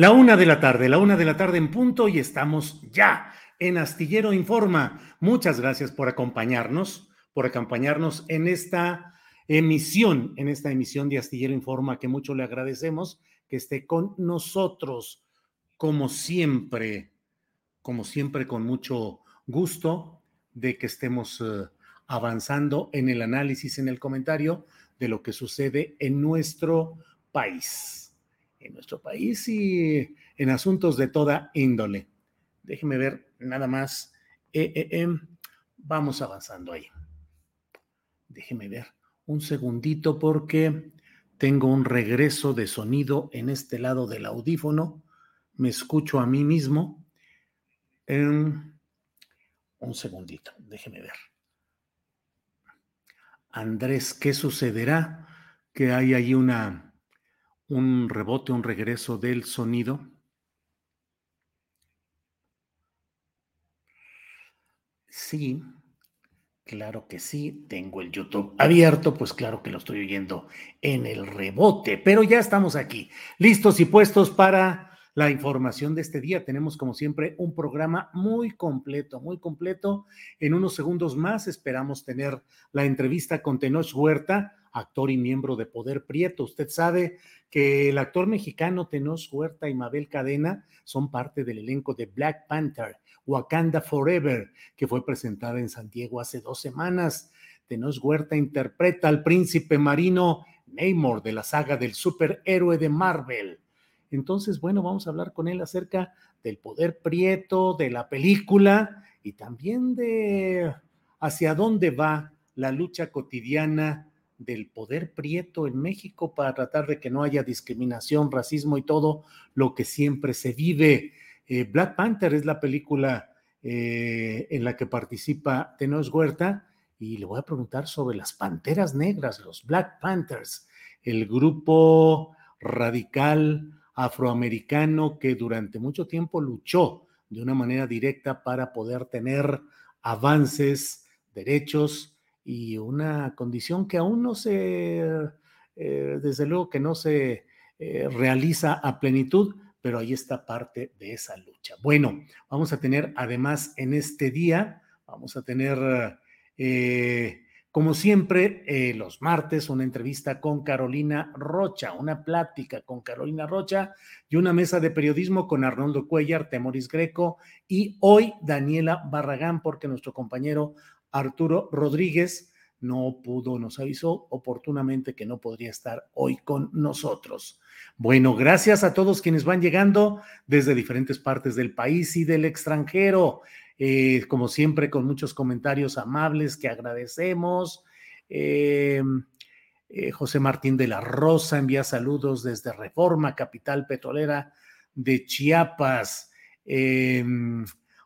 La una de la tarde, la una de la tarde en punto y estamos ya en Astillero Informa. Muchas gracias por acompañarnos, por acompañarnos en esta emisión, en esta emisión de Astillero Informa que mucho le agradecemos que esté con nosotros, como siempre, como siempre con mucho gusto de que estemos eh, avanzando en el análisis, en el comentario de lo que sucede en nuestro país en nuestro país y en asuntos de toda índole. Déjeme ver nada más. Eh, eh, eh, vamos avanzando ahí. Déjeme ver un segundito porque tengo un regreso de sonido en este lado del audífono. Me escucho a mí mismo. un segundito, déjeme ver. Andrés, ¿qué sucederá? Que hay ahí una un rebote, un regreso del sonido. Sí, claro que sí. Tengo el YouTube abierto, pues claro que lo estoy oyendo en el rebote, pero ya estamos aquí, listos y puestos para la información de este día. Tenemos, como siempre, un programa muy completo, muy completo. En unos segundos más esperamos tener la entrevista con Tenoch Huerta, actor y miembro de Poder Prieto. Usted sabe que el actor mexicano Tenoch Huerta y Mabel Cadena son parte del elenco de Black Panther, Wakanda Forever, que fue presentada en San Diego hace dos semanas. Tenoch Huerta interpreta al príncipe marino Namor de la saga del superhéroe de Marvel. Entonces, bueno, vamos a hablar con él acerca del poder prieto, de la película y también de hacia dónde va la lucha cotidiana del poder prieto en México para tratar de que no haya discriminación, racismo y todo lo que siempre se vive. Eh, Black Panther es la película eh, en la que participa Tenoch Huerta y le voy a preguntar sobre las Panteras Negras, los Black Panthers, el grupo radical afroamericano que durante mucho tiempo luchó de una manera directa para poder tener avances, derechos y una condición que aún no se, eh, desde luego que no se eh, realiza a plenitud, pero ahí está parte de esa lucha. Bueno, vamos a tener además en este día, vamos a tener, eh, como siempre, los martes, una entrevista con Carolina Rocha, una plática con Carolina Rocha y una mesa de periodismo con Arnoldo Cuellar, Temoris Greco y hoy Daniela Barragán, porque nuestro compañero Arturo Rodríguez no pudo, nos avisó oportunamente que no podría estar hoy con nosotros. Bueno, gracias a todos quienes van llegando desde diferentes partes del país y del extranjero. Eh, como siempre, con muchos comentarios amables que agradecemos. Eh, eh, José Martín de la Rosa envía saludos desde Reforma, capital petrolera de Chiapas.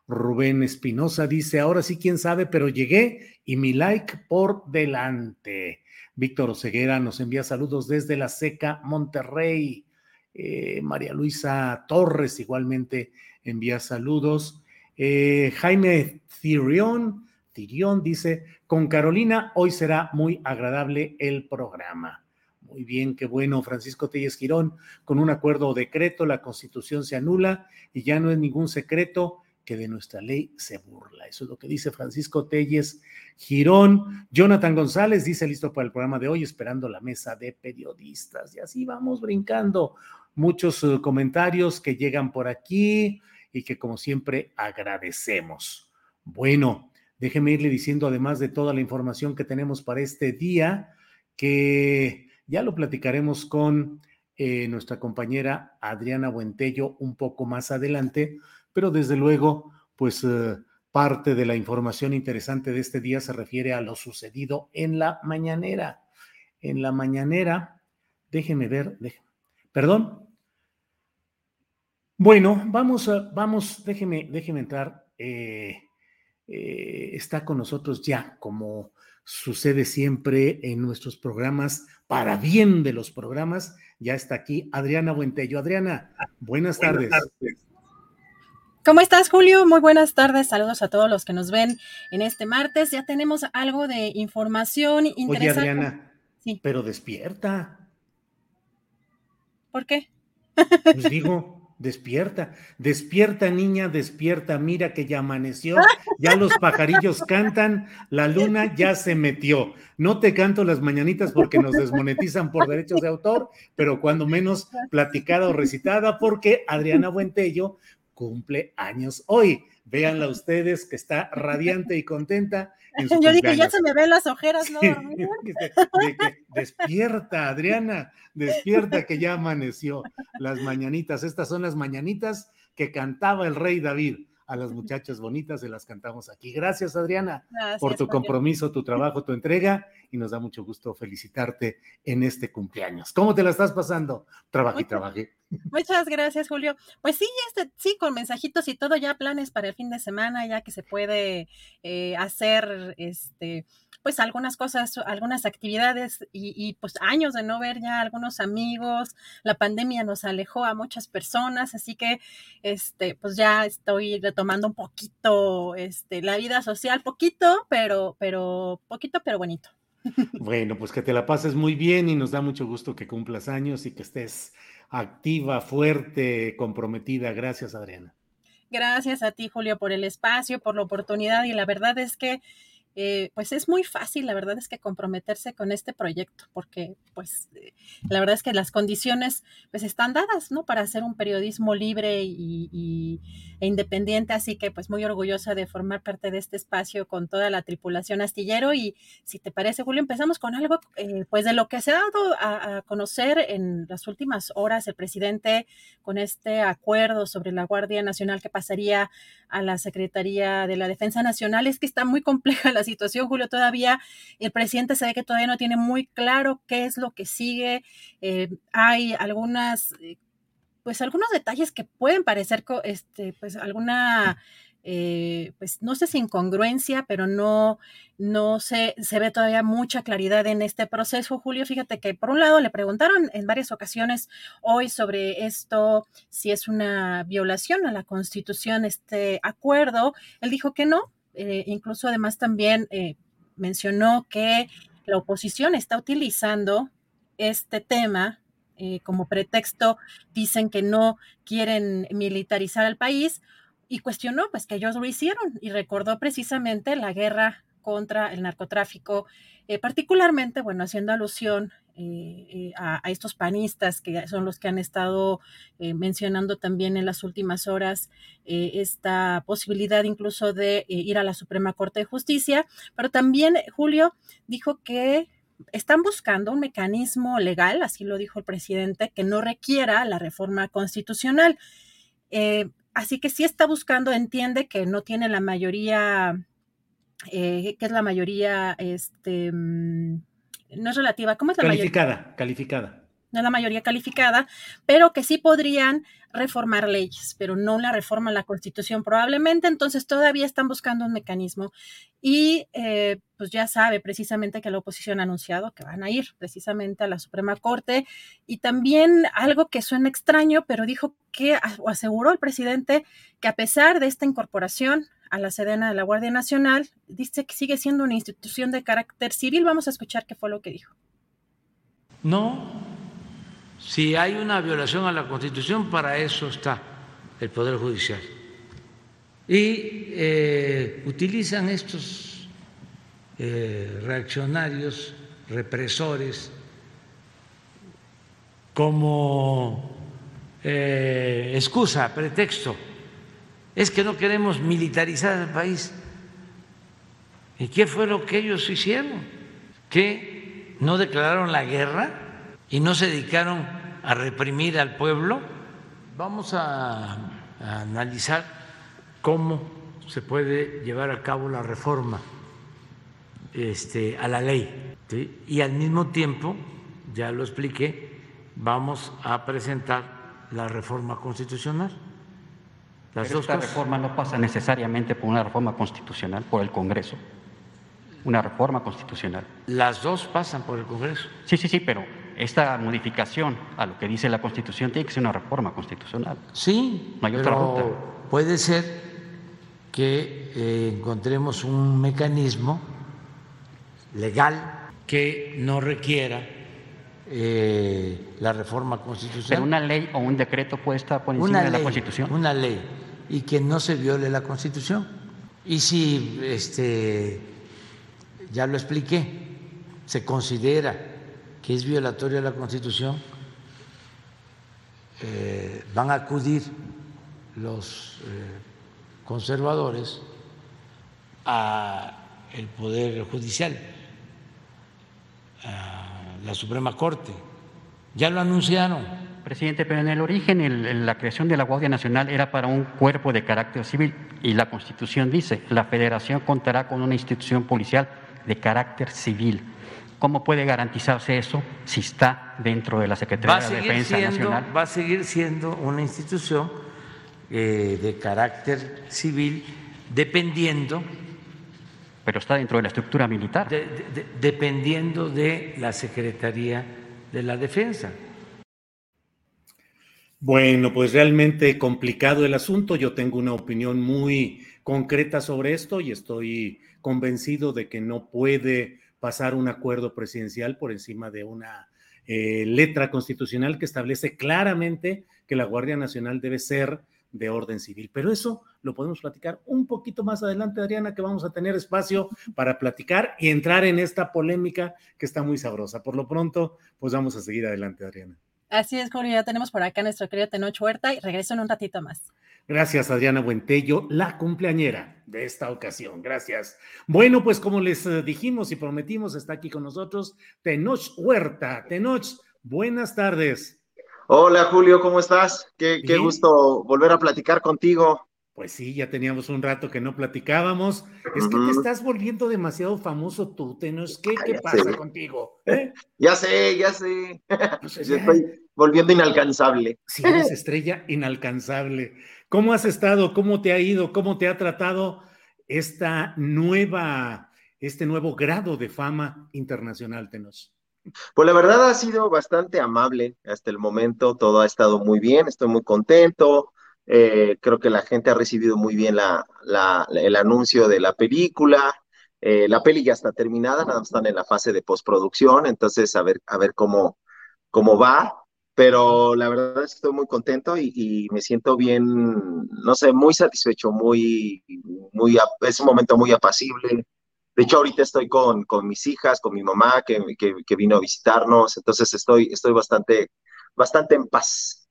Rubén Espinosa dice, ahora sí, quién sabe, pero llegué y mi like por delante. Víctor Oseguera nos envía saludos desde la Seca, Monterrey. Eh, María Luisa Torres igualmente envía saludos. Eh, Jaime Thirion, Thirion dice, con Carolina hoy será muy agradable el programa. Muy bien, qué bueno, Francisco Telles Girón, con un acuerdo o decreto la constitución se anula y ya no es ningún secreto que de nuestra ley se burla. Eso es lo que dice Francisco Telles Girón. Jonathan González dice listo para el programa de hoy, esperando la mesa de periodistas. Y así vamos brincando. Muchos eh, comentarios que llegan por aquí y que como siempre agradecemos. Bueno, déjeme irle diciendo además de toda la información que tenemos para este día, que ya lo platicaremos con eh, nuestra compañera Adriana Buentello un poco más adelante, pero desde luego, pues eh, parte de la información interesante de este día se refiere a lo sucedido en la mañanera. En la mañanera, déjeme ver, perdón. Bueno, vamos, a, vamos, déjeme, déjeme entrar. Eh, eh, está con nosotros ya, como sucede siempre en nuestros programas, para bien de los programas, ya está aquí Adriana Buentello. Adriana, buenas, tardes. ¿Cómo estás, Julio? Muy buenas tardes. Saludos a todos los que nos ven en este martes. Ya tenemos algo de información interesante. Oye, Adriana, sí. pero despierta. ¿Por qué? Pues digo, despierta. Despierta, niña, despierta. Mira que ya amaneció. Ya los pajarillos cantan. La luna ya se metió. No te canto las mañanitas porque nos desmonetizan por derechos de autor, pero cuando menos platicada o recitada, porque Adriana Buentello cumple años hoy. Véanla ustedes que está radiante y contenta. Yo dije, ya se me ven las ojeras, ¿no? despierta, Adriana, despierta que ya amaneció las mañanitas. Estas son las mañanitas que cantaba el rey David a las muchachas bonitas, se las cantamos aquí. Gracias, Adriana, por tu compromiso, tu trabajo, tu entrega, y nos da mucho gusto felicitarte en este cumpleaños. ¿Cómo te la estás pasando? Trabajé trabajé. Muchas gracias, Julio. Pues sí, este, sí, con mensajitos y todo, ya planes para el fin de semana, ya que se puede eh, hacer este pues algunas cosas, algunas actividades y, pues años de no ver ya algunos amigos, la pandemia nos alejó a muchas personas, así que este, pues ya estoy retomando un poquito este, la vida social, poquito, pero, pero, poquito, pero bonito. Bueno, pues que te la pases muy bien y nos da mucho gusto que cumplas años y que estés activa, fuerte, comprometida. Gracias, Adriana. Gracias a ti, Julio, por el espacio, por la oportunidad y la verdad es que eh, pues es muy fácil, la verdad es que comprometerse con este proyecto, porque pues eh, la verdad es que las condiciones pues están dadas, ¿no? Para hacer un periodismo libre y, e independiente, así que pues muy orgullosa de formar parte de este espacio con toda la tripulación astillero y si te parece, Julio, empezamos con algo eh, pues de lo que se ha dado a, a, conocer en las últimas horas el presidente con este acuerdo sobre la Guardia Nacional que pasaría a la Secretaría de la Defensa Nacional, es que está muy compleja la situación, Julio, todavía el presidente se ve que todavía no tiene muy claro qué es lo que sigue. Eh, hay algunas, eh, pues algunos detalles que pueden parecer, este, pues alguna... Eh, pues no sé si incongruencia, pero no, no se, se ve todavía mucha claridad en este proceso, Julio. Fíjate que por un lado le preguntaron en varias ocasiones hoy sobre esto, si es una violación a la constitución este acuerdo. Él dijo que no, eh, incluso además también eh, mencionó que la oposición está utilizando este tema eh, como pretexto, dicen que no quieren militarizar al país y cuestionó pues que ellos lo hicieron y recordó precisamente la guerra contra el narcotráfico, particularmente, bueno, haciendo alusión eh, eh, a, estos panistas que son los que han estado eh, mencionando también en las últimas horas esta posibilidad incluso de ir a la Suprema Corte de Justicia, pero también Julio dijo que están buscando un mecanismo legal, así lo dijo el presidente, que no requiera la reforma constitucional. así que sí está buscando, entiende que no tiene la mayoría, que es la mayoría, este, mm, no es relativa, ¿cómo es la calificada, Calificada, no es la mayoría calificada, pero que sí podrían reformar leyes, pero no la reforma a la Constitución probablemente, entonces todavía están buscando un mecanismo y eh, pues ya sabe precisamente que la oposición ha anunciado que van a ir precisamente a la Suprema Corte y también algo que suena extraño, pero dijo que o aseguró el presidente que a pesar de esta incorporación a la Sedena de la Guardia Nacional, dice que sigue siendo una institución de carácter civil. Vamos a escuchar qué fue lo que dijo. No, si hay una violación a la Constitución, para eso está el Poder Judicial. Y eh, utilizan estos eh, reaccionarios, represores, como eh, excusa, pretexto. Es que no queremos militarizar el país. ¿Y qué fue lo que ellos hicieron? Que no declararon la guerra y no se dedicaron a reprimir al pueblo, vamos a, analizar cómo se puede llevar a cabo la reforma este, a la ley. Y al mismo tiempo, ya lo expliqué, vamos a presentar la reforma constitucional. Las dos esta reforma no pasa necesariamente por una reforma constitucional, por el Congreso. Una reforma constitucional. Las dos pasan por el Congreso. Sí, sí, sí, pero esta modificación a lo que dice la Constitución tiene que ser una reforma constitucional. Sí, no hay otra ruta. Puede ser que eh, encontremos un mecanismo legal que no requiera eh, la reforma constitucional. Pero una ley o un decreto puede estar por encima de la Constitución. Una ley y que no se viole la Constitución. Y si, este, ya lo expliqué, se considera que es violatoria la Constitución, eh, van a acudir los eh, conservadores a el Poder Judicial, a la Suprema Corte. Ya lo anunciaron. Presidente, pero en el origen la creación de la Guardia Nacional era para un cuerpo de carácter civil y la Constitución dice, la Federación contará con una institución policial de carácter civil. ¿Cómo puede garantizarse eso si está dentro de la Secretaría de Defensa Nacional? Va a seguir siendo una institución eh, de carácter civil dependiendo. Pero está dentro de la estructura militar. dependiendo de la Secretaría de la Defensa. Bueno, pues realmente complicado el asunto. Yo tengo una opinión muy concreta sobre esto y estoy convencido de que no puede pasar un acuerdo presidencial por encima de una eh, letra constitucional que establece claramente que la Guardia Nacional debe ser de orden civil. Pero eso lo podemos platicar un poquito más adelante, Adriana, que vamos a tener espacio para platicar y entrar en esta polémica que está muy sabrosa. Por lo pronto, pues vamos a seguir adelante, Adriana. Así es, Julio, ya tenemos por acá nuestro querido Tenoch Huerta y regreso en un ratito más. Gracias, Adriana Buentello, la cumpleañera de esta ocasión. Gracias. Bueno, pues como les eh, dijimos y prometimos, está aquí con nosotros Tenoch Huerta. Tenoch, buenas tardes. Hola, Julio, ¿cómo estás? Qué, qué gusto volver a platicar contigo. Pues sí, ya teníamos un rato que no platicábamos. Es que te estás volviendo demasiado famoso tú, Tenoch. ¿Qué, ¿qué pasa contigo? ¿Eh? Ya sé, ya sé. Pues estoy volviendo inalcanzable. Sí, eres estrella inalcanzable. ¿Cómo has estado? ¿Cómo te ha ido? ¿Cómo te ha tratado esta nueva, este nuevo grado de fama internacional, Tenos? Pues la verdad ha sido bastante amable hasta el momento, todo ha estado muy bien, estoy muy contento, eh, creo que la gente ha recibido muy bien la, el anuncio de la película, eh, la peli ya está terminada, nada más están en la fase de postproducción, entonces a ver, a ver cómo, cómo va pero la verdad es que estoy muy contento y, me siento bien, no sé, muy satisfecho, muy, muy, es un momento muy apacible. De hecho, ahorita estoy con, con mis hijas, con mi mamá que, que, vino a visitarnos, entonces estoy, estoy bastante, bastante en paz.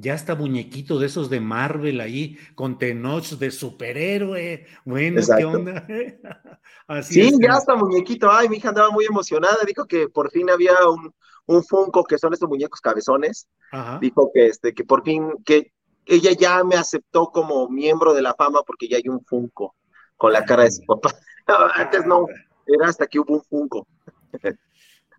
Ya está muñequito de esos de Marvel ahí, con Tenoch de superhéroe. Bueno, ¿qué onda? Así sí, ya está muñequito. Ay, mi hija andaba muy emocionada. Dijo que por fin había un, un Funko, que son estos muñecos cabezones, dijo que, este, que por fin, que ella ya me aceptó como miembro de la fama porque ya hay un Funko con la cara de su papá. Antes no, era hasta que hubo un Funko.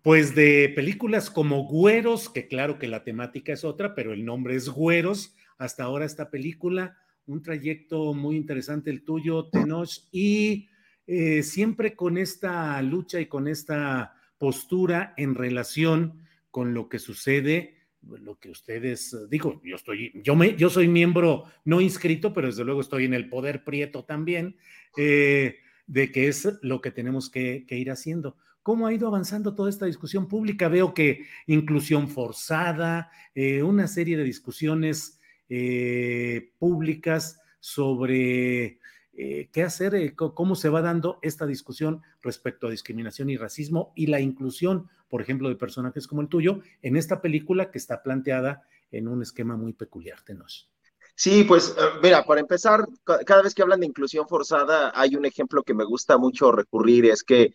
Pues de películas como Güeros, que claro que la temática es otra, pero el nombre es Güeros. Hasta ahora esta película, un trayecto muy interesante el tuyo, Tenoch, y eh, siempre con esta lucha y con esta postura en relación con lo que sucede, lo que ustedes, digo, yo estoy, yo me, yo soy miembro no inscrito, pero desde luego estoy en el poder prieto también, eh, de que es lo que tenemos que, ir haciendo. ¿Cómo ha ido avanzando toda esta discusión pública? Veo que inclusión forzada, eh, una serie de discusiones eh, públicas sobre eh, qué hacer, cómo se va dando esta discusión respecto a discriminación y racismo y la inclusión, por ejemplo, de personajes como el tuyo en esta película que está planteada en un esquema muy peculiar, Tenos. Sí, pues mira, para empezar, cada vez que hablan de inclusión forzada, hay un ejemplo que me gusta mucho recurrir, es que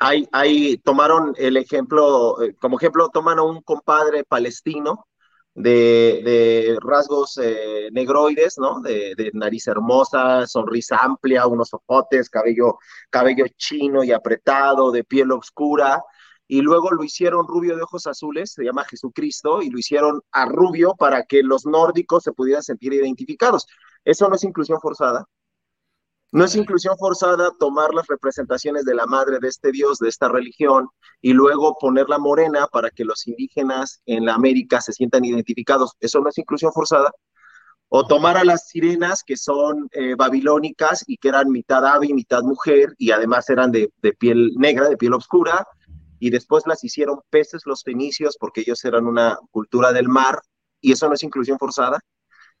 hay, tomaron el ejemplo, como ejemplo, toman a un compadre palestino de, rasgos eh, negroides, ¿no? De, nariz hermosa, sonrisa amplia, unos ojotes, cabello, cabello chino y apretado, de piel oscura, y luego lo hicieron rubio de ojos azules, se llama Jesucristo, y lo hicieron a rubio para que los nórdicos se pudieran sentir identificados. ¿Eso no es inclusión forzada? No es inclusión forzada tomar las representaciones de la madre de este dios, de esta religión, y luego ponerla morena para que los indígenas en la América se sientan identificados. Eso no es inclusión forzada. O tomar a las sirenas que son eh, babilónicas y que eran mitad ave y mitad mujer, y además eran de, de piel negra, de piel oscura, y después las hicieron peces los fenicios porque ellos eran una cultura del mar, y eso no es inclusión forzada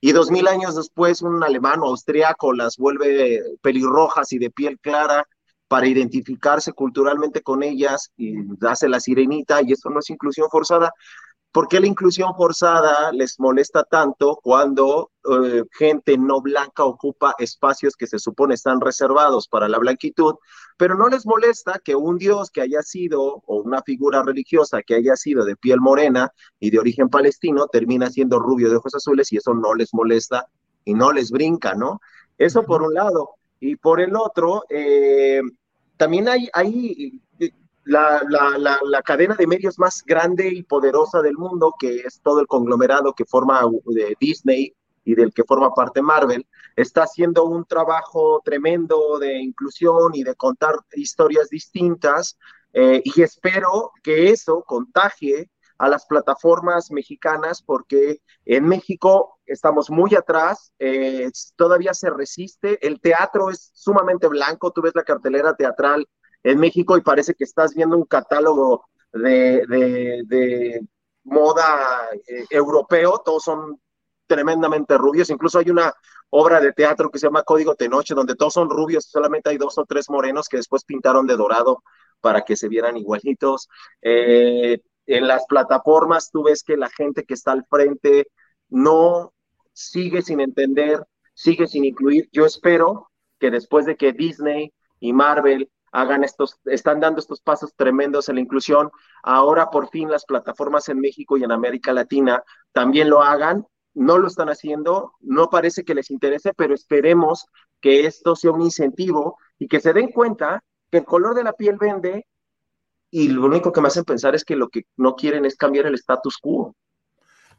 y dos mil años después un alemán o austriaco las vuelve pelirrojas y de piel clara para identificarse culturalmente con ellas y hace la sirenita y eso no es inclusión forzada. ¿Por qué la inclusión forzada les molesta tanto cuando eh, gente no blanca ocupa espacios que se supone están reservados para la blanquitud, pero no les molesta que un dios que haya sido o una figura religiosa que haya sido de piel morena y de origen palestino termina siendo rubio de ojos azules y eso no les molesta y no les brinca, ¿no? Eso por un lado. Y por el otro, eh, también hay, hay la, la, la, cadena de medios más grande y poderosa del mundo, que es todo el conglomerado que forma de Disney y del que forma parte Marvel, está haciendo un trabajo tremendo de inclusión y de contar historias distintas. Eh, y espero que eso contagie a las plataformas mexicanas porque en México estamos muy atrás, eh, todavía se resiste, el teatro es sumamente blanco, tú ves la cartelera teatral en México y parece que estás viendo un catálogo de, moda eh, europeo, todos son tremendamente rubios, incluso hay una obra de teatro que se llama Código Tenoche, donde todos son rubios, solamente hay dos o tres morenos que después pintaron de dorado para que se vieran igualitos. Eh, en las plataformas tú ves que la gente que está al frente no sigue sin entender, sigue sin incluir. Yo espero que después de que Disney y Marvel hagan estos, están dando estos pasos tremendos en la inclusión. Ahora por fin las plataformas en México y en América Latina también lo hagan. No lo están haciendo, no parece que les interese, pero esperemos que esto sea un incentivo y que se den cuenta que el color de la piel vende y lo único que me hacen pensar es que lo que no quieren es cambiar el status quo.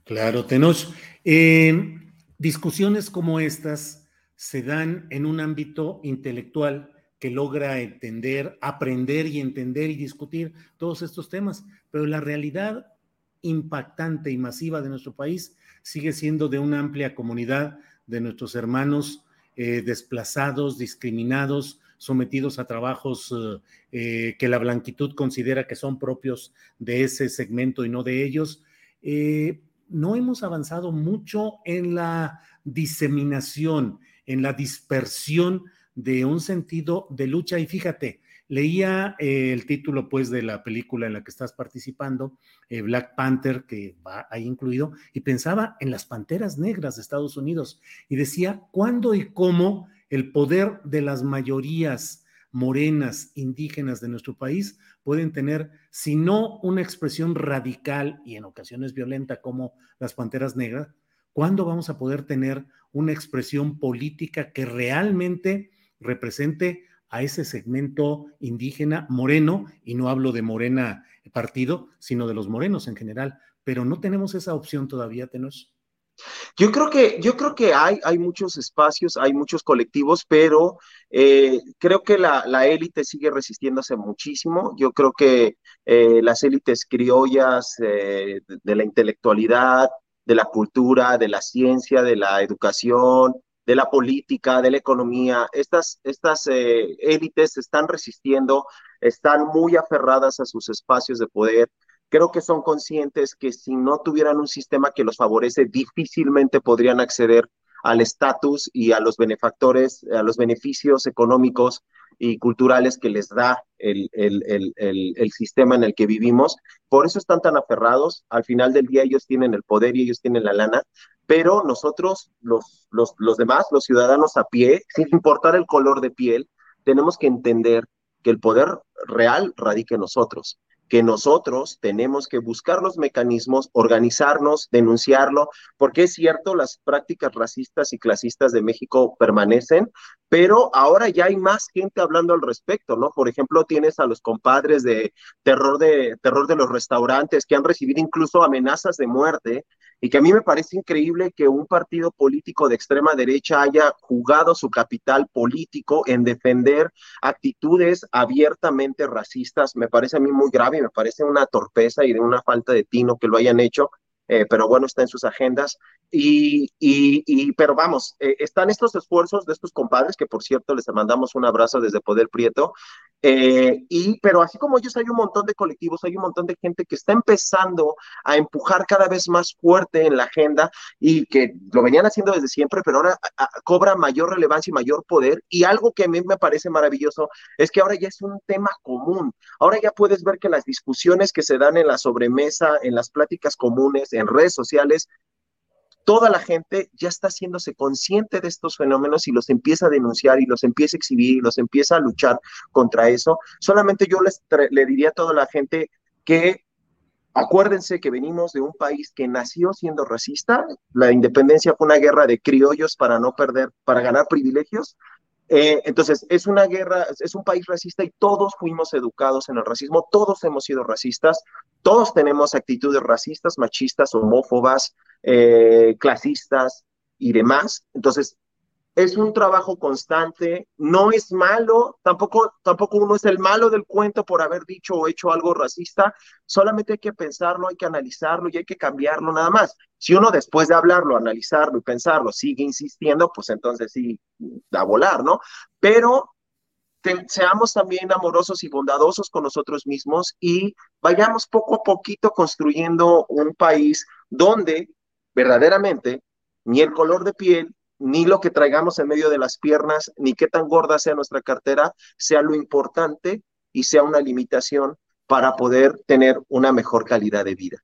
Claro, Tenos. Eh, discusiones como estas se dan en un ámbito intelectual que logra entender, aprender y entender y discutir todos estos temas, pero la realidad impactante y masiva de nuestro país sigue siendo de una amplia comunidad de nuestros hermanos eh, desplazados, discriminados, sometidos a trabajos eh, que la blanquitud considera que son propios de ese segmento y no de ellos. Eh, no hemos avanzado mucho en la diseminación, en la dispersión de un sentido de lucha. Y fíjate, leía eh, el título pues de la película en la que estás participando, eh, Black Panther, que va ahí incluido, y pensaba en las panteras negras de Estados Unidos y decía cuándo y cómo el poder de las mayorías morenas indígenas de nuestro país pueden tener, si no una expresión radical y en ocasiones violenta como las panteras negras, ¿cuándo vamos a poder tener una expresión política que realmente represente a ese segmento indígena moreno, y no hablo de morena partido, sino de los morenos en general, pero no tenemos esa opción todavía, Tenos. Yo creo que, yo creo que hay, hay muchos espacios, hay muchos colectivos, pero eh, creo que la, élite sigue resistiéndose muchísimo. Yo creo que eh, las élites criollas eh, de la intelectualidad, de la cultura, de la ciencia, de la educación, de la política, de la economía, estas, estas élites están resistiendo, están muy aferradas a sus espacios de poder creo que son conscientes que si no tuvieran un sistema que los favorece, difícilmente podrían acceder al estatus y a los benefactores, a los beneficios económicos y culturales que les da el, el, sistema en el que vivimos. Por eso están tan aferrados. Al final del día ellos tienen el poder y ellos tienen la lana, pero nosotros, los, los, los demás, los ciudadanos a pie, sin importar el color de piel, tenemos que entender que el poder real radica en nosotros que nosotros tenemos que buscar los mecanismos, organizarnos, denunciarlo, porque es cierto, las prácticas racistas y clasistas de México permanecen, pero ahora ya hay más gente hablando al respecto, ¿no? Por ejemplo, tienes a los compadres de terror de terror de los restaurantes que han recibido incluso amenazas de muerte y que a mí me parece increíble que un partido político de extrema derecha haya jugado su capital político en defender actitudes abiertamente racistas. Me parece a mí muy grave me parece una torpeza y de una falta de tino que lo hayan hecho. Eh, pero bueno, está en sus agendas. Y, y, pero vamos, eh, están estos esfuerzos de estos compadres, que por cierto les mandamos un abrazo desde Poder Prieto, eh, y, pero así como ellos hay un montón de colectivos, hay un montón de gente que está empezando a empujar cada vez más fuerte en la agenda y que lo venían haciendo desde siempre, pero ahora cobra mayor relevancia y mayor poder. Y algo que a mí me parece maravilloso es que ahora ya es un tema común. Ahora ya puedes ver que las discusiones que se dan en la sobremesa, en las pláticas comunes, en redes sociales, toda la gente ya está haciéndose consciente de estos fenómenos y los empieza a denunciar y los empieza a exhibir y los empieza a luchar contra eso. Solamente yo les le diría a toda la gente que acuérdense que venimos de un país que nació siendo racista. La independencia fue una guerra de criollos para no perder, para ganar privilegios. Eh, entonces, es una guerra, es un país racista y todos fuimos educados en el racismo, todos hemos sido racistas, todos tenemos actitudes racistas, machistas, homófobas, eh, clasistas y demás. Entonces, es un trabajo constante, no es malo, tampoco, tampoco uno es el malo del cuento por haber dicho o hecho algo racista, solamente hay que pensarlo, hay que analizarlo y hay que cambiarlo nada más. Si uno después de hablarlo, analizarlo y pensarlo sigue insistiendo, pues entonces sí, da a volar, ¿no? Pero seamos también amorosos y bondadosos con nosotros mismos y vayamos poco a poquito construyendo un país donde verdaderamente ni el color de piel, ni lo que traigamos en medio de las piernas, ni qué tan gorda sea nuestra cartera, sea lo importante y sea una limitación para poder tener una mejor calidad de vida.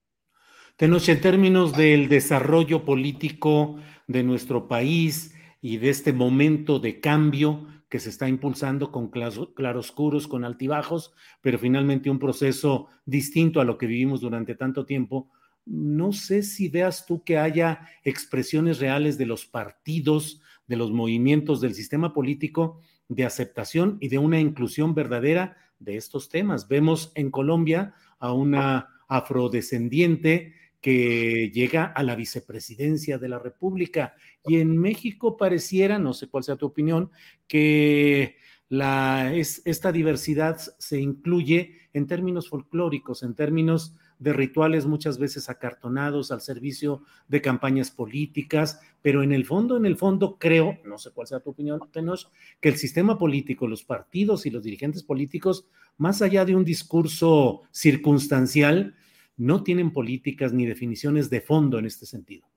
Tenoche, en términos del desarrollo político de nuestro país y de este momento de cambio, que se está impulsando con claroscuros, con altibajos, pero finalmente un proceso distinto a lo que vivimos durante tanto tiempo. No sé si veas tú que haya expresiones reales de los partidos, de los movimientos del sistema político de aceptación y de una inclusión verdadera de estos temas. Vemos en Colombia a una afrodescendiente que llega a la vicepresidencia de la República. Y en México pareciera, no sé cuál sea tu opinión, que esta diversidad se incluye en términos folclóricos, en términos de rituales muchas veces acartonados al servicio de campañas políticas, pero en el fondo, en el fondo creo, no sé cuál sea tu opinión, Tenoch, que el sistema político, los partidos y los dirigentes políticos, más allá de un discurso circunstancial, no tienen políticas ni definiciones de fondo en este sentido.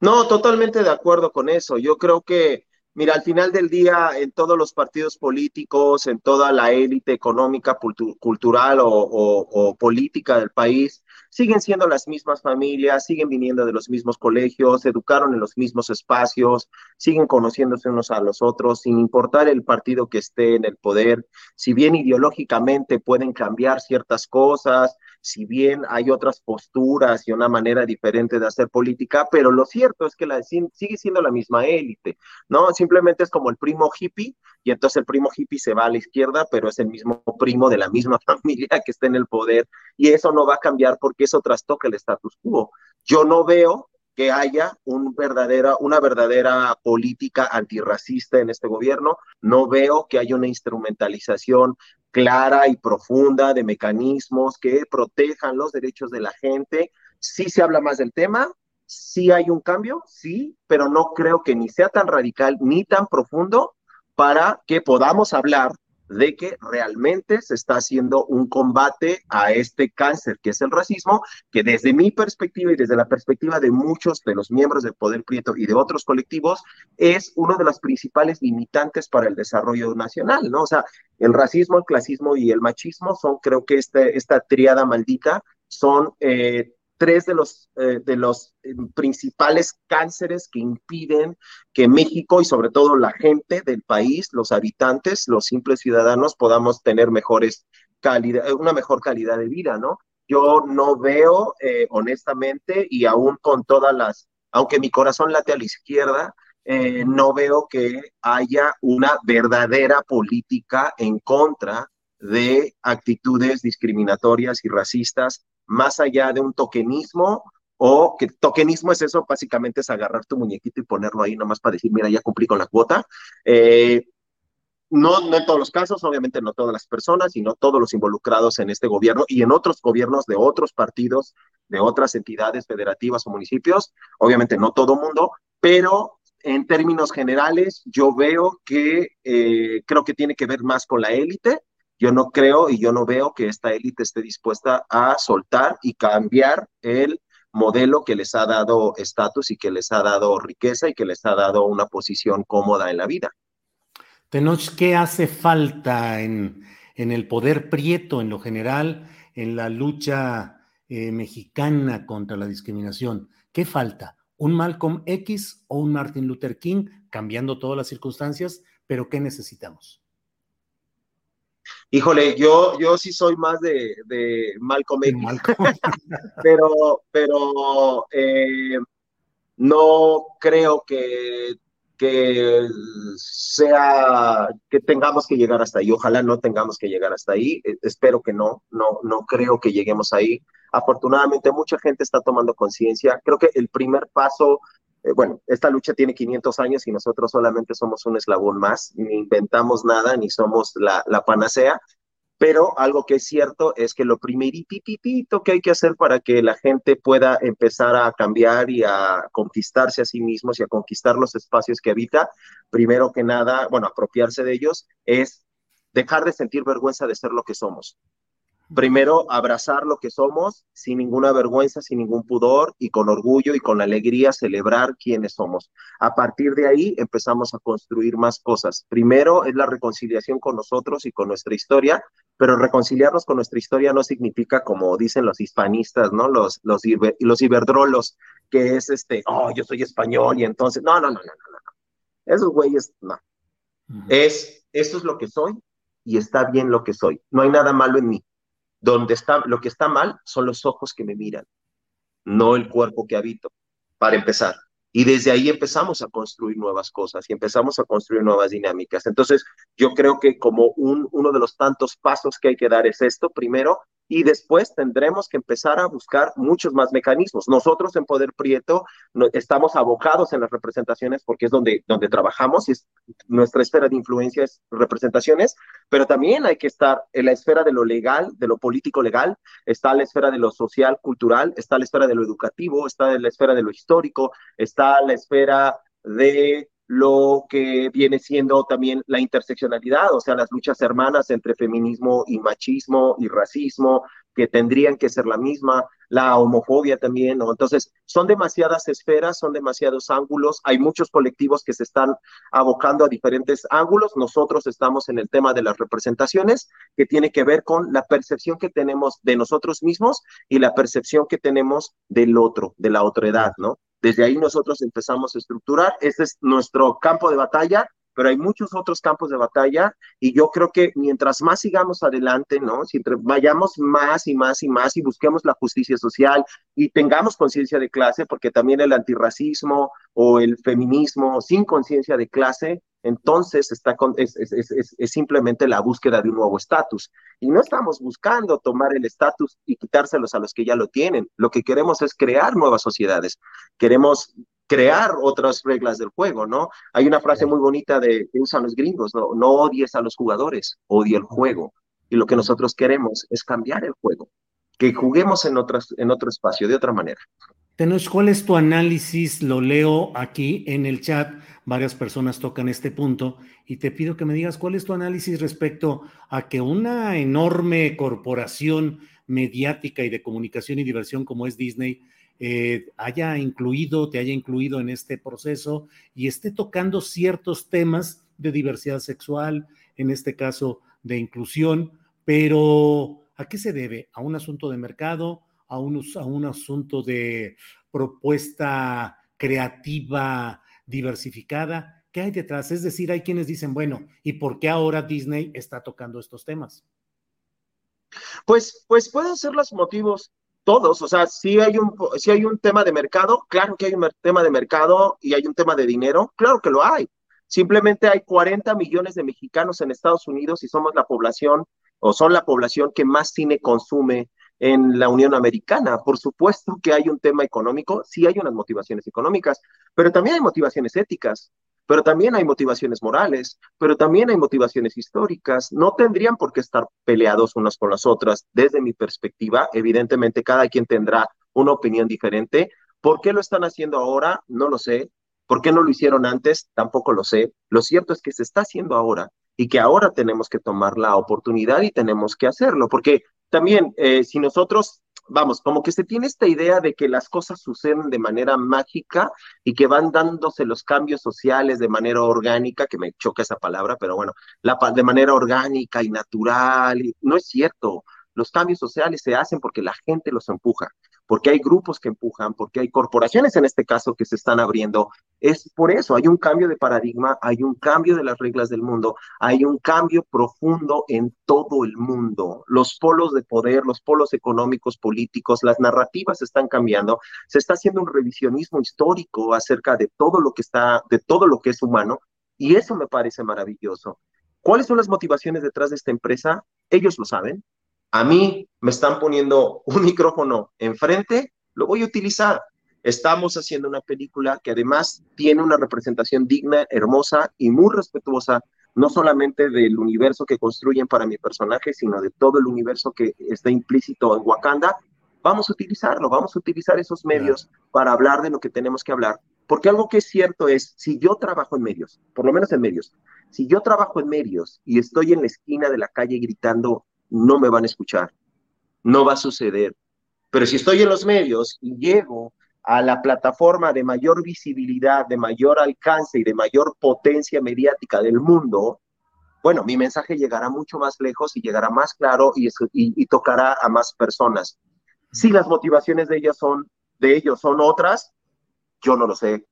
No, totalmente de acuerdo con eso. Yo creo que, mira, al final del día, en todos los partidos políticos, en toda la élite económica, cultural o, política del país, siguen siendo las mismas familias, siguen viniendo de los mismos colegios, educaron en los mismos espacios, siguen conociéndose unos a los otros, sin importar el partido que esté en el poder. Si bien ideológicamente pueden cambiar ciertas cosas, si bien hay otras posturas y una manera diferente de hacer política, pero lo cierto es que sigue siendo la misma élite, ¿no? Simplemente es como el primo hippie y entonces el primo hippie se va a la izquierda, pero es el mismo primo de la misma familia que está en el poder, y eso no va a cambiar porque eso trastoca el status quo. Yo no veo que haya una verdadera política antirracista en este gobierno. No veo que haya una instrumentalización clara y profunda de mecanismos que protejan los derechos de la gente. Sí se habla más del tema, sí hay un cambio, sí, pero no creo que ni sea tan radical ni tan profundo para que podamos hablar de que realmente se está haciendo un combate a este cáncer que es el racismo, que desde mi perspectiva y desde la perspectiva de muchos de los miembros del Poder Prieto y de otros colectivos, es uno de los principales limitantes para el desarrollo nacional, ¿no? O sea, el racismo, el clasismo y el machismo son, creo que este, esta triada maldita son eh, tres de los, eh, de los eh, principales cánceres que impiden que México y sobre todo la gente del país, los habitantes, los simples ciudadanos, podamos tener mejores calidad, eh, una mejor calidad de vida, ¿no? Yo no veo, honestamente, y aún con todas las, aunque mi corazón late a la izquierda, no veo que haya una verdadera política en contra de actitudes discriminatorias y racistas más allá de un tokenismo o que tokenismo es eso, básicamente es agarrar tu muñequito y ponerlo ahí nomás para decir, mira, ya cumplí con la cuota. Eh, no, no en todos los casos, obviamente no todas las personas, sino todos los involucrados en este gobierno y en otros gobiernos de otros partidos, de otras entidades federativas o municipios, obviamente no todo mundo, pero en términos generales yo veo que eh, creo que tiene que ver más con la élite yo no creo y yo no veo que esta élite esté dispuesta a soltar y cambiar el modelo que les ha dado estatus y que les ha dado riqueza y que les ha dado una posición cómoda en la vida. Tenoch, ¿qué hace falta en, en el poder prieto en lo general, en la lucha eh, mexicana contra la discriminación? ¿Qué falta? ¿Un Malcolm X o un Martin Luther King, cambiando todas las circunstancias? Pero ¿qué necesitamos? Híjole, yo, yo sí soy más de, de Malcolm X, pero, pero eh, no creo que, que sea, que tengamos que llegar hasta ahí. Ojalá no tengamos que llegar hasta ahí. E, espero que no, no, no creo que lleguemos ahí. Afortunadamente, mucha gente está tomando conciencia. Creo que el primer paso eh, bueno, esta lucha tiene 500 años y nosotros solamente somos un eslabón más, ni inventamos nada, ni somos la, panacea, pero algo que es cierto es que lo primeritito que hay que hacer para que la gente pueda empezar a cambiar y a conquistarse a sí mismos y a conquistar los espacios que habita, primero que nada, bueno, apropiarse de ellos, es dejar de sentir vergüenza de ser lo que somos primero abrazar lo que somos sin ninguna vergüenza, sin ningún pudor y con orgullo y con alegría celebrar quiénes somos. A partir de ahí empezamos a construir más cosas. Primero es la reconciliación con nosotros y con nuestra historia, pero reconciliarnos con nuestra historia no significa, como dicen los hispanistas, ¿no? Los, los, los iberdrolos, que es este, oh, yo soy español y entonces, no, no, no, no, no, no. Esos güeyes, no. Es, esto es lo que soy y está bien lo que soy. No hay nada malo en mí donde está, lo que está mal son los ojos que me miran, no el cuerpo que habito, para empezar. Y desde ahí empezamos a construir nuevas cosas y empezamos a construir nuevas dinámicas. Entonces, yo creo que como un, uno de los tantos pasos que hay que dar es esto, primero, y después tendremos que empezar a buscar muchos más mecanismos. Nosotros en Poder Prieto estamos abocados en las representaciones porque es donde, donde trabajamos y es, nuestra esfera de influencia es representaciones, pero también hay que estar en la esfera de lo legal, de lo político legal, está la esfera de lo social, cultural, está la esfera de lo educativo, está la esfera de lo histórico, está la esfera de lo que viene siendo también la interseccionalidad, o sea, las luchas hermanas entre feminismo y machismo y racismo, que tendrían que ser la misma, la homofobia también, ¿no? Entonces, son demasiadas esferas, son demasiados ángulos, hay muchos colectivos que se están abocando a diferentes ángulos, nosotros estamos en el tema de las representaciones, que tiene que ver con la percepción que tenemos de nosotros mismos y la percepción que tenemos del otro, de la otra edad, ¿no? Desde ahí nosotros empezamos a estructurar. Este es nuestro campo de batalla, pero hay muchos otros campos de batalla y yo creo que mientras más sigamos adelante, ¿no? Si vayamos más y más y más y busquemos la justicia social y tengamos conciencia de clase, porque también el antirracismo o el feminismo sin conciencia de clase entonces está es, es, simplemente la búsqueda de un nuevo estatus. Y no estamos buscando tomar el estatus y quitárselos a los que ya lo tienen. Lo que queremos es crear nuevas sociedades. Queremos crear otras reglas del juego, ¿no? Hay una frase muy bonita de, que usan los gringos, ¿no? No odies a los jugadores, odia el juego. Y lo que nosotros queremos es cambiar el juego, que juguemos en, otras, en otro espacio, de otra manera. Tenos, ¿cuál es tu análisis? Lo leo aquí en el chat, varias personas tocan este punto y te pido que me digas cuál es tu análisis respecto a que una enorme corporación mediática y de comunicación y diversión como es Disney eh, haya incluido, te haya incluido en este proceso y esté tocando ciertos temas de diversidad sexual, en este caso de inclusión, pero ¿a qué se debe? ¿A un asunto de mercado? ¿A un, asunto de propuesta creativa diversificada? ¿Qué hay detrás? Es decir, hay quienes dicen, bueno, ¿y por qué ahora Disney está tocando estos temas? Pues, pues pueden ser los motivos todos, o sea, si hay un, si hay un tema de mercado, claro que hay un tema de mercado y hay un tema de dinero, claro que lo hay. Simplemente hay 40 millones de mexicanos en Estados Unidos y somos la población o son la población que más cine consume en la Unión Americana. Por supuesto que hay un tema económico, sí hay unas motivaciones económicas, pero también hay motivaciones éticas pero también hay motivaciones morales, pero también hay motivaciones históricas. No tendrían por qué estar peleados unas con las otras. Desde mi perspectiva, evidentemente cada quien tendrá una opinión diferente. ¿Por qué lo están haciendo ahora? No lo sé. ¿Por qué no lo hicieron antes? Tampoco lo sé. Lo cierto es que se está haciendo ahora y que ahora tenemos que tomar la oportunidad y tenemos que hacerlo, porque también eh, si nosotros vamos, como que se tiene esta idea de que las cosas suceden de manera mágica y que van dándose los cambios sociales de manera orgánica, que me choca esa palabra, pero bueno, la, de manera orgánica y natural. no es cierto. Los cambios sociales se hacen porque la gente los empuja porque hay grupos que empujan, porque hay corporaciones en este caso que se están abriendo. Es por eso, hay un cambio de paradigma, hay un cambio de las reglas del mundo, hay un cambio profundo en todo el mundo. Los polos de poder, los polos económicos, políticos, las narrativas están cambiando. Se está haciendo un revisionismo histórico acerca de todo lo que está, de todo lo que es humano, y eso me parece maravilloso. ¿Cuáles son las motivaciones detrás de esta empresa? Ellos lo saben, a mí me están poniendo un micrófono enfrente, lo voy a utilizar. Estamos haciendo una película que además tiene una representación digna, hermosa y muy respetuosa, no solamente del universo que construyen para mi personaje, sino de todo el universo que está implícito en Wakanda. Vamos a utilizarlo, vamos a utilizar esos medios para hablar de lo que tenemos que hablar. Porque algo que es cierto es, si yo trabajo en medios, por lo menos en medios, si yo trabajo en medios y estoy en la esquina de la calle gritando no me van a escuchar, no va a suceder. Pero si estoy en los medios y llego a la plataforma de mayor visibilidad, de mayor alcance y de mayor potencia mediática del mundo, bueno, mi mensaje llegará mucho más lejos y llegará más claro y, tocará a más personas. Si las motivaciones de ellas son, de ellos son otras, yo no lo sé.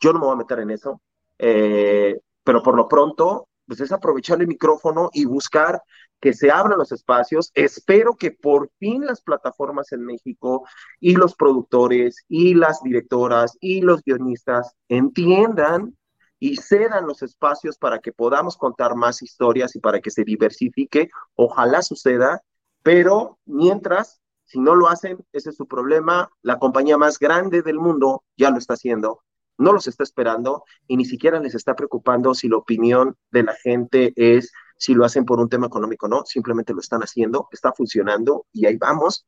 Yo no me voy a meter en eso. Eh, pero por lo pronto, pues es aprovechar el micrófono y buscar que se abran los espacios. Espero que por fin las plataformas en México y los productores y las directoras y los guionistas entiendan y cedan los espacios para que podamos contar más historias y para que se diversifique. Ojalá suceda, pero mientras, si no lo hacen, ese es su problema. La compañía más grande del mundo ya lo está haciendo no los está esperando y ni siquiera les está preocupando si la opinión de la gente es si lo hacen por un tema económico o no, simplemente lo están haciendo, está funcionando y ahí vamos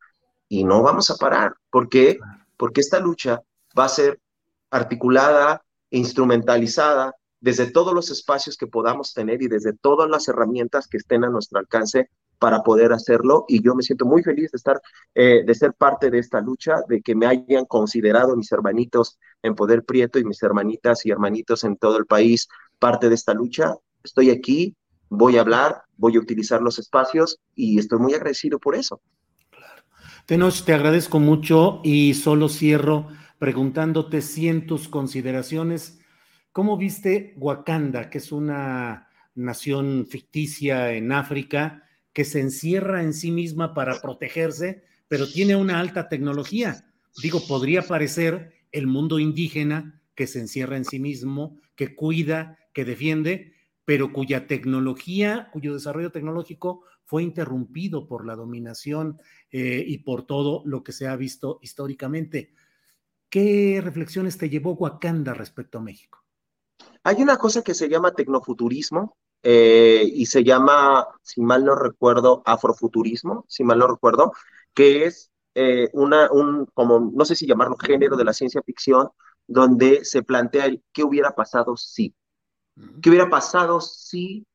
y no vamos a parar. ¿Por qué? Porque esta lucha va a ser articulada, instrumentalizada desde todos los espacios que podamos tener y desde todas las herramientas que estén a nuestro alcance para poder hacerlo y yo me siento muy feliz de estar, eh, de ser parte de esta lucha, de que me hayan considerado mis hermanitos en Poder Prieto y mis hermanitas y hermanitos en todo el país parte de esta lucha. Estoy aquí, voy a hablar, voy a utilizar los espacios y estoy muy agradecido por eso. Claro. Tenos, te agradezco mucho y solo cierro preguntándote si en tus consideraciones, ¿cómo viste Wakanda, que es una nación ficticia en África? Que se encierra en sí misma para protegerse, pero tiene una alta tecnología. Digo, podría parecer el mundo indígena que se encierra en sí mismo, que cuida, que defiende, pero cuya tecnología, cuyo desarrollo tecnológico fue interrumpido por la dominación eh, y por todo lo que se ha visto históricamente. ¿Qué reflexiones te llevó Wakanda respecto a México? Hay una cosa que se llama tecnofuturismo eh, y se llama, si mal no recuerdo, afrofuturismo, si mal no recuerdo, que es eh, una, un, como, no sé si llamarlo género de la ciencia ficción, donde se plantea el qué hubiera pasado si. ¿Qué hubiera pasado si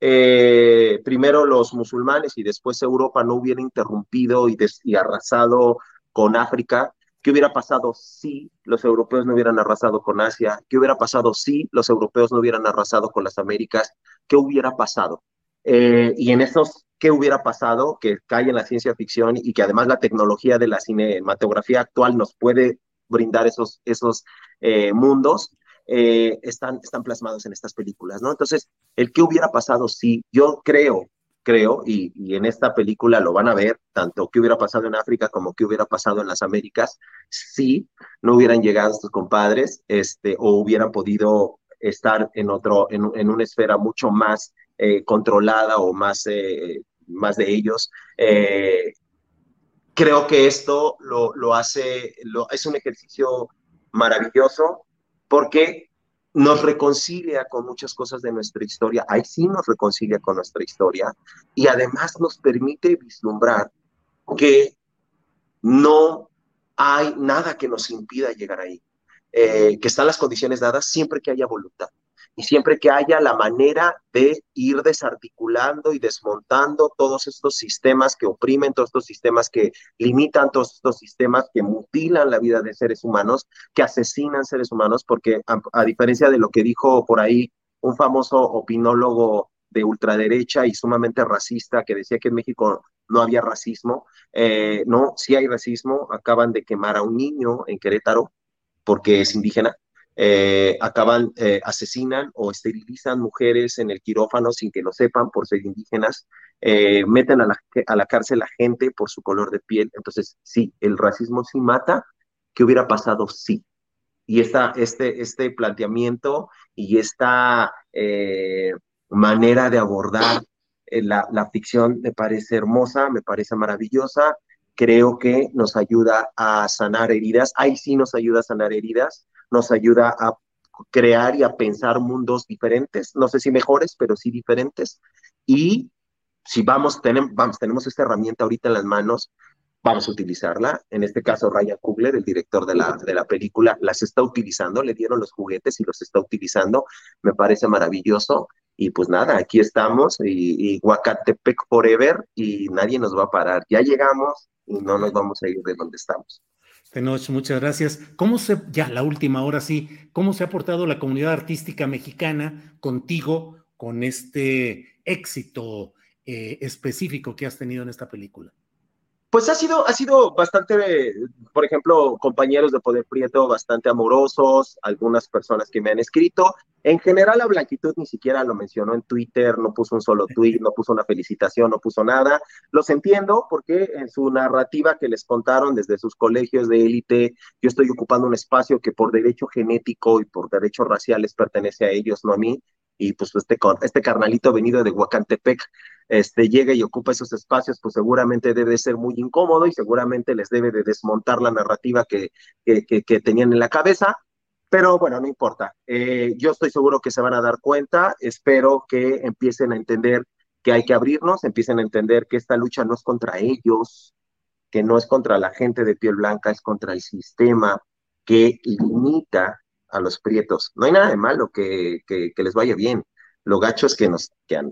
eh, primero los musulmanes y después Europa no hubieran interrumpido y, y arrasado con África? ¿Qué hubiera pasado si los europeos no hubieran arrasado con Asia? ¿Qué hubiera pasado si los europeos no hubieran arrasado con las Américas? ¿Qué hubiera pasado? Eh, y en esos qué hubiera pasado, que cae en la ciencia ficción y que además la tecnología de la cinematografía actual nos puede brindar esos, esos eh, mundos, eh, están, están plasmados en estas películas, ¿no? Entonces, el qué hubiera pasado si yo creo creo, y, en esta película lo van a ver, tanto qué hubiera pasado en África como qué hubiera pasado en las Américas, si no hubieran llegado estos compadres, este, o hubieran podido estar en otro, en, en una esfera mucho más eh, controlada o más, eh, más de ellos. Eh, creo que esto lo, lo hace, lo, es un ejercicio maravilloso porque nos reconcilia con muchas cosas de nuestra historia, ahí sí nos reconcilia con nuestra historia. Y además nos permite vislumbrar que no hay nada que nos impida llegar ahí, eh, que están las condiciones dadas siempre que haya voluntad y siempre que haya la manera de ir desarticulando y desmontando todos estos sistemas que oprimen, todos estos sistemas que limitan, todos estos sistemas que mutilan la vida de seres humanos, que asesinan seres humanos, porque a, diferencia de lo que dijo por ahí un famoso opinólogo de ultraderecha y sumamente racista que decía que en México no había racismo, eh, no, sí hay racismo, acaban de quemar a un niño en Querétaro porque es indígena, eh, acaban, eh, asesinan o esterilizan mujeres en el quirófano sin que lo sepan por ser indígenas, eh, meten a la, a la cárcel a gente por su color de piel. Entonces, sí, el racismo sí mata. ¿Qué hubiera pasado? Sí. Y esta, este, este planteamiento y esta manera de abordar la, la ficción me parece hermosa, me parece maravillosa creo que nos ayuda a sanar heridas. Ahí sí nos ayuda a sanar heridas nos ayuda a crear y a pensar mundos diferentes, no sé si mejores, pero sí diferentes. Y si vamos, tenemos, vamos, tenemos esta herramienta ahorita en las manos, vamos a utilizarla. En este caso, Ryan Coogler, el director de la, de la película, las está utilizando, le dieron los juguetes y los está utilizando. Me parece maravilloso. Y pues nada, aquí estamos y, y Huacatepec Forever y nadie nos va a parar. Ya llegamos y no nos vamos a ir de donde estamos. Tenoch, muchas gracias. ¿Cómo se, ya la última hora sí, cómo se ha portado la comunidad artística mexicana contigo con este éxito eh, específico que has tenido en esta película? Pues ha sido, ha sido bastante, por ejemplo, compañeros de Poder Prieto bastante amorosos, algunas personas que me han escrito. En general, la Blanquitud ni siquiera lo mencionó en Twitter, no puso un solo tweet, no puso una felicitación, no puso nada. Los entiendo porque en su narrativa que les contaron desde sus colegios de élite, yo estoy ocupando un espacio que por derecho genético y por derechos raciales pertenece a ellos, no a mí y pues este, este carnalito venido de Huacantepec este, llega y ocupa esos espacios, pues seguramente debe ser muy incómodo y seguramente les debe de desmontar la narrativa que, que, tenían en la cabeza, pero bueno, no importa. Eh, yo estoy seguro que se van a dar cuenta, espero que empiecen a entender que hay que abrirnos, empiecen a entender que esta lucha no es contra ellos, que no es contra la gente de piel blanca, es contra el sistema que limita a los prietos. No hay nada de malo que, que, les vaya bien. Lo gacho es que, nos, que a,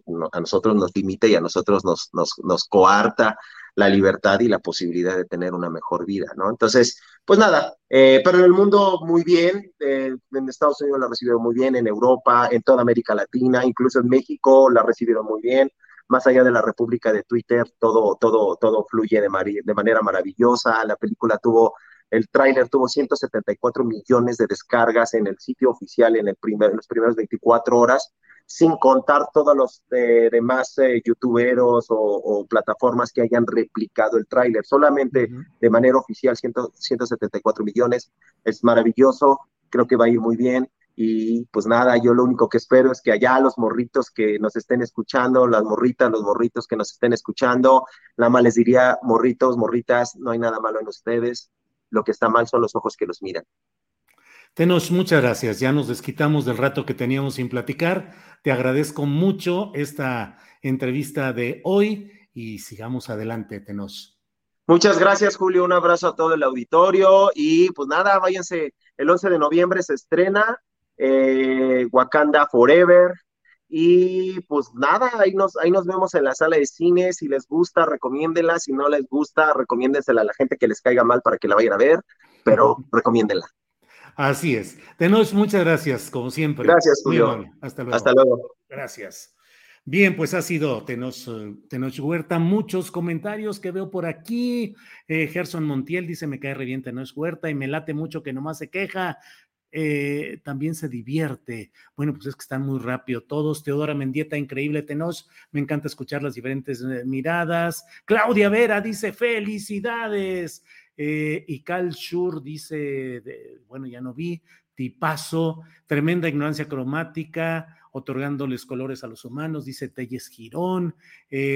nosotros nos limita y a nosotros nos, nos, nos coarta la libertad y la posibilidad de tener una mejor vida, ¿no? Entonces, pues nada, eh, pero en el mundo muy bien, eh, en Estados Unidos la recibieron muy bien, en Europa, en toda América Latina, incluso en México la recibieron muy bien, más allá de la República de Twitter, todo, todo, todo fluye de, de manera maravillosa, la película tuvo el tráiler tuvo 174 millones de descargas en el sitio oficial en, el primer, en los primeros 24 horas, sin contar todos los eh, demás eh, youtuberos o, plataformas que hayan replicado el tráiler. Solamente de manera oficial 174 millones. Es maravilloso, creo que va a ir muy bien. Y pues nada, yo lo único que espero es que allá los morritos que nos estén escuchando, las morritas, los morritos que nos estén escuchando, nada más les diría, morritos, morritas, no hay nada malo en ustedes, lo que está mal son los ojos que los miran. Tenos, muchas gracias. Ya nos desquitamos del rato que teníamos sin platicar. Te agradezco mucho esta entrevista de hoy y sigamos adelante, Tenos. Muchas gracias, Julio. Un abrazo a todo el auditorio y pues nada, váyanse. El 11 de noviembre se estrena eh, Wakanda Forever. Y pues nada, ahí nos, ahí nos vemos en la sala de cine. Si les gusta, recomiéndenla. Si no les gusta, recomiéndensela a la gente que les caiga mal para que la vayan a ver, pero recomiéndenla. Así es. Tenos, muchas gracias, como siempre. Gracias, Julio. Hasta luego. Hasta luego. Gracias. Bien, pues ha sido Tenos, Tenos Huerta. Muchos comentarios que veo por aquí. Eh, Gerson Montiel dice: Me cae re bien Tenos Huerta y me late mucho que nomás se queja. Eh, también se divierte. Bueno, pues es que están muy rápido todos. Teodora Mendieta, increíble Tenos. Me encanta escuchar las diferentes eh, miradas. Claudia Vera dice: Felicidades. Eh, y Cal Schur dice: Bueno, ya no vi. Tipazo, tremenda ignorancia cromática, otorgándoles colores a los humanos, dice Telles Girón.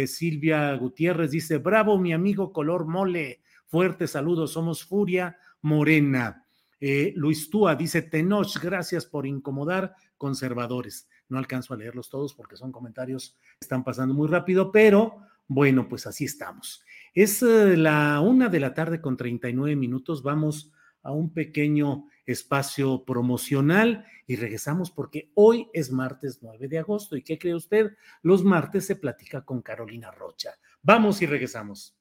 Silvia Gutiérrez dice: Bravo, mi amigo color mole. Fuerte saludos, somos Furia Morena. Eh, Luis Túa dice, Tenoch, gracias por incomodar conservadores. No alcanzo a leerlos todos porque son comentarios que están pasando muy rápido, pero bueno, pues así estamos. Es eh, la una de la tarde con 39 minutos. Vamos a un pequeño espacio promocional y regresamos porque hoy es martes 9 de agosto. ¿Y qué cree usted? Los martes se platica con Carolina Rocha. Vamos y regresamos.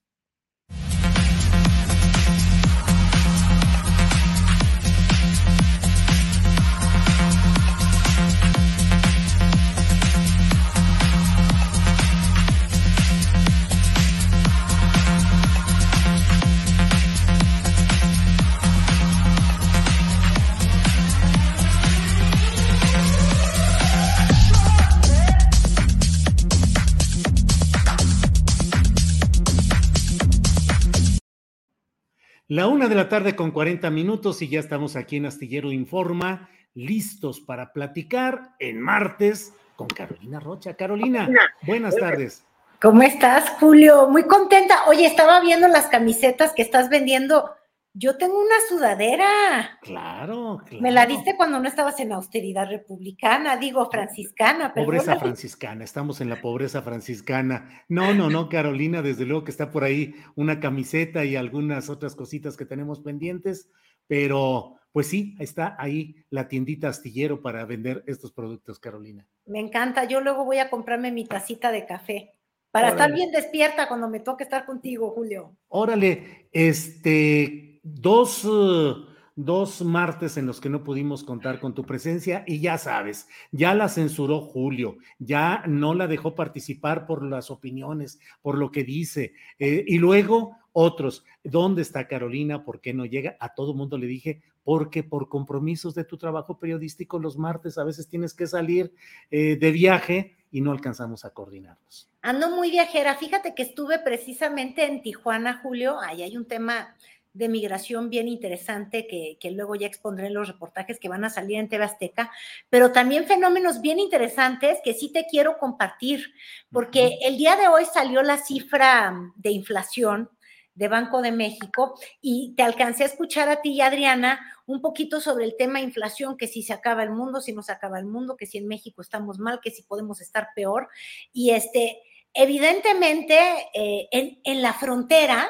La una de la tarde con 40 minutos y ya estamos aquí en Astillero Informa, listos para platicar en martes con Carolina Rocha. Carolina, buenas tardes. ¿Cómo estás, Julio? Muy contenta. Oye, estaba viendo las camisetas que estás vendiendo yo tengo una sudadera. Claro, claro. Me la diste cuando no estabas en austeridad republicana, digo franciscana. Pobreza franciscana, estamos en la pobreza franciscana. No, no, no, Carolina, desde luego que está por ahí una camiseta y algunas otras cositas que tenemos pendientes, pero pues sí, está ahí la tiendita astillero para vender estos productos, Carolina. Me encanta, yo luego voy a comprarme mi tacita de café. Para estar bien despierta cuando me toque estar contigo, Julio. Órale, este, dos, eh, dos martes en los que no pudimos contar con tu presencia y ya sabes, ya la censuró Julio, ya no la dejó participar por las opiniones, por lo que dice. Eh, y luego otros, ¿dónde está Carolina? ¿Por qué no llega? A todo mundo le dije, porque por compromisos de tu trabajo periodístico los martes a veces tienes que salir eh, de viaje y no alcanzamos a coordinarnos. Ando muy viajera. Fíjate que estuve precisamente en Tijuana, Julio. Ahí hay un tema de migración bien interesante que, luego ya expondré en los reportajes que van a salir en TV Azteca, pero también fenómenos bien interesantes que sí te quiero compartir, porque el día de hoy salió la cifra de inflación de Banco de México y te alcancé a escuchar a ti y Adriana un poquito sobre el tema inflación, que si se acaba el mundo, si no se acaba el mundo, que si en México estamos mal, que si podemos estar peor. Y este, evidentemente, eh, en, en, la frontera,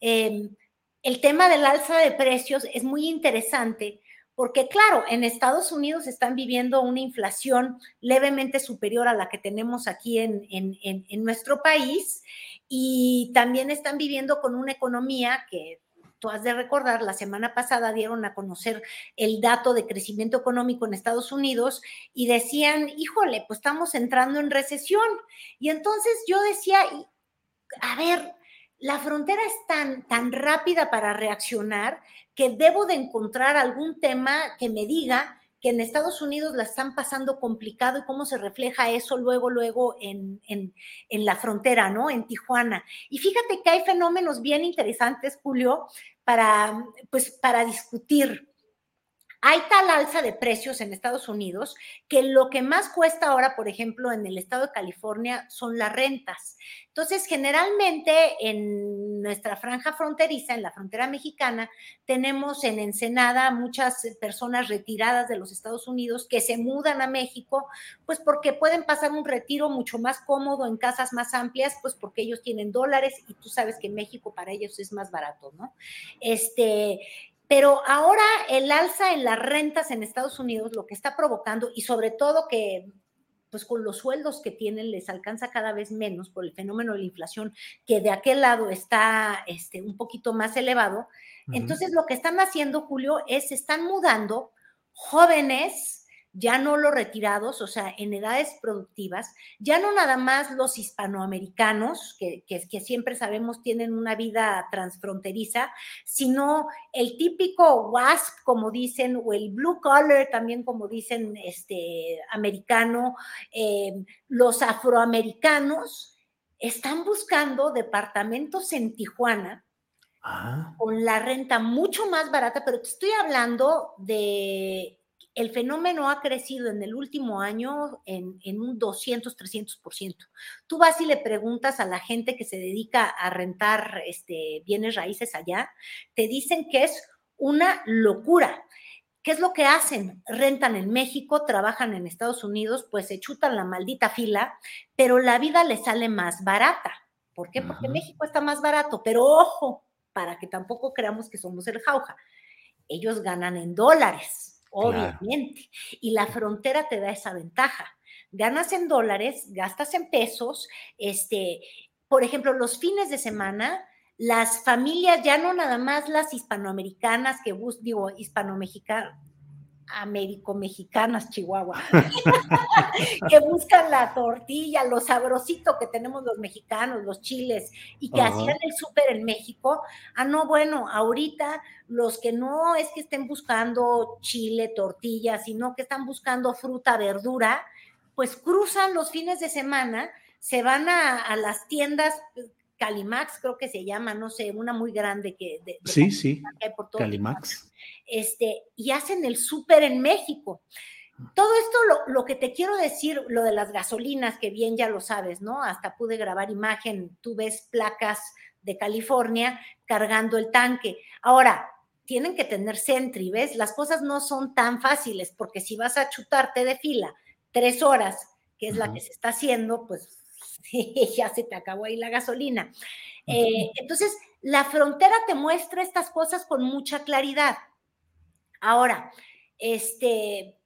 eh, el tema del alza de precios es muy interesante porque, claro, en Estados Unidos están viviendo una inflación levemente superior a la que tenemos aquí en, nuestro país y también están viviendo con una economía que tú has de recordar, la semana pasada dieron a conocer el dato de crecimiento económico en Estados Unidos y decían, híjole, pues estamos entrando en recesión. Y entonces yo decía, a ver, la frontera es tan, tan rápida para reaccionar que debo de encontrar algún tema que me diga que en Estados Unidos la están pasando complicado y cómo se refleja eso luego, luego en, en, la frontera, ¿no? En Tijuana. Y fíjate que hay fenómenos bien interesantes, Julio, para, pues, para discutir. Hay tal alza de precios en Estados Unidos que lo que más cuesta ahora, por ejemplo, en el estado de California son las rentas. Entonces, generalmente en nuestra franja fronteriza, en la frontera mexicana, tenemos en Ensenada muchas personas retiradas de los Estados Unidos que se mudan a México, pues porque pueden pasar un retiro mucho más cómodo en casas más amplias, pues porque ellos tienen dólares y tú sabes que México para ellos es más barato, ¿no? Este, pero ahora el alza en las rentas en Estados Unidos lo que está provocando, y sobre todo que pues con los sueldos que tienen les alcanza cada vez menos por el fenómeno de la inflación, que de aquel lado está este, un poquito más elevado. Entonces, lo que están haciendo, Julio, es están mudando jóvenes ya no los retirados, o sea, en edades productivas, ya no nada más los hispanoamericanos, que, que, siempre sabemos tienen una vida transfronteriza, sino el típico WASP, como dicen, o el blue collar, también como dicen, este, americano, eh, los afroamericanos están buscando departamentos en Tijuana, ah. con la renta mucho más barata, pero te estoy hablando de el fenómeno ha crecido en el último año en, un 200, 300%. Tú vas y le preguntas a la gente que se dedica a rentar este, bienes raíces allá, te dicen que es una locura. ¿Qué es lo que hacen? Rentan en México, trabajan en Estados Unidos, pues se chutan la maldita fila, pero la vida les sale más barata. ¿Por qué? Porque México está más barato, pero ojo, para que tampoco creamos que somos el jauja. Ellos ganan en dólares obviamente. Y la frontera te da esa ventaja. Ganas en dólares, gastas en pesos, este, por ejemplo, los fines de semana, las familias, ya no nada más las hispanoamericanas que bus, digo, hispano-mexicanas, américo-mexicanas, Chihuahua, que buscan la tortilla, lo sabrosito que tenemos los mexicanos, los chiles, y que hacían el súper en México. Ah, no, bueno, ahorita los que no es que estén buscando chile, tortilla, sino que están buscando fruta, verdura, pues cruzan los fines de semana, se van a, las tiendas Calimax, creo que se llama, no sé, una muy grande que sí, sí, Calimax este, y hacen el súper en México. Todo esto, lo, que te quiero decir, lo de las gasolinas, que bien ya lo sabes, ¿no? Hasta pude grabar imagen, tú ves placas de California cargando el tanque. Ahora, tienen que tener Sentry, ¿ves? Las cosas no son tan fáciles, porque si vas a chutarte de fila tres horas, que es la que se está haciendo, pues ya se te acabó ahí la gasolina. Eh, entonces, la frontera te muestra estas cosas con mucha claridad. Ahora, este,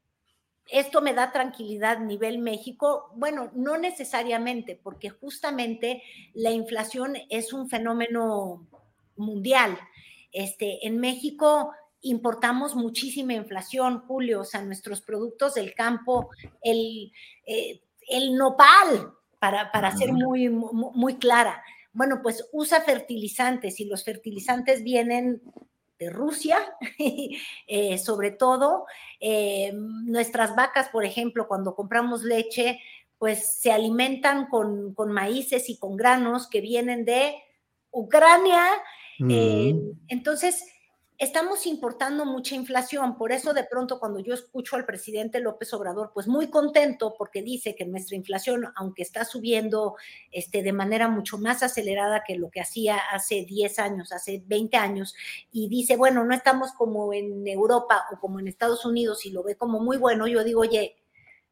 esto me da tranquilidad a nivel México. Bueno, no necesariamente, porque justamente la inflación es un fenómeno mundial. Este, en México importamos muchísima inflación, Julio, o sea, nuestros productos del campo, el, eh, el nopal, para, para ser muy, muy clara. Bueno, pues usa fertilizantes y los fertilizantes vienen de Rusia, eh, sobre todo. Eh, nuestras vacas, por ejemplo, cuando compramos leche, pues se alimentan con, maíces y con granos que vienen de Ucrania. Eh, mm. entonces, estamos importando mucha inflación. Por eso de pronto cuando yo escucho al presidente López Obrador, pues muy contento porque dice que nuestra inflación, aunque está subiendo este, de manera mucho más acelerada que lo que hacía hace 10 años, hace 20 años, y dice, bueno, no estamos como en Europa o como en Estados Unidos y lo ve como muy bueno, yo digo, oye,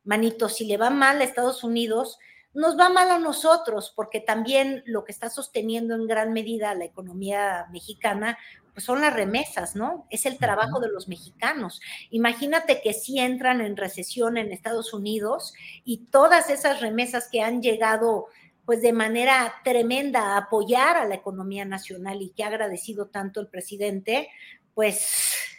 manito, si le va mal a Estados Unidos, nos va mal a nosotros, porque también lo que está sosteniendo en gran medida la economía mexicana, pues son las remesas, ¿no? Es el trabajo de los mexicanos. Imagínate que si entran en recesión en Estados Unidos y todas esas remesas que han llegado pues de manera tremenda a apoyar a la economía nacional y que ha agradecido tanto el presidente, pues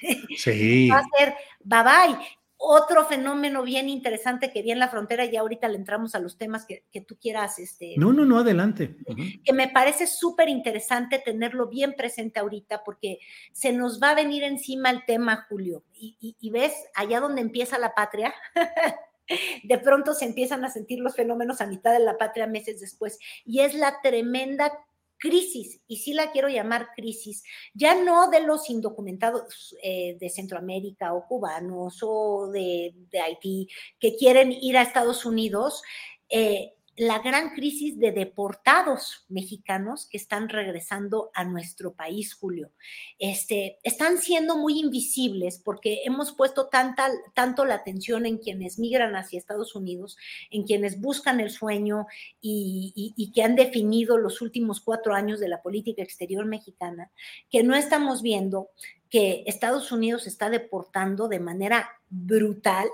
va a ser bye bye otro fenómeno bien interesante que vi en la frontera, y ahorita le entramos a los temas que, tú quieras. Este, no, no, no, adelante. Que me parece súper interesante tenerlo bien presente ahorita, porque se nos va a venir encima el tema, Julio. Y, y ves, allá donde empieza la patria, de pronto se empiezan a sentir los fenómenos a mitad de la patria meses después. Y es la tremenda crisis, y sí la quiero llamar crisis, ya no de los indocumentados eh, de Centroamérica o cubanos o de, Haití que quieren ir a Estados Unidos, eh, la gran crisis de deportados mexicanos que están regresando a nuestro país, Julio. Este, están siendo muy invisibles porque hemos puesto tanta, tanto la atención en quienes migran hacia Estados Unidos, en quienes buscan el sueño y, y, y que han definido los últimos cuatro años de la política exterior mexicana, que no estamos viendo que Estados Unidos está deportando de manera brutal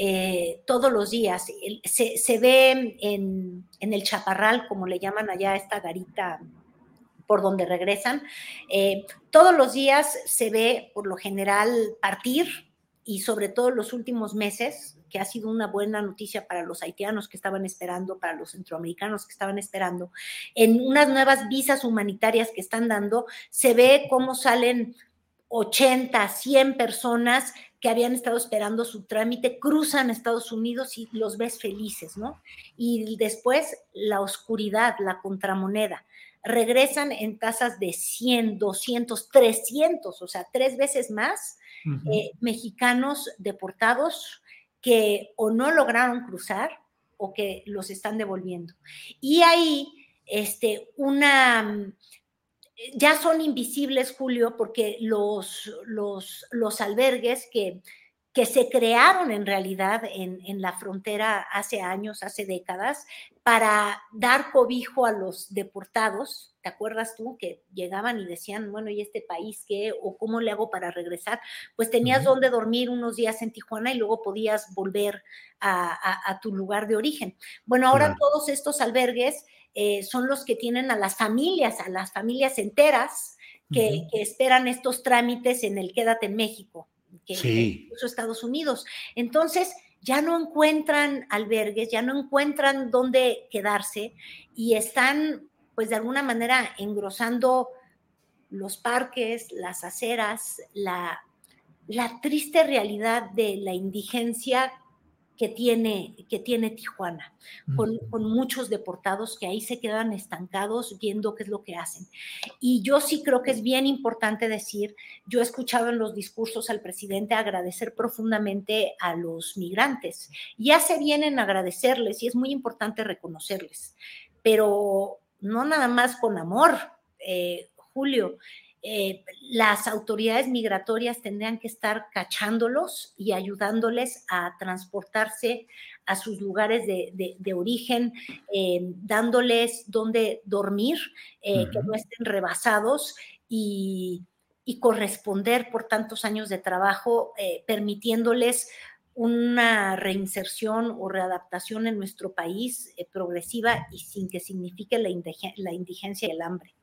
eh, todos los días. Se, se ve en, en, el chaparral, como le llaman allá esta garita por donde regresan, eh, todos los días se ve por lo general partir y sobre todo los últimos meses, que ha sido una buena noticia para los haitianos que estaban esperando, para los centroamericanos que estaban esperando, en unas nuevas visas humanitarias que están dando, se ve cómo salen 80, 100 personas que habían estado esperando su trámite, cruzan Estados Unidos y los ves felices, ¿no? Y después la oscuridad, la contramoneda. Regresan en tasas de 100, 200, 300, o sea, tres veces más uh -huh. eh, mexicanos deportados que o no lograron cruzar o que los están devolviendo. Y ahí, este, una ya son invisibles, Julio, porque los, los, los albergues que, que, se crearon en realidad en, en, la frontera hace años, hace décadas, para dar cobijo a los deportados, ¿te acuerdas tú que llegaban y decían, bueno, ¿y este país qué? ¿O cómo le hago para regresar? Pues tenías uh -huh. donde dormir unos días en Tijuana y luego podías volver a, a, a tu lugar de origen. Bueno, ahora todos estos albergues eh, son los que tienen a las familias, a las familias enteras que, uh -huh. que esperan estos trámites en el Quédate en México, que sí. incluso Estados Unidos. Entonces, ya no encuentran albergues, ya no encuentran dónde quedarse y están, pues de alguna manera, engrosando los parques, las aceras, la, la triste realidad de la indigencia que tiene, que tiene Tijuana, con, con, muchos deportados que ahí se quedan estancados viendo qué es lo que hacen. Y yo sí creo que es bien importante decir, yo he escuchado en los discursos al presidente agradecer profundamente a los migrantes y hace bien en agradecerles y es muy importante reconocerles, pero no nada más con amor, eh, Julio eh, las autoridades migratorias tendrían que estar cachándolos y ayudándoles a transportarse a sus lugares de, de, de origen, eh, dándoles dónde dormir, eh, uh -huh. que no estén rebasados y, y, corresponder por tantos años de trabajo, permitiéndoles una reinserción o readaptación en nuestro país progresiva y sin que signifique la indigencia y el hambre.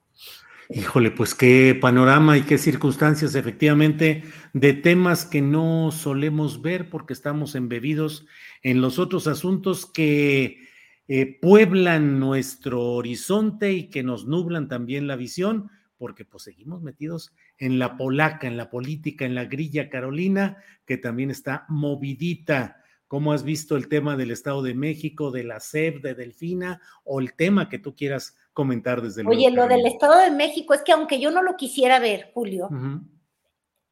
Híjole, pues qué panorama y qué circunstancias efectivamente de temas que no solemos ver porque estamos embebidos en los otros asuntos que eh, pueblan nuestro horizonte y que nos nublan también la visión, porque pues seguimos metidos en la polaca, en la política, en la grilla carolina, que también está movidita. ¿Cómo has visto el tema del Estado de México, de la SEP, de Delfina, o el tema que tú quieras comentar desde luego. Oye, lo del Estado de México es que aunque yo no lo quisiera ver, Julio, uh -huh.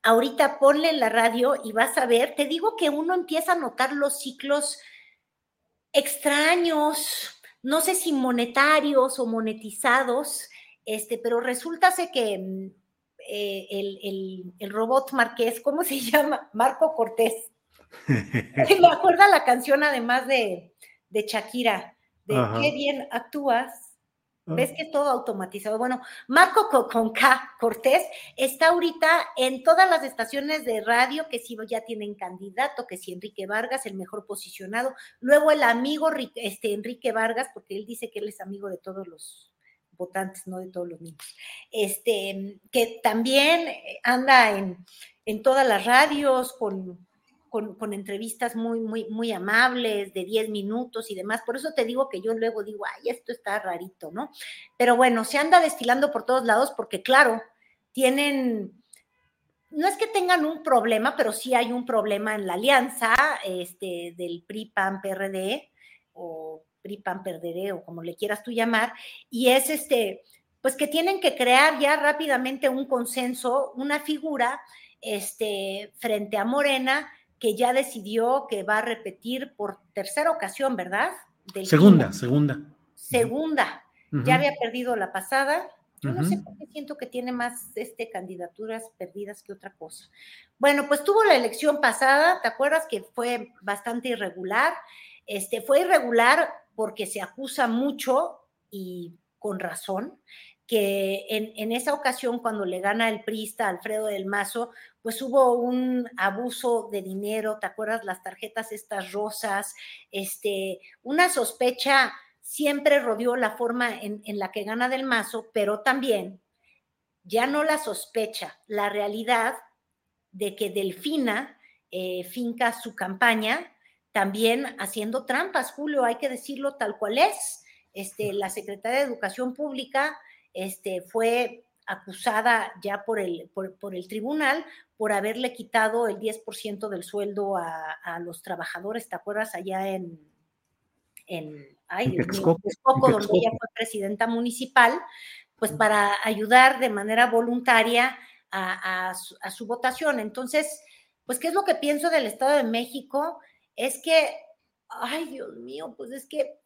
ahorita ponle en la radio y vas a ver, te digo que uno empieza a notar los ciclos extraños, no sé si monetarios o monetizados, este, pero resulta que eh, el, el, el robot marqués, ¿cómo se llama? Marco Cortés. Me acuerda la canción además de, de Shakira, de Ajá. qué bien actúas, ¿Ves que todo automatizado? Bueno, Marco con K Cortés está ahorita en todas las estaciones de radio que si ya tienen candidato, que si Enrique Vargas, el mejor posicionado. Luego el amigo este, Enrique Vargas, porque él dice que él es amigo de todos los votantes, no de todos los niños. Este, que también anda en, en todas las radios con con, entrevistas muy, muy, muy amables, de 10 minutos y demás. Por eso te digo que yo luego digo, ay, esto está rarito, ¿no? Pero bueno, se anda desfilando por todos lados porque, claro, tienen, no es que tengan un problema, pero sí hay un problema en la alianza este, del PRI-PAN-PRD o PRI-PAN-PRD o como le quieras tú llamar, y es este pues que tienen que crear ya rápidamente un consenso, una figura este, frente a Morena, que ya decidió que va a repetir por tercera ocasión, ¿verdad? segunda, segunda. Segunda. Ya había perdido la pasada. Yo no sé por qué siento que tiene más este, candidaturas perdidas que otra cosa. Bueno, pues tuvo la elección pasada, ¿te acuerdas que fue bastante irregular? Este, fue irregular porque se acusa mucho y con razón que en, esa ocasión cuando le gana el priista Alfredo del Mazo, pues hubo un abuso de dinero, ¿te acuerdas las tarjetas estas rosas? Este, una sospecha siempre rodeó la forma en, la que gana del Mazo, pero también ya no la sospecha, la realidad de que Delfina eh, finca su campaña también haciendo trampas, Julio, hay que decirlo tal cual es. Este, la secretaria de Educación Pública este, fue acusada ya por el, por, el tribunal por haberle quitado el 10% del sueldo a, los trabajadores, ¿te acuerdas? Allá en, en, ay, donde ella fue presidenta municipal, pues para ayudar de manera voluntaria a, su, a su votación. Entonces, pues, ¿qué es lo que pienso del Estado de México? Es que, ay, Dios mío, pues es que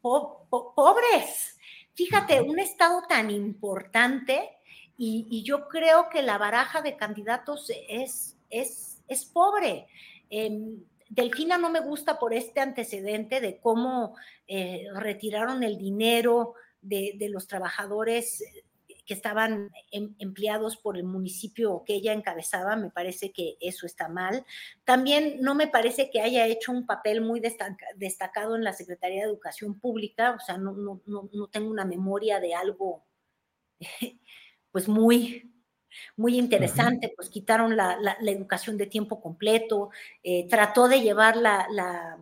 pobres, Fíjate, un estado tan importante y, yo creo que la baraja de candidatos es, es, es pobre. Eh, Delfina no me gusta por este antecedente de cómo eh, retiraron el dinero de, de, los trabajadores que estaban em, empleados por el municipio que ella encabezaba, me parece que eso está mal. También no me parece que haya hecho un papel muy destacado en la Secretaría de Educación Pública, o sea, no, no, no, tengo una memoria de algo pues muy, muy interesante, pues quitaron la, la, educación de tiempo completo, eh, trató de llevar la, la,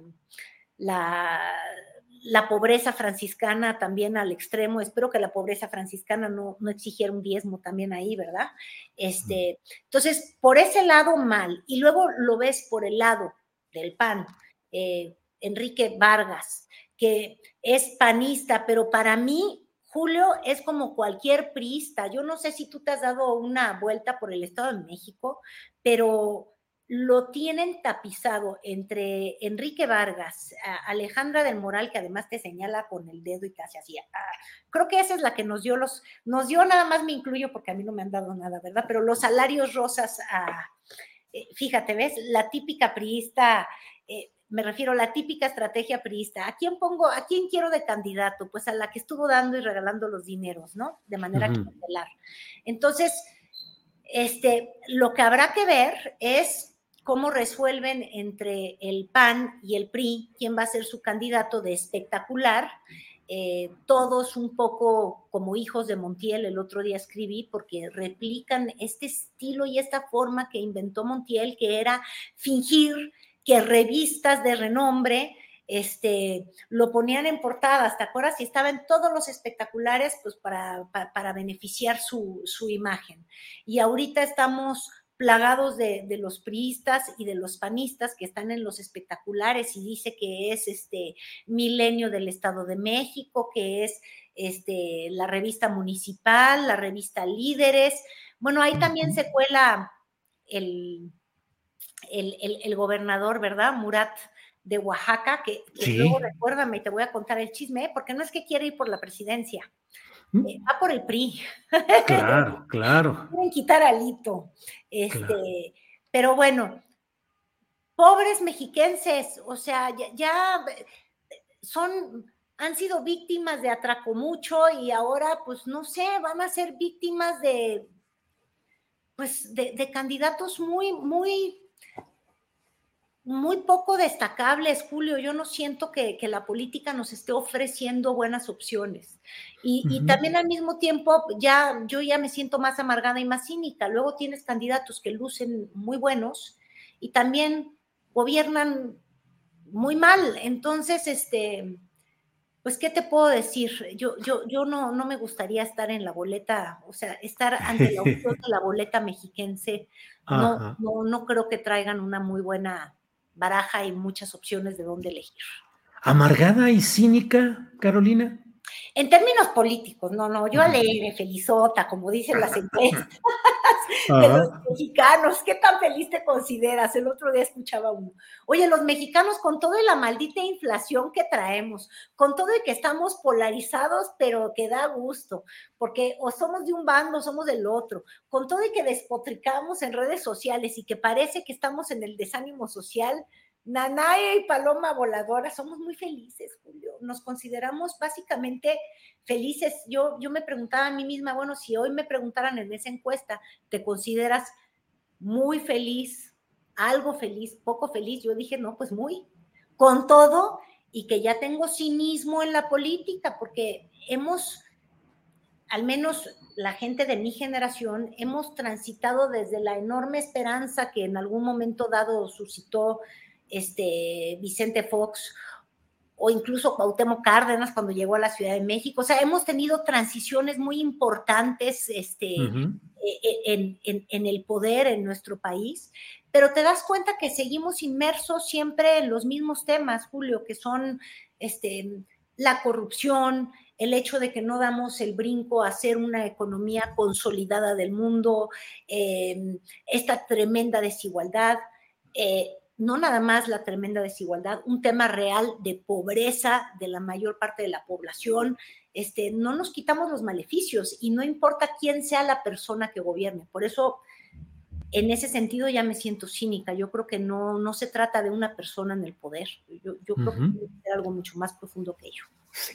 la pobreza franciscana también al extremo. Espero que la pobreza franciscana no, no exigiera un diezmo también ahí, ¿verdad? Este, entonces, por ese lado mal. Y luego lo ves por el lado del PAN, eh, Enrique Vargas, que es panista, pero para mí, Julio, es como cualquier priista. Yo no sé si tú te has dado una vuelta por el Estado de México, pero lo tienen tapizado entre Enrique Vargas, Alejandra del Moral, que además te señala con el dedo y casi así. Ah, creo que esa es la que nos dio los, nos dio nada más me incluyo porque a mí no me han dado nada, ¿verdad? Pero los salarios rosas, eh, fíjate, ¿ves? La típica priista, eh, me refiero a la típica estrategia priista. ¿A quién pongo, a quién quiero de candidato? Pues a la que estuvo dando y regalando los dineros, ¿no? De manera uh Entonces, este, lo que habrá que ver es cómo resuelven entre el PAN y el PRI quién va a ser su candidato de espectacular. Eh, todos un poco como hijos de Montiel, el otro día escribí, porque replican este estilo y esta forma que inventó Montiel, que era fingir que revistas de renombre este, lo ponían en portadas, ¿te acuerdas? Y estaba en todos los espectaculares, pues para, para, beneficiar su, su imagen. Y ahorita estamos plagados de, los priistas y de los panistas que están en los espectaculares y dice que es este Milenio del Estado de México, que es este, la revista municipal, la revista Líderes. Bueno, ahí también se cuela el, el, gobernador, ¿verdad? Murat de Oaxaca, que, luego recuérdame, te voy a contar el chisme, ¿eh? porque no es que quiere ir por la presidencia, va por el PRI. Claro, claro. Quieren quitar alito. Este, Pero bueno, pobres mexiquenses, o sea, ya, son, han sido víctimas de atraco mucho y ahora, pues no sé, van a ser víctimas de, pues, de, de candidatos muy, muy muy poco destacables, Julio. Yo no siento que, la política nos esté ofreciendo buenas opciones. Y, también al mismo tiempo, ya yo ya me siento más amargada y más cínica. Luego tienes candidatos que lucen muy buenos y también gobiernan muy mal. Entonces, este, pues, ¿qué te puedo decir? Yo, yo, yo no, no me gustaría estar en la boleta, o sea, estar ante la opción de la boleta mexiquense. No, no, no creo que traigan una muy buena baraja y muchas opciones de dónde elegir. ¿Amargada y cínica, Carolina? En términos políticos, no, no, yo alegre, felizota, como dicen las empresas de los mexicanos. ¿Qué tan feliz te consideras? El otro día escuchaba uno. Oye, los mexicanos con todo y la maldita inflación que traemos, con todo y que estamos polarizados, pero que da gusto, porque o somos de un bando o somos del otro, con todo y que despotricamos en redes sociales y que parece que estamos en el desánimo social, Nanaya y Paloma Voladora, somos muy felices, Julio. Nos consideramos básicamente felices. Yo, yo me preguntaba a mí misma, bueno, si hoy me preguntaran en esa encuesta, ¿te consideras muy feliz, algo feliz, poco feliz? Yo dije, no, pues muy. Con todo, y que ya tengo cinismo en la política, porque hemos, al menos la gente de mi generación, hemos transitado desde la enorme esperanza que en algún momento dado suscitó este, Vicente Fox o incluso Cuauhtémoc Cárdenas cuando llegó a la Ciudad de México. O sea, hemos tenido transiciones muy importantes este, e, e, en, el poder en nuestro país, pero te das cuenta que seguimos inmersos siempre en los mismos temas, Julio, que son este, la corrupción, el hecho de que no damos el brinco a ser una economía consolidada del mundo, eh, esta tremenda desigualdad. Eh, no nada más la tremenda desigualdad, un tema real de pobreza de la mayor parte de la población. Este, no nos quitamos los maleficios y no importa quién sea la persona que gobierne. Por eso, en ese sentido, ya me siento cínica. Yo creo que no, no se trata de una persona en el poder. Yo, creo que es algo mucho más profundo que ello. Sí.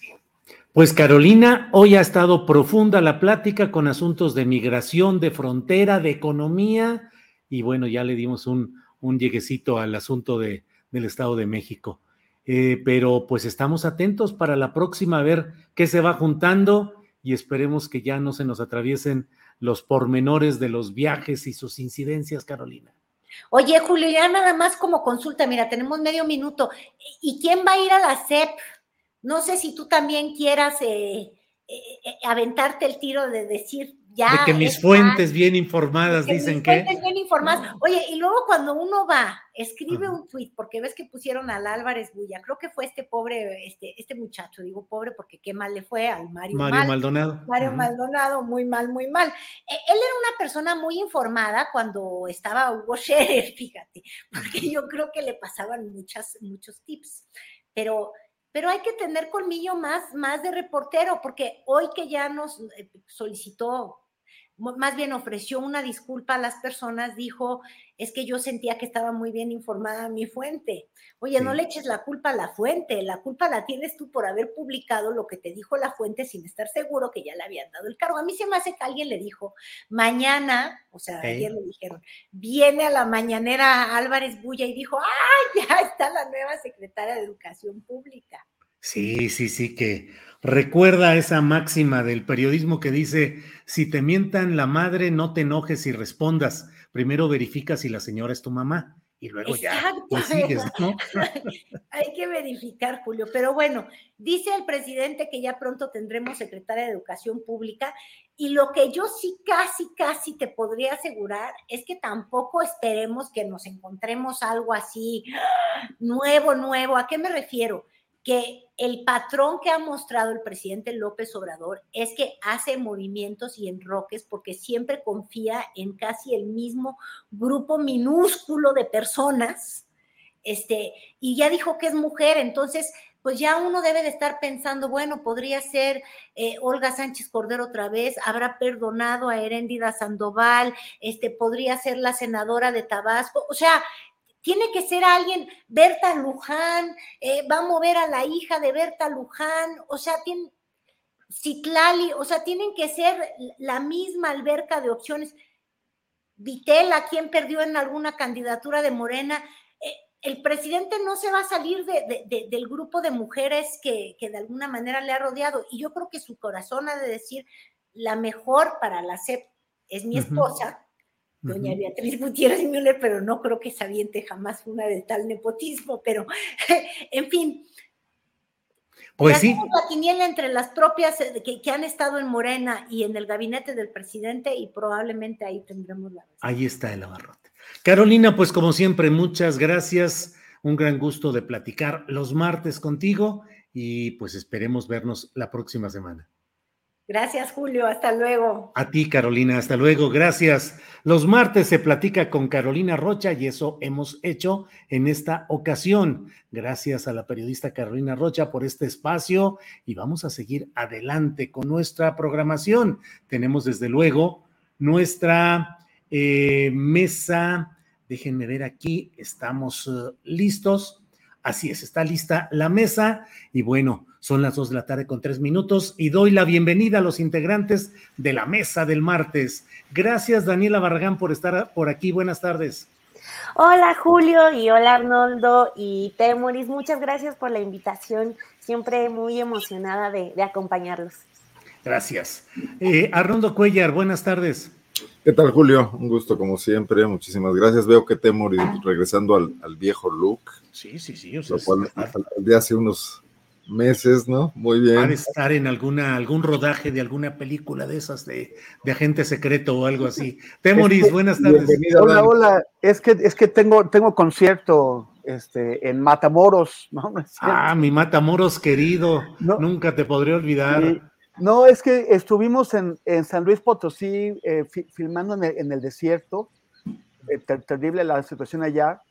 Pues Carolina, hoy ha estado profunda la plática con asuntos de migración, de frontera, de economía, y bueno, ya le dimos un, un lleguecito al asunto de, del Estado de México. Eh, pero pues estamos atentos para la próxima a ver qué se va juntando y esperemos que ya no se nos atraviesen los pormenores de los viajes y sus incidencias, Carolina. Oye, Julio, ya nada más como consulta, mira, tenemos medio minuto. ¿Y quién va a ir a la CEP? No sé si tú también quieras eh, eh, aventarte el tiro de decir de que mis fuentes bien informadas dicen mis que. Fuentes bien informadas. Oye, y luego cuando uno va, escribe un tweet, porque ves que pusieron al Álvarez Bulla, creo que fue este pobre, este, este muchacho, digo pobre porque qué mal le fue al Mario, Mario Maldonado. Mario Maldonado, muy mal, muy mal. E, él era una persona muy informada cuando estaba Hugo Scherer, fíjate, porque yo creo que le pasaban muchas, muchos tips. Pero pero hay que tener colmillo más, más de reportero, porque hoy que ya nos eh, solicitó más bien ofreció una disculpa a las personas, dijo, es que yo sentía que estaba muy bien informada mi fuente. Oye, no le eches la culpa a la fuente, la culpa la tienes tú por haber publicado lo que te dijo la fuente sin estar seguro que ya le habían dado el cargo. A mí se me hace que alguien le dijo, mañana, o sea, ayer le dijeron, viene a la mañanera Álvarez Bulla y dijo, ¡ay, ya está la nueva secretaria de Educación Pública! Sí, sí, sí, que recuerda esa máxima del periodismo que dice, si te mientan la madre, no te enojes y respondas. Primero verifica si la señora es tu mamá y luego ya pues sigues, ¿no? Hay que verificar, Julio. Pero bueno, dice el presidente que ya pronto tendremos secretaria de Educación Pública y lo que yo sí casi, casi te podría asegurar es que tampoco esperemos que nos encontremos algo así nuevo, nuevo. ¿A qué me refiero? Que el patrón que ha mostrado el presidente López Obrador es que hace movimientos y enroques porque siempre confía en casi el mismo grupo minúsculo de personas, este, y ya dijo que es mujer, entonces pues ya uno debe de estar pensando, bueno, podría ser eh, Olga Sánchez Cordero otra vez, habrá perdonado a Heréndida Sandoval, este, podría ser la senadora de Tabasco, o sea, tiene que ser alguien, Berta Luján, eh, va a mover a la hija de Berta Luján, o sea, tiene, Citlali, o sea, tienen que ser la misma alberca de opciones. Vitela, quien perdió en alguna candidatura de Morena, eh, el presidente no se va a salir del grupo de mujeres que, que, de alguna manera le ha rodeado. Y yo creo que su corazón ha de decir, la mejor para la CEP es mi esposa, doña Beatriz Gutiérrez Müller, pero no creo que se aviente jamás una de tal nepotismo, pero en fin. Pues sí. La quiniela entre las propias eh, que, que, han estado en Morena y en el gabinete del presidente y probablemente ahí tendremos la. Ahí está el abarrote. Carolina, pues como siempre, muchas gracias. un gran gusto de platicar los martes contigo y pues esperemos vernos la próxima semana. Gracias, Julio. Hasta luego. A ti, Carolina. Hasta luego. Gracias. Los martes se platica con Carolina Rocha y eso hemos hecho en esta ocasión. Gracias a la periodista Carolina Rocha por este espacio y vamos a seguir adelante con nuestra programación. Tenemos desde luego nuestra eh, mesa. Déjenme ver aquí. Estamos eh, listos. Así es, está lista la mesa y bueno, son las dos de la tarde con tres minutos y doy la bienvenida a los integrantes de la mesa del martes. Gracias Daniela Barragán por estar por aquí. Buenas tardes. Hola Julio y hola Arnoldo y Temoris. Muchas gracias por la invitación. Siempre muy emocionada de, acompañarlos. Gracias. Eh, Arnoldo Cuellar, buenas tardes. ¿Qué tal, Julio? Un gusto, como siempre. Muchísimas gracias. Veo que Temoris regresando al, viejo look. Sí, sí, sí. O sea, lo cual, de hace unos meses, ¿no? Muy bien. Va estar en alguna, algún rodaje de alguna película de esas de, de agente secreto o algo así. Temoris, buenas tardes. Hola, hola. Es que, es que tengo, tengo concierto este, en Matamoros, ¿no? ah, mi Matamoros querido. Nunca te podré olvidar. no, es que estuvimos en, San Luis Potosí eh, filmando en el, desierto. Eh, terrible la situación allá.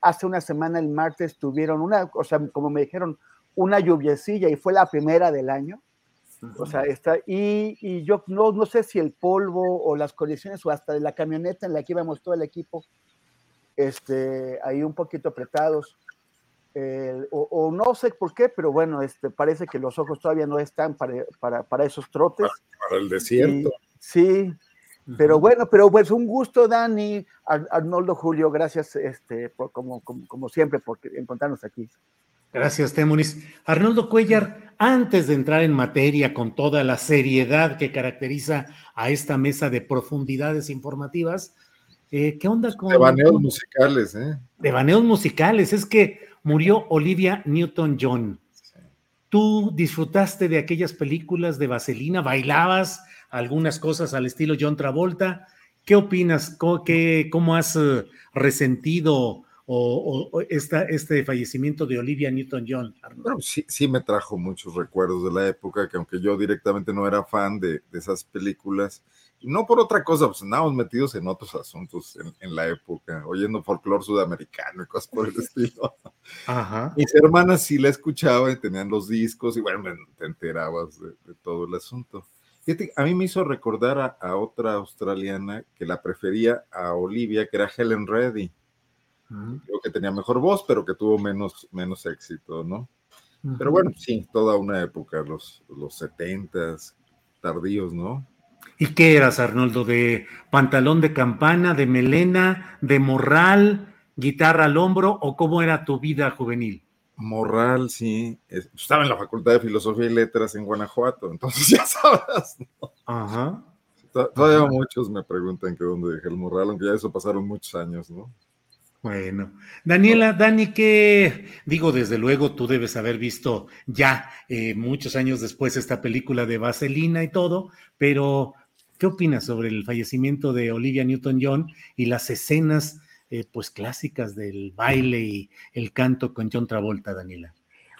hace una semana, el martes, tuvieron una, o sea, como me dijeron, una lluviecilla y fue la primera del año. O sea, está, y, y, yo no, no sé si el polvo o las condiciones o hasta de la camioneta en la que íbamos todo el equipo, este, ahí un poquito apretados. o, no sé por qué, pero bueno, este, parece que los ojos todavía no están para, para, para esos trotes. Para, el desierto. sí, pero bueno, pero pues un gusto, Dani, Arnoldo Julio, gracias este, por, como, como, como siempre por encontrarnos aquí. Gracias, Temonis. Arnoldo Cuellar, antes de entrar en materia con toda la seriedad que caracteriza a esta mesa de profundidades informativas, eh, ¿qué onda con... Devaneos musicales, ¿eh? Devaneos musicales, es que murió Olivia Newton-John. Tú disfrutaste de aquellas películas de Vaselina, bailabas algunas cosas al estilo John Travolta. ¿Qué opinas? ¿Cómo, cómo has eh, resentido o, este fallecimiento de Olivia Newton-John? Bueno, sí, sí me trajo muchos recuerdos de la época, que aunque yo directamente no era fan de, esas películas, no por otra cosa, pues andábamos metidos en otros asuntos en, la época, oyendo folclore sudamericano y cosas por el estilo. Ajá. Mis hermanas sí la escuchaban tenían los discos y bueno, te enterabas de, todo el asunto. Fíjate, a mí me hizo recordar a, a, otra australiana que la prefería a Olivia, que era Helen Reddy. Creo que tenía mejor voz, pero que tuvo menos, menos éxito, ¿no? Pero bueno, sí, toda una época, los, los 70 tardíos, ¿no? ¿Y qué eras, Arnoldo? ¿De pantalón de campana, de melena, de morral, guitarra al hombro o cómo era tu vida juvenil? Morral, sí. Estaba en la Facultad de Filosofía y Letras en Guanajuato, entonces ya sabes. ¿no? Ajá. Todavía muchos me preguntan que dónde dejé el morral, aunque ya eso pasaron muchos años, ¿no? Bueno, Daniela, Dani, que digo, desde luego tú debes haber visto ya eh, muchos años después esta película de Vaselina y todo, pero ¿qué opinas sobre el fallecimiento de Olivia Newton-John y las escenas eh, pues clásicas del baile y el canto con John Travolta, Daniela?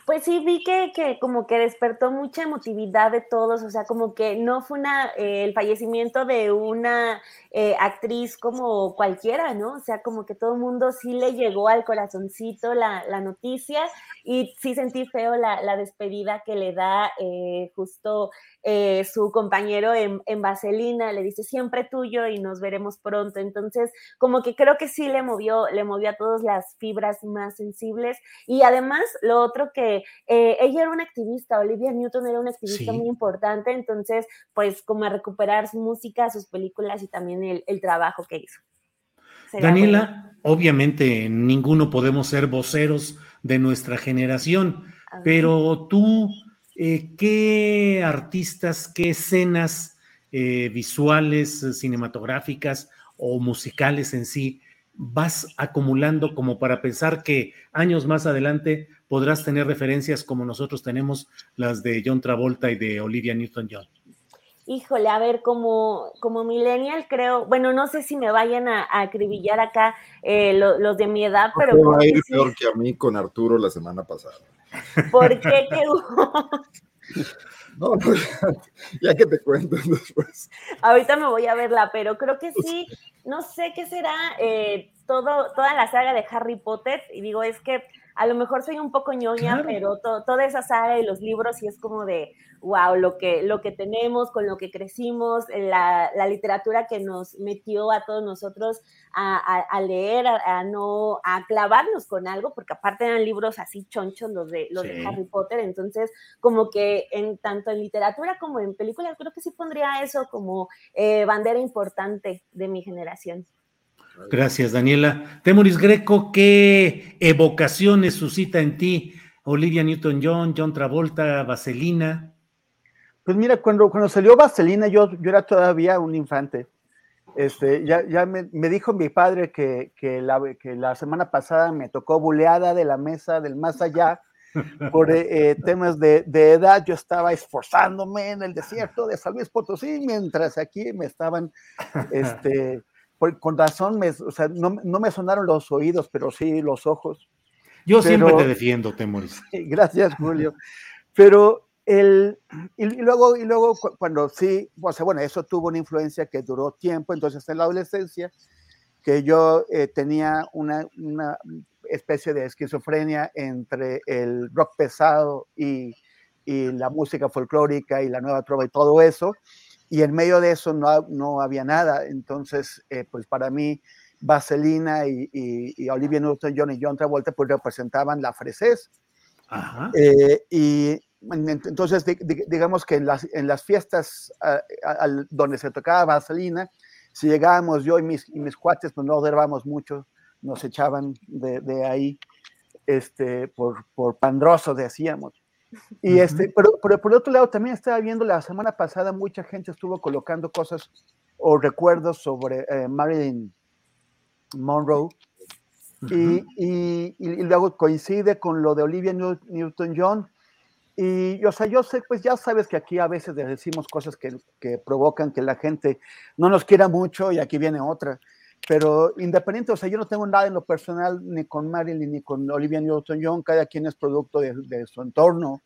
Pues sí, vi que, que, como que despertó mucha emotividad de todos, o sea, como que no fue una, eh, el fallecimiento de una eh, actriz como cualquiera, ¿no? O sea, como que todo el mundo sí le llegó al corazoncito la, la noticia y sí sentí feo la, la despedida que le da eh, justo eh, su compañero en, en, Vaselina, le dice siempre tuyo y nos veremos pronto. Entonces, como que creo que sí le movió, le movió a todas las fibras más sensibles. Y además, lo otro que eh, ella era una activista, Olivia Newton era una activista muy importante, entonces, pues como a recuperar su música, sus películas y también el, el trabajo que hizo. Daniela, obviamente ninguno podemos ser voceros de nuestra generación, pero tú eh, ¿qué artistas, qué escenas eh, visuales, cinematográficas o musicales en sí vas acumulando como para pensar que años más adelante podrás tener referencias como nosotros tenemos las de John Travolta y de Olivia Newton-John? híjole, a ver, como, como millennial creo, bueno, no sé si me vayan a, acribillar acá eh, los de mi edad, pero... No va a ir peor que a mí con Arturo la semana pasada. ¿Por qué? ¿Qué No, no ya, que te cuento después. Ahorita me voy a verla, pero creo que sí, no sé qué será eh, todo, toda la saga de Harry Potter, y digo, es que a lo mejor soy un poco ñoña, pero toda esa saga y los libros y es como de, wow, lo que, lo que tenemos, con lo que crecimos, la, la literatura que nos metió a todos nosotros a, a, leer, a, no, a clavarnos con algo, porque aparte eran libros así chonchos los de, los de Harry Potter, entonces como que en tanto en literatura como en películas, creo que sí pondría eso como eh, bandera importante de mi generación. Gracias, Daniela. Temoris Greco, ¿qué evocaciones suscita en ti Olivia Newton-John, John Travolta, Vaselina? Pues mira, cuando, cuando salió Vaselina, yo, yo era todavía un infante. Este, ya, ya me, dijo mi padre que, que, la, que la semana pasada me tocó buleada de la mesa del más allá por eh, temas de, de, edad. Yo estaba esforzándome en el desierto de San Luis Potosí, mientras aquí me estaban este, con razón, me, o sea, no, no, me sonaron los oídos, pero sí los ojos. Yo siempre te defiendo, Temoris. Gracias, Julio. Pero el, y, luego, y luego cuando sí, o sea, bueno, eso tuvo una influencia que duró tiempo, entonces en la adolescencia, que yo eh, tenía una, una, especie de esquizofrenia entre el rock pesado y, y la música folclórica y la nueva trova y todo eso, y en medio de eso no, no había nada. Entonces, eh, pues para mí, Vaselina y, y, Olivia Newton-John y John Travolta pues representaban la fresez. Eh, y entonces, digamos que en las, en las fiestas donde se tocaba Vaselina, si llegábamos yo y mis, y mis cuates, pues no observamos mucho, nos echaban de, de ahí este, por, por pandroso, decíamos. Y este, pero, pero, por otro lado, también estaba viendo la semana pasada, mucha gente estuvo colocando cosas o recuerdos sobre eh, Marilyn Monroe. y, y, y, luego coincide con lo de Olivia Newton-John. Y, o sea, yo sé, pues ya sabes que aquí a veces decimos cosas que, que provocan que la gente no nos quiera mucho y aquí viene otra. Pero independiente, o sea, yo no tengo nada en lo personal ni con Marilyn ni con Olivia Newton-John, cada quien es producto de, de, su entorno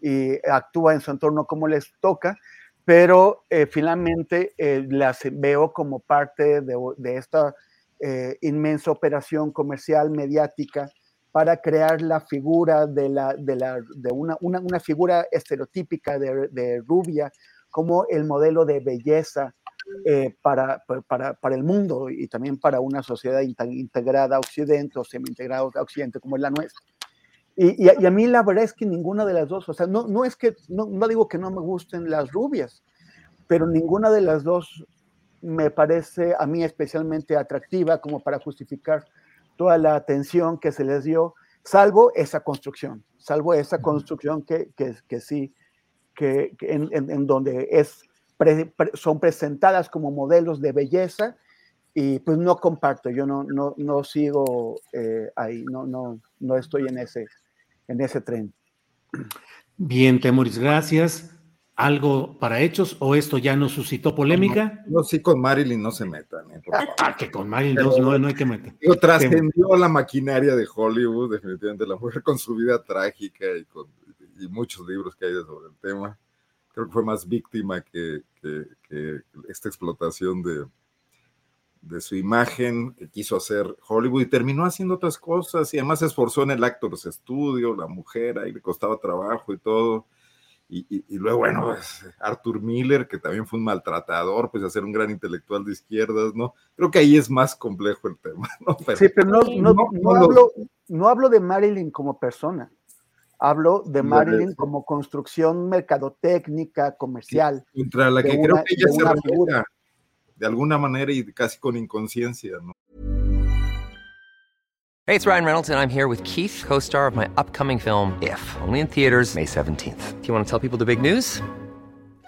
y actúa en su entorno como les toca, pero eh, finalmente eh, las veo como parte de, de esta eh, inmensa operación comercial mediática para crear la figura de, la, de, la, de una, una, una, figura estereotípica de, de rubia como el modelo de belleza eh, para, para, para, el mundo y también para una sociedad integrada a Occidente o semi-integrada a Occidente como es la nuestra. Y, y, a mí la verdad es que ninguna de las dos, o sea, no, no es que, no, no digo que no me gusten las rubias, pero ninguna de las dos me parece a mí especialmente atractiva como para justificar toda la atención que se les dio, salvo esa construcción, salvo esa construcción que, que, que sí, que, que en, en, en, donde es son presentadas como modelos de belleza y pues no comparto, yo no, no, no sigo eh, ahí, no, no, no estoy en ese, en ese tren. Bien, Temoris, gracias. ¿Algo para hechos o esto ya no suscitó polémica? No, sí, con Marilyn no se metan. Eh, ah, que con Marilyn no, no, hay que meter. trascendió la maquinaria de Hollywood, definitivamente, la mujer con su vida trágica y, con, y muchos libros que hay sobre el tema creo que fue más víctima que, que, esta explotación de, de, su imagen que quiso hacer Hollywood y terminó haciendo otras cosas y además se esforzó en el Actors Studio, la mujer, ahí le costaba trabajo y todo. Y, y, luego, bueno, pues, Arthur Miller, que también fue un maltratador, pues a ser un gran intelectual de izquierdas, ¿no? Creo que ahí es más complejo el tema, ¿no? sí, pero no, no, no, hablo, no hablo de Marilyn como persona. Hablo de Marilyn como construcción mercadotécnica, comercial. Contra la que creo que ella se revela de alguna manera y casi con inconsciencia, ¿no? Hey, it's Ryan Reynolds and I'm here with Keith, co-star of my upcoming film If, only in theaters May 17th. Do you want to tell people the big news?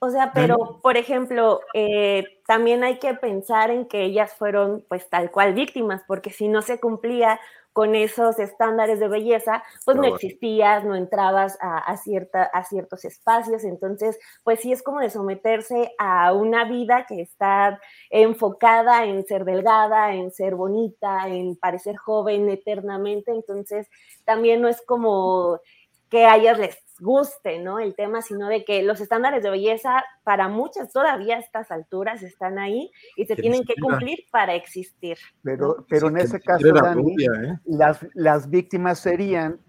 O sea, pero, por ejemplo, eh, también hay que pensar en que ellas fueron, pues, tal cual víctimas, porque si no se cumplía con esos estándares de belleza, pues no existías, no entrabas a, a cierta, a ciertos espacios. Entonces, pues sí es como de someterse a una vida que está enfocada en ser delgada, en ser bonita, en parecer joven eternamente. Entonces, también no es como que a ellas les guste, ¿no? El tema, sino de que los estándares de belleza para muchas todavía a estas alturas están ahí y se Que tienen que cumplir para existir. Pero, pero en ese caso, era Dani, rubia, ¿eh? las, las víctimas serían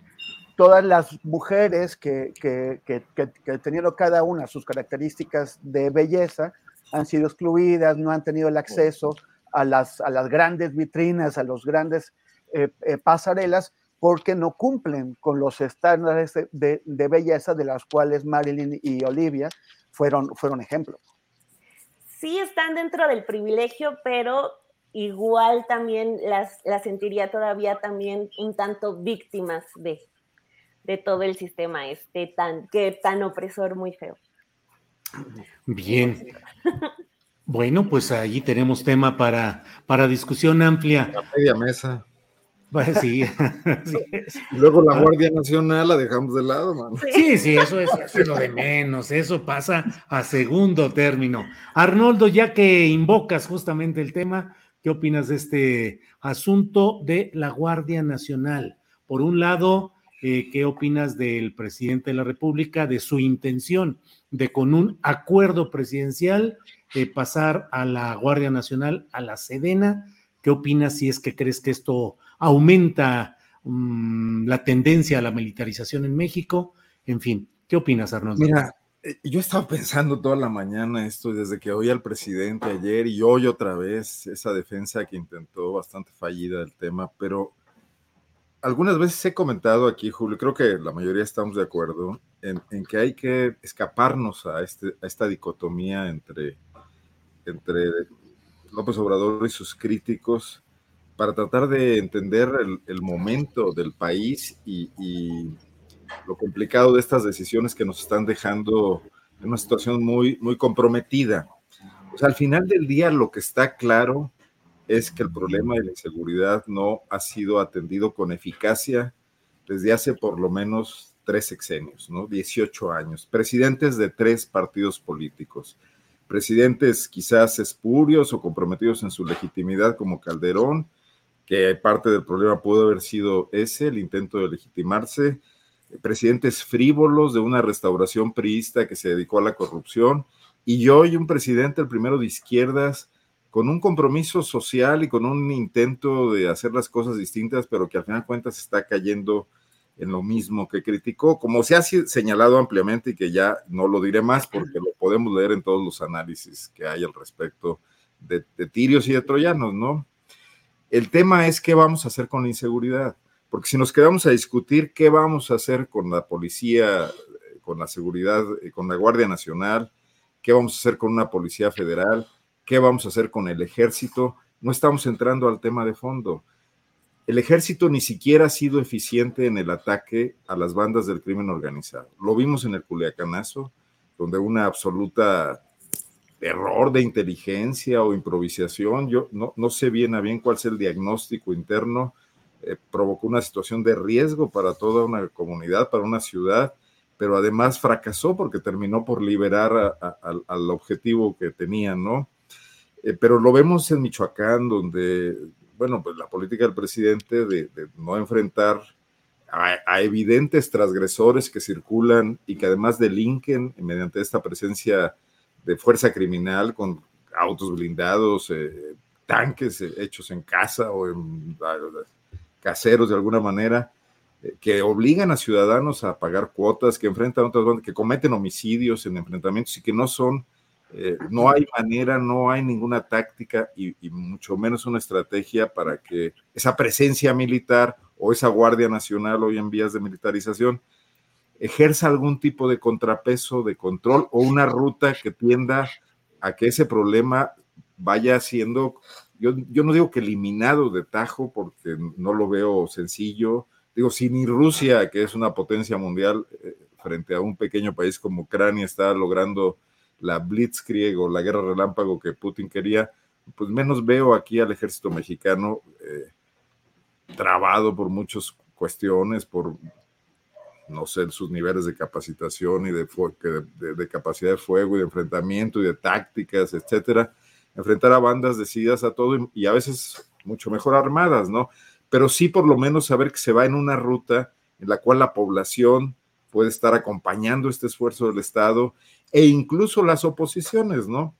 todas las mujeres que, que, que, que- que teniendo cada una sus características de belleza, han sido excluidas, no han tenido el acceso a las, a las grandes vitrinas, a los grandes eh, eh, pasarelas, porque no cumplen con los estándares de, de- de belleza de las cuales Marilyn y Olivia fueron, fueron ejemplo. sí están dentro del privilegio, pero igual también las, las sentiría todavía también un tanto víctimas de, de todo el sistema este tan, que, tan opresor muy feo. Bien. Bueno, pues allí tenemos tema para, para discusión amplia. La media mesa. Pues sí. Y luego la Guardia Nacional la dejamos de lado, mano. Sí, sí, eso es, eso es lo de menos, eso pasa a segundo término. Arnoldo, ya que invocas justamente el tema, ¿qué opinas de este asunto de la Guardia Nacional? Por un lado, eh, ¿qué opinas del presidente de la República, de su intención de con un acuerdo presidencial eh, pasar a la Guardia Nacional, a la Sedena? ¿Qué opinas si es que crees que esto aumenta mm, la tendencia a la militarización en México? En fin, ¿qué opinas, Arnoldo? Mira, eh, yo estaba pensando toda la mañana esto, desde que oí al presidente ayer y hoy otra vez, esa defensa que intentó bastante fallida del tema, pero algunas veces he comentado aquí, Julio, creo que la mayoría estamos de acuerdo en, en que hay que escaparnos a, este, a esta dicotomía entre, entre López Obrador y sus críticos para tratar de entender el, momento del país y, y lo complicado de estas decisiones que nos están dejando en una situación muy, muy comprometida. O sea, al final del día lo que está claro es que el problema de la inseguridad no ha sido atendido con eficacia desde hace por lo menos tres sexenios, ¿no? 18 años. Presidentes de tres partidos políticos. Presidentes quizás espurios o comprometidos en su legitimidad como Calderón, que parte del problema pudo haber sido ese, el intento de legitimarse presidentes frívolos de una restauración priista que se dedicó a la corrupción, y hoy un presidente, el primero de izquierdas, con un compromiso social y con un intento de hacer las cosas distintas, pero que al final de cuentas está cayendo en lo mismo que criticó, como se ha señalado ampliamente y que ya no lo diré más porque lo podemos leer en todos los análisis que hay al respecto de, tirios y de troyanos, ¿no? El tema es qué vamos a hacer con la inseguridad. Porque si nos quedamos a discutir qué vamos a hacer con la policía, con la seguridad, con la Guardia Nacional, qué vamos a hacer con una policía federal, qué vamos a hacer con el ejército, no estamos entrando al tema de fondo. El ejército ni siquiera ha sido eficiente en el ataque a las bandas del crimen organizado. Lo vimos en el Culiacanazo, donde una absoluta error de inteligencia o improvisación, yo no, sé bien a bien cuál es el diagnóstico interno, eh, provocó una situación de riesgo para toda una comunidad, para una ciudad, pero además fracasó porque terminó por liberar al objetivo que tenían, ¿no? Eh, pero lo vemos en Michoacán, donde, bueno, pues la política del presidente de, no enfrentar a, evidentes transgresores que circulan y que además delinquen mediante esta presencia de fuerza criminal con autos blindados, eh, tanques hechos en casa o en caseros de alguna manera, eh, que obligan a ciudadanos a pagar cuotas, que enfrentan otras bandas, que cometen homicidios en enfrentamientos y que no son, eh, no hay manera, no hay ninguna táctica y, mucho menos una estrategia para que esa presencia militar o esa Guardia Nacional hoy en vías de militarización ejerza algún tipo de contrapeso, de control o una ruta que tienda a que ese problema vaya siendo, yo, yo no digo que eliminado de tajo porque no lo veo sencillo, digo, si ni Rusia, que es una potencia mundial, eh, frente a un pequeño país como Ucrania, está logrando la blitzkrieg o la guerra relámpago que Putin quería, pues menos veo aquí al ejército mexicano eh, trabado por muchas cuestiones, por, no sé, sus niveles de capacitación y de, de, capacidad de fuego y de enfrentamiento y de tácticas, etcétera, enfrentar a bandas decididas a todo y a veces mucho mejor armadas, ¿no? pero sí por lo menos saber que se va en una ruta en la cual la población puede estar acompañando este esfuerzo del Estado e incluso las oposiciones, ¿no?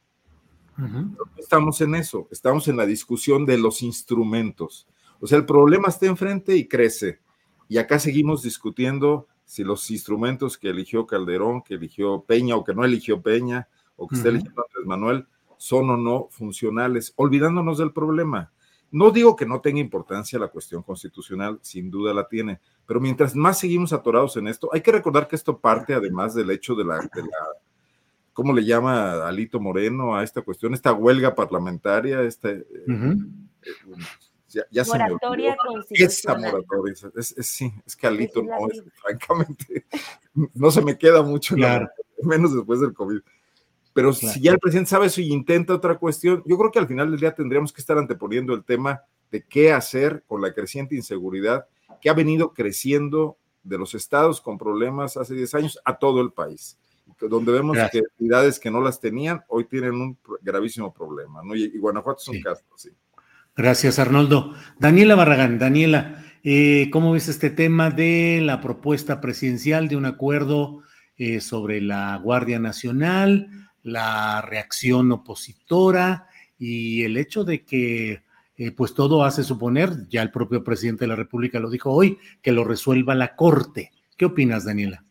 Estamos en eso, estamos en la discusión de los instrumentos. O sea, el problema está enfrente y crece. Y acá seguimos discutiendo si los instrumentos que eligió Calderón, que eligió Peña o que no eligió Peña, o que está eligiendo Andrés Manuel, son o no funcionales, olvidándonos del problema. No digo que no tenga importancia la cuestión constitucional, sin duda la tiene, pero mientras más seguimos atorados en esto, hay que recordar que esto parte además del hecho de la, ¿cómo le llama Alito Moreno a esta cuestión? Esta huelga parlamentaria, esta... Eh, eh, ya, moratoria constitucional. moratoria, es, sí, es que Alito no, es, francamente, no se me queda mucho, menos después del COVID. Pero si ya el presidente sabe eso y intenta otra cuestión, yo creo que al final del día tendríamos que estar anteponiendo el tema de qué hacer con la creciente inseguridad que ha venido creciendo de los estados con problemas hace 10 años a todo el país, donde vemos que entidades que no las tenían hoy tienen un gravísimo problema, ¿no? Y, Guanajuato es un caso, sí. Gracias, Arnoldo. Daniela Barragán, Daniela, eh, ¿cómo ves este tema de la propuesta presidencial de un acuerdo eh, sobre la Guardia Nacional? La reacción opositora y el hecho de que eh, pues todo hace suponer, ya el propio presidente de la República lo dijo hoy, que lo resuelva la Corte. ¿Qué opinas, Daniela?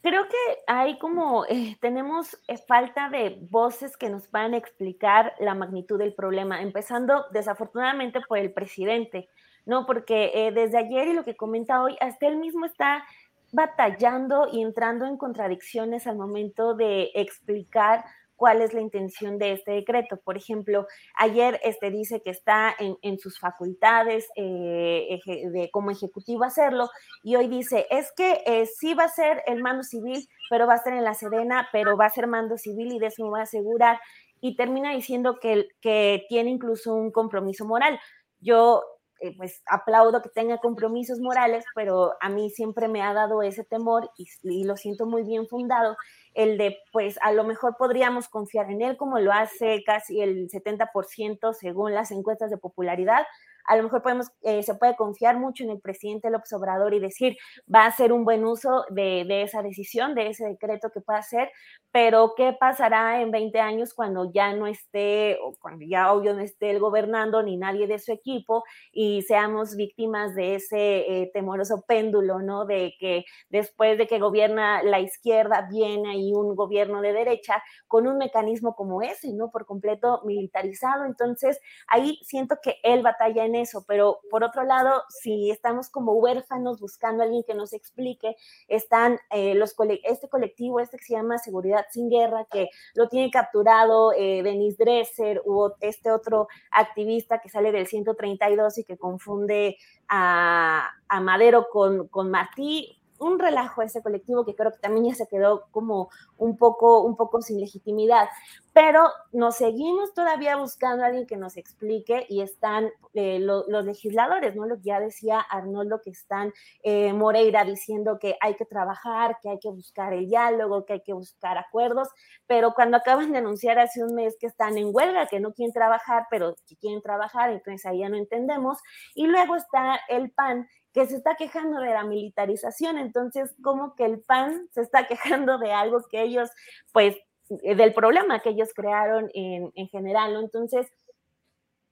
Creo que hay como, eh, tenemos eh, falta de voces que nos van a explicar la magnitud del problema, empezando desafortunadamente por el presidente, ¿no? Porque desde ayer y lo que comenta hoy, hasta él mismo está batallando y entrando en contradicciones al momento de explicar cuál es la intención de este decreto. Por ejemplo, ayer este dice que está en, sus facultades eh, de, como ejecutivo hacerlo y hoy dice, es que eh, sí va a ser el mando civil, pero va a ser en la Sedena, pero va a ser mando civil y de eso me va a asegurar. Y termina diciendo que, que tiene incluso un compromiso moral. Yo eh, pues aplaudo que tenga compromisos morales, pero a mí siempre me ha dado ese temor y, lo siento muy bien fundado, el de pues a lo mejor podríamos confiar en él como lo hace casi el 70% según las encuestas de popularidad, a lo mejor podemos, eh, se puede confiar mucho en el presidente López Obrador y decir, va a hacer un buen uso de, de, esa decisión, de ese decreto que pueda hacer, pero ¿qué pasará en 20 años cuando ya no esté, o cuando ya obvio no esté él gobernando ni nadie de su equipo y seamos víctimas de ese eh, temoroso péndulo, ¿no? De que después de que gobierna la izquierda viene ahí un gobierno de derecha con un mecanismo como ese, ¿no? Por completo militarizado. Entonces, ahí siento que él batalla en eso, pero por otro lado, si estamos como huérfanos buscando a alguien que nos explique, están eh, los este colectivo, este que se llama Seguridad sin Guerra, que lo tiene capturado eh, Denis Dresser u este otro activista que sale del 132 y que confunde a, a Madero con, con Martí, un relajo ese colectivo que creo que también ya se quedó como un poco, un poco sin legitimidad. Pero nos seguimos todavía buscando a alguien que nos explique y están eh, los legisladores, ¿no? Lo que ya decía Arnoldo, que están eh, Moreira diciendo que hay que trabajar, que hay que buscar el diálogo, que hay que buscar acuerdos, pero cuando acaban de anunciar hace un mes que están en huelga, que no quieren trabajar, pero que quieren trabajar, entonces ahí ya no entendemos. Y luego está el PAN que se está quejando de la militarización, entonces como que el PAN se está quejando de algo que ellos pues del problema que ellos crearon en, en general, ¿no? Entonces,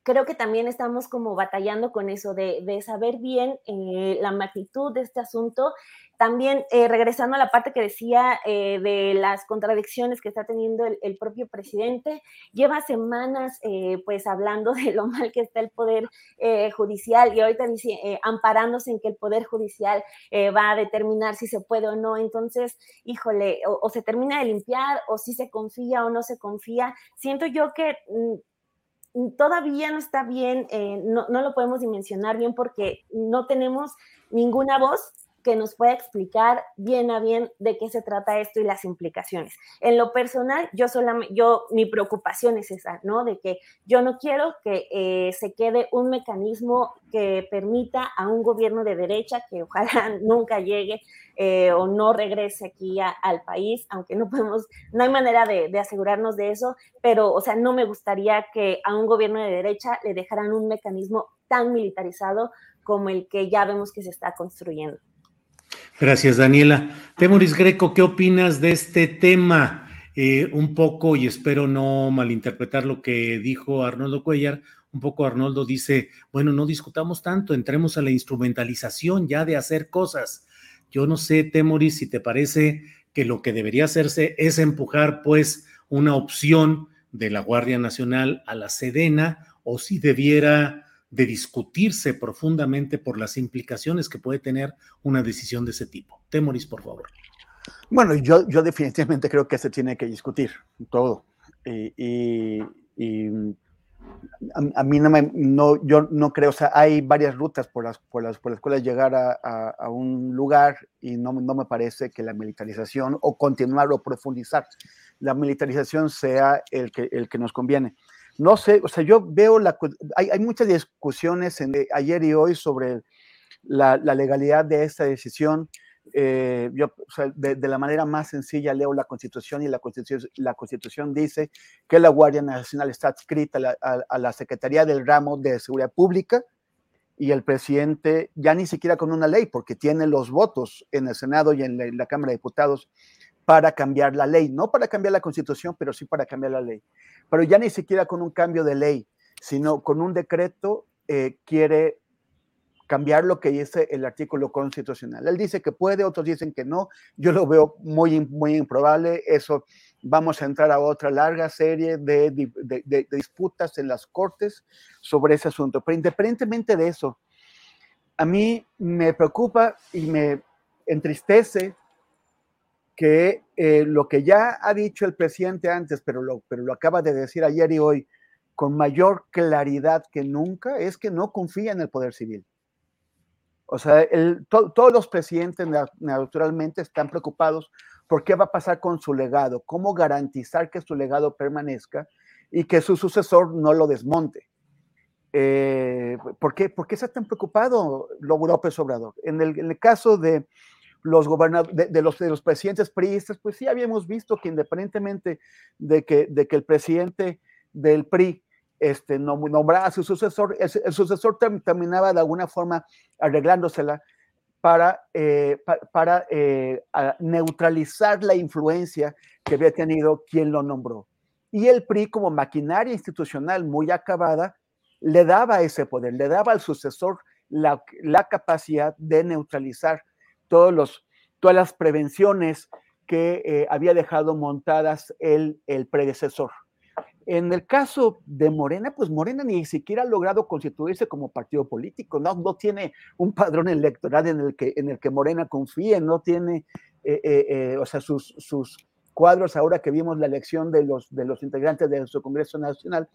creo que también estamos como batallando con eso de, de saber bien eh, la magnitud de este asunto. También eh, regresando a la parte que decía eh, de las contradicciones que está teniendo el, el propio presidente, lleva semanas pues hablando de lo mal que está el poder judicial y ahorita dice amparándose en que el poder judicial va a determinar si se puede o no. Entonces, híjole, o, o, se termina de limpiar o si se confía o no se confía. Siento yo que mm, todavía no está bien, eh, no, no, lo podemos dimensionar bien porque no tenemos ninguna voz que nos pueda explicar bien a bien de qué se trata esto y las implicaciones. En lo personal, yo solamente, yo, mi preocupación es esa, ¿no? De que yo no quiero que eh, se quede un mecanismo que permita a un gobierno de derecha, que ojalá nunca llegue eh, o no regrese aquí al país, aunque no podemos, no hay manera de, de asegurarnos de eso, pero, o sea, no me gustaría que a un gobierno de derecha le dejaran un mecanismo tan militarizado como el que ya vemos que se está construyendo. Gracias, Daniela. Temoris Greco, ¿qué opinas de este tema? Eh, un poco, y espero no malinterpretar lo que dijo Arnoldo Cuellar, un poco Arnoldo dice, bueno, no discutamos tanto, entremos a la instrumentalización ya de hacer cosas. Yo no sé, Temoris, si te parece que lo que debería hacerse es empujar pues una opción de la Guardia Nacional a la Sedena o si debiera de discutirse profundamente por las implicaciones que puede tener una decisión de ese tipo. Temoris, por favor. Bueno, yo, yo definitivamente creo que se tiene que discutir todo. Y, y, a, mí no me, no, yo no creo, o sea, hay varias rutas por las, por las, por las cuales llegar a, a, a un lugar y no, no me parece que la militarización o continuar o profundizar la militarización sea el que, el que nos conviene. No sé, o sea, yo veo la. Hay, muchas discusiones eh, ayer y hoy sobre la, legalidad de esta decisión. Eh, yo, o sea, de, la manera más sencilla, leo la Constitución y la Constitución, dice que la Guardia Nacional está adscrita a la, Secretaría del Ramo de Seguridad Pública y el presidente, ya ni siquiera con una ley, porque tiene los votos en el Senado y en la Cámara de Diputados para cambiar la ley, no para cambiar la constitución, pero sí para cambiar la ley. Pero ya ni siquiera con un cambio de ley, sino con un decreto eh, quiere cambiar lo que dice el artículo constitucional. Él dice que puede, otros dicen que no. Yo lo veo muy, muy improbable. Eso vamos a entrar a otra larga serie de, disputas en las cortes sobre ese asunto. Pero independientemente de eso, a mí me preocupa y me entristece que eh, lo que ya ha dicho el presidente antes, pero lo, pero lo acaba de decir ayer y hoy con mayor claridad que nunca, es que no confía en el poder civil. O sea, el, to, todos los presidentes naturalmente están preocupados por qué va a pasar con su legado, cómo garantizar que su legado permanezca y que su sucesor no lo desmonte. Eh, ¿por, qué, ¿Por qué está tan preocupado López Obrador? En el, en el caso de, los de, de, los, de los presidentes priistas, pues sí habíamos visto que independientemente de que, de que el presidente del PRI este, a su sucesor, el, sucesor term, terminaba de alguna forma arreglándosela para, eh, para eh, neutralizar la influencia que había tenido quien lo nombró. Y el PRI, como maquinaria institucional muy acabada, le daba ese poder, le daba al sucesor la, la capacidad de neutralizar todas las prevenciones que eh, había dejado montadas el, el predecesor. En el caso de Morena, pues Morena ni siquiera ha logrado constituirse como partido político, no, no tiene un padrón electoral en el que, en el que Morena confíe, no tiene, eh, eh, o sea, sus, sus cuadros ahora que vimos la elección de los, de los integrantes de su Congreso Nacional,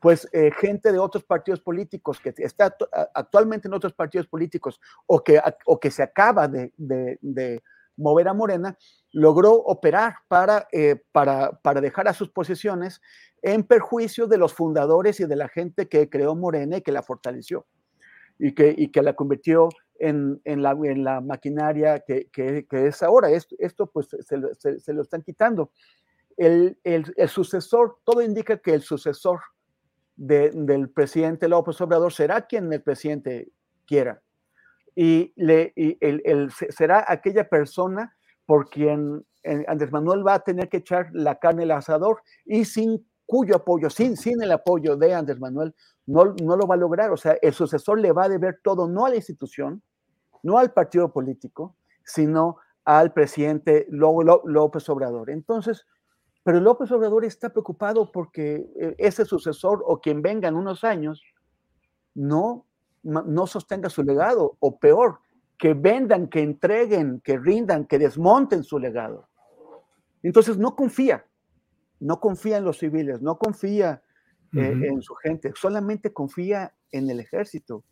pues eh, gente de otros partidos políticos que está actualmente en otros partidos políticos o que, o que se acaba de, de, mover a Morena, logró operar para, eh, para, para dejar a sus posiciones en perjuicio de los fundadores y de la gente que creó Morena y que la fortaleció y que, y que la convirtió en, en, la, en la maquinaria que, que, es ahora. Esto, esto pues se, se, se, lo están quitando. El, el, sucesor, todo indica que el sucesor de, del presidente López Obrador será quien el presidente quiera. Y, le, y el, el, será aquella persona por quien eh, Andrés Manuel va a tener que echar la carne al asador y sin cuyo apoyo, sin, sin el apoyo de Andrés Manuel, no, no lo va a lograr. O sea, el sucesor le va a deber todo, no a la institución, no al partido político, sino al presidente López Obrador. Entonces, pero López Obrador está preocupado porque eh, ese sucesor o quien venga en unos años no, no sostenga su legado, o peor, que vendan, que entreguen, que rindan, que desmonten su legado. Entonces no confía, no confía en los civiles, no confía eh, uh -huh. en su gente, solamente confía en el ejército.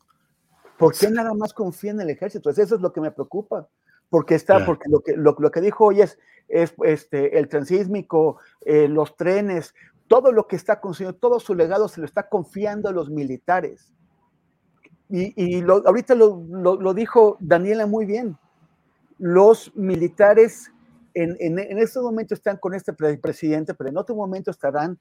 ¿Por qué nada más confía en el ejército? Eso es lo que me preocupa, porque está, claro. porque lo que, lo, lo, que dijo hoy es, es este, el transísmico, eh, los trenes, todo lo que está consiguiendo, todo su legado se lo está confiando a los militares. Y, y lo, ahorita lo, lo, dijo Daniela muy bien. Los militares en, en, en este momento están con este presidente, pero en otro momento estarán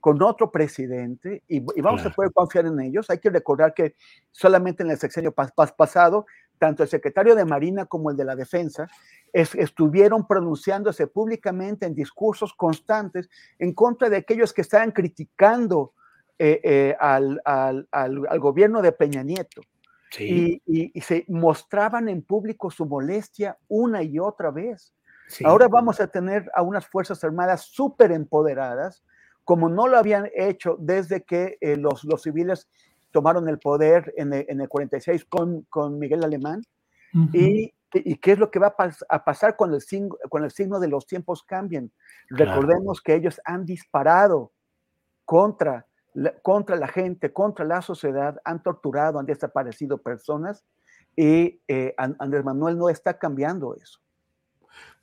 con otro presidente y, y vamos claro. a poder confiar en ellos. Hay que recordar que solamente en el sexenio pas, pas, pasado, tanto el secretario de Marina como el de la Defensa es, estuvieron pronunciándose públicamente en discursos constantes en contra de aquellos que estaban criticando eh, eh, al, al, al, al, gobierno de Peña Nieto. Sí. Y, y, y, se mostraban en público su molestia una y otra vez. Sí. Ahora vamos a tener a unas Fuerzas Armadas súper empoderadas, como no lo habían hecho desde que eh, los, los, civiles tomaron el poder en el, en el 46 con, con, Miguel Alemán. Uh -huh. y, y, qué es lo que va a, pas a pasar cuando el, signo, cuando el signo de los tiempos cambien? Claro. Recordemos que ellos han disparado contra la, contra la gente, contra la sociedad, han torturado, han desaparecido personas y eh, Andrés Manuel no está cambiando eso.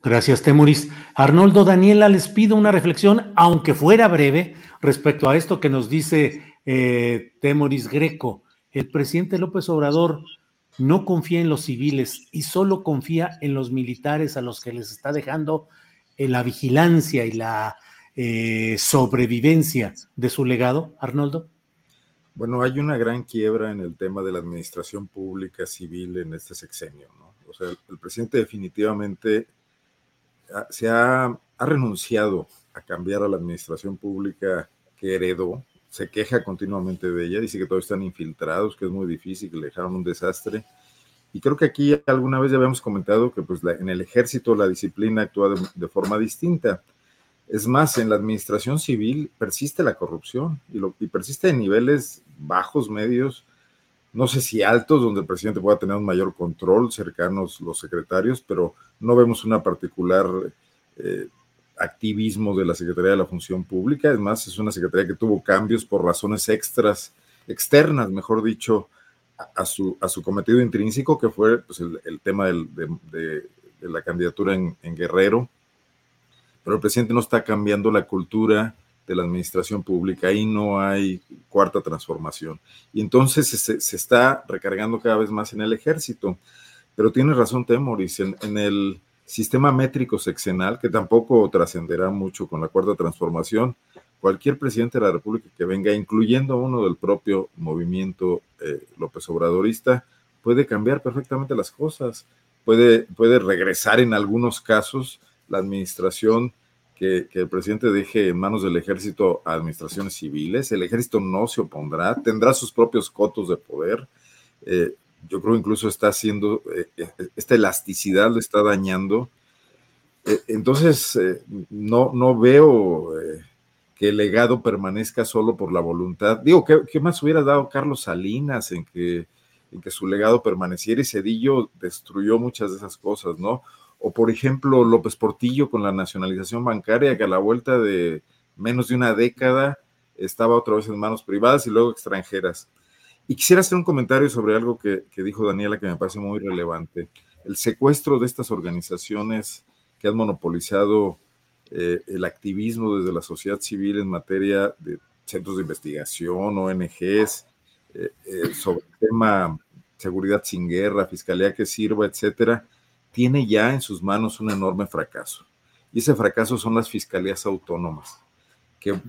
Gracias, Temuris. Arnoldo, Daniela, les pido una reflexión, aunque fuera breve, respecto a esto que nos dice eh, Temuris Greco. El presidente López Obrador no confía en los civiles y solo confía en los militares a los que les está dejando eh, la vigilancia y la eh, sobrevivencia de su legado, Arnoldo? Bueno, hay una gran quiebra en el tema de la administración pública civil en este sexenio, ¿no? O sea, el, presidente definitivamente ha, se ha, ha, renunciado a cambiar a la administración pública que heredó, se queja continuamente de ella, dice que todos están infiltrados, que es muy difícil, que le dejaron un desastre. Y creo que aquí alguna vez ya habíamos comentado que pues, en el ejército la disciplina actúa de, forma distinta es más, en la administración civil persiste la corrupción y persiste en niveles bajos, medios, no sé si altos, donde el presidente pueda tener un mayor control, cercanos los secretarios, pero no vemos una particular eh, activismo de la Secretaría de la Función Pública. Es más, es una secretaría que tuvo cambios por razones extras, externas, mejor dicho, a, su, a su cometido intrínseco, que fue pues, el, tema de, la candidatura en, Guerrero pero el presidente no está cambiando la cultura de la administración pública, ahí no hay cuarta transformación. Y entonces se, está recargando cada vez más en el ejército. Pero tiene razón Temoris, en el sistema métrico sexenal, que tampoco trascenderá mucho con la cuarta transformación, cualquier presidente de la República que venga, incluyendo uno del propio movimiento eh, López Obradorista, puede cambiar perfectamente las cosas, puede, puede regresar en algunos casos la administración que, el presidente deje en manos del ejército a administraciones civiles. El ejército no se opondrá, tendrá sus propios cotos de poder. Eh, yo creo incluso está haciendo, eh, esta elasticidad lo está dañando. Eh, entonces, no, no veo eh, que el legado permanezca solo por la voluntad. Digo, ¿qué, qué más hubiera dado Carlos Salinas en que, en que su legado permaneciera y Cedillo destruyó muchas de esas cosas, ¿no? o por ejemplo López Portillo con la nacionalización bancaria que a la vuelta de menos de una década estaba otra vez en manos privadas y luego extranjeras. Y quisiera hacer un comentario sobre algo que, que dijo Daniela que me parece muy relevante. el secuestro de estas organizaciones que han monopolizado eh, el activismo desde la sociedad civil en materia de centros de investigación, ONGs, eh, eh, sobre el tema seguridad sin guerra, fiscalía que sirva, etcétera, tiene ya en sus manos un enorme fracaso. Y ese fracaso son las fiscalías autónomas, que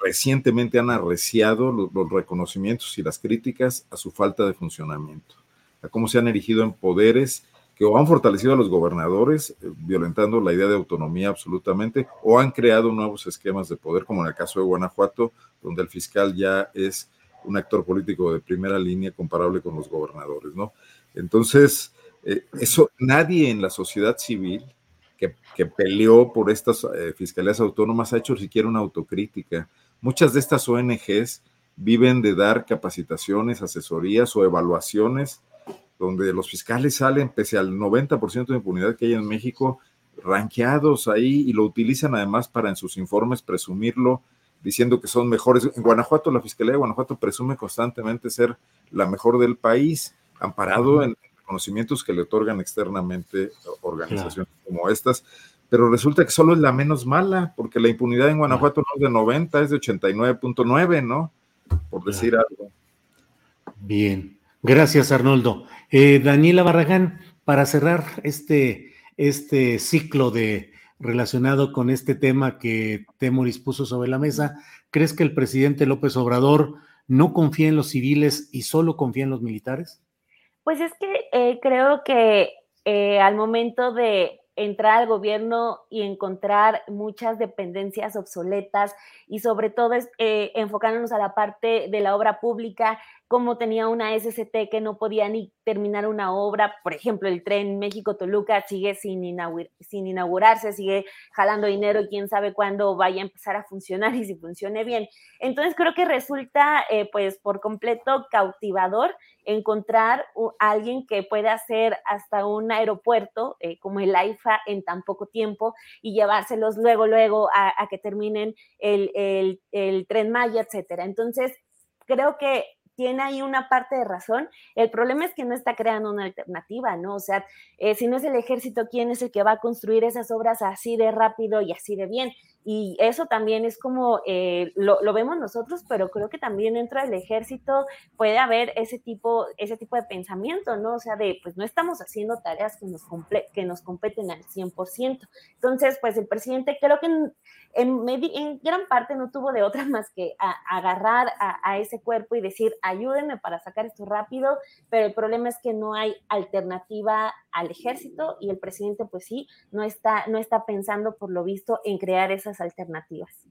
recientemente han arreciado los, reconocimientos y las críticas a su falta de funcionamiento, a cómo se han erigido en poderes que o han fortalecido a los gobernadores, eh, violentando la idea de autonomía absolutamente, o han creado nuevos esquemas de poder, como en el caso de Guanajuato, donde el fiscal ya es un actor político de primera línea comparable con los gobernadores, ¿no? Entonces, eh, eso nadie en la sociedad civil que, que peleó por estas eh, fiscalías autónomas ha hecho siquiera una autocrítica. Muchas de estas ONGs viven de dar capacitaciones, asesorías o evaluaciones donde los fiscales salen, pese al 90% de impunidad que hay en México, ranqueados ahí y lo utilizan además para en sus informes presumirlo, diciendo que son mejores. En Guanajuato, la Fiscalía de Guanajuato presume constantemente ser la mejor del país, amparado en conocimientos que le otorgan externamente organizaciones como estas, pero resulta que solo es la menos mala, porque la impunidad en Guanajuato no es de 90, es de 89.9, ¿no? Por decir algo. Bien, gracias Arnoldo. Eh, Daniela Barragán, para cerrar este, este ciclo de relacionado con este tema que Temoris puso sobre la mesa, ¿crees que el presidente López Obrador no confía en los civiles y solo confía en los militares? Pues es que eh, creo que eh, al momento de entrar al gobierno y encontrar muchas dependencias obsoletas y sobre todo eh, enfocándonos a la parte de la obra pública, como tenía una SCT que no podía ni terminar una obra, por ejemplo, el tren México-Toluca sigue sin, sin inaugurarse, sigue jalando dinero y quién sabe cuándo vaya a empezar a funcionar y si funcione bien. Entonces creo que resulta eh, pues por completo cautivador encontrar a alguien que pueda hacer hasta un aeropuerto eh, como el AIFA en tan poco tiempo y llevárselos luego, luego a, a que terminen el, el, el tren Maya, etcétera. Entonces, creo que tiene ahí una parte de razón. El problema es que no está creando una alternativa, ¿no? O sea, eh, si no es el ejército, ¿quién es el que va a construir esas obras así de rápido y así de bien? Y eso también es como, eh, lo, vemos nosotros, pero creo que también dentro del ejército puede haber ese tipo, ese tipo de pensamiento, ¿no? O sea, de, pues no estamos haciendo tareas que nos, que nos competen al 100%. Entonces, pues el presidente creo que en, en, gran parte no tuvo de otra más que agarrar a, a, ese cuerpo y decir, ayúdenme para sacar esto rápido, pero el problema es que no hay alternativa al ejército y el presidente, pues sí, no está, no está pensando, por lo visto, en crear esas alternativas.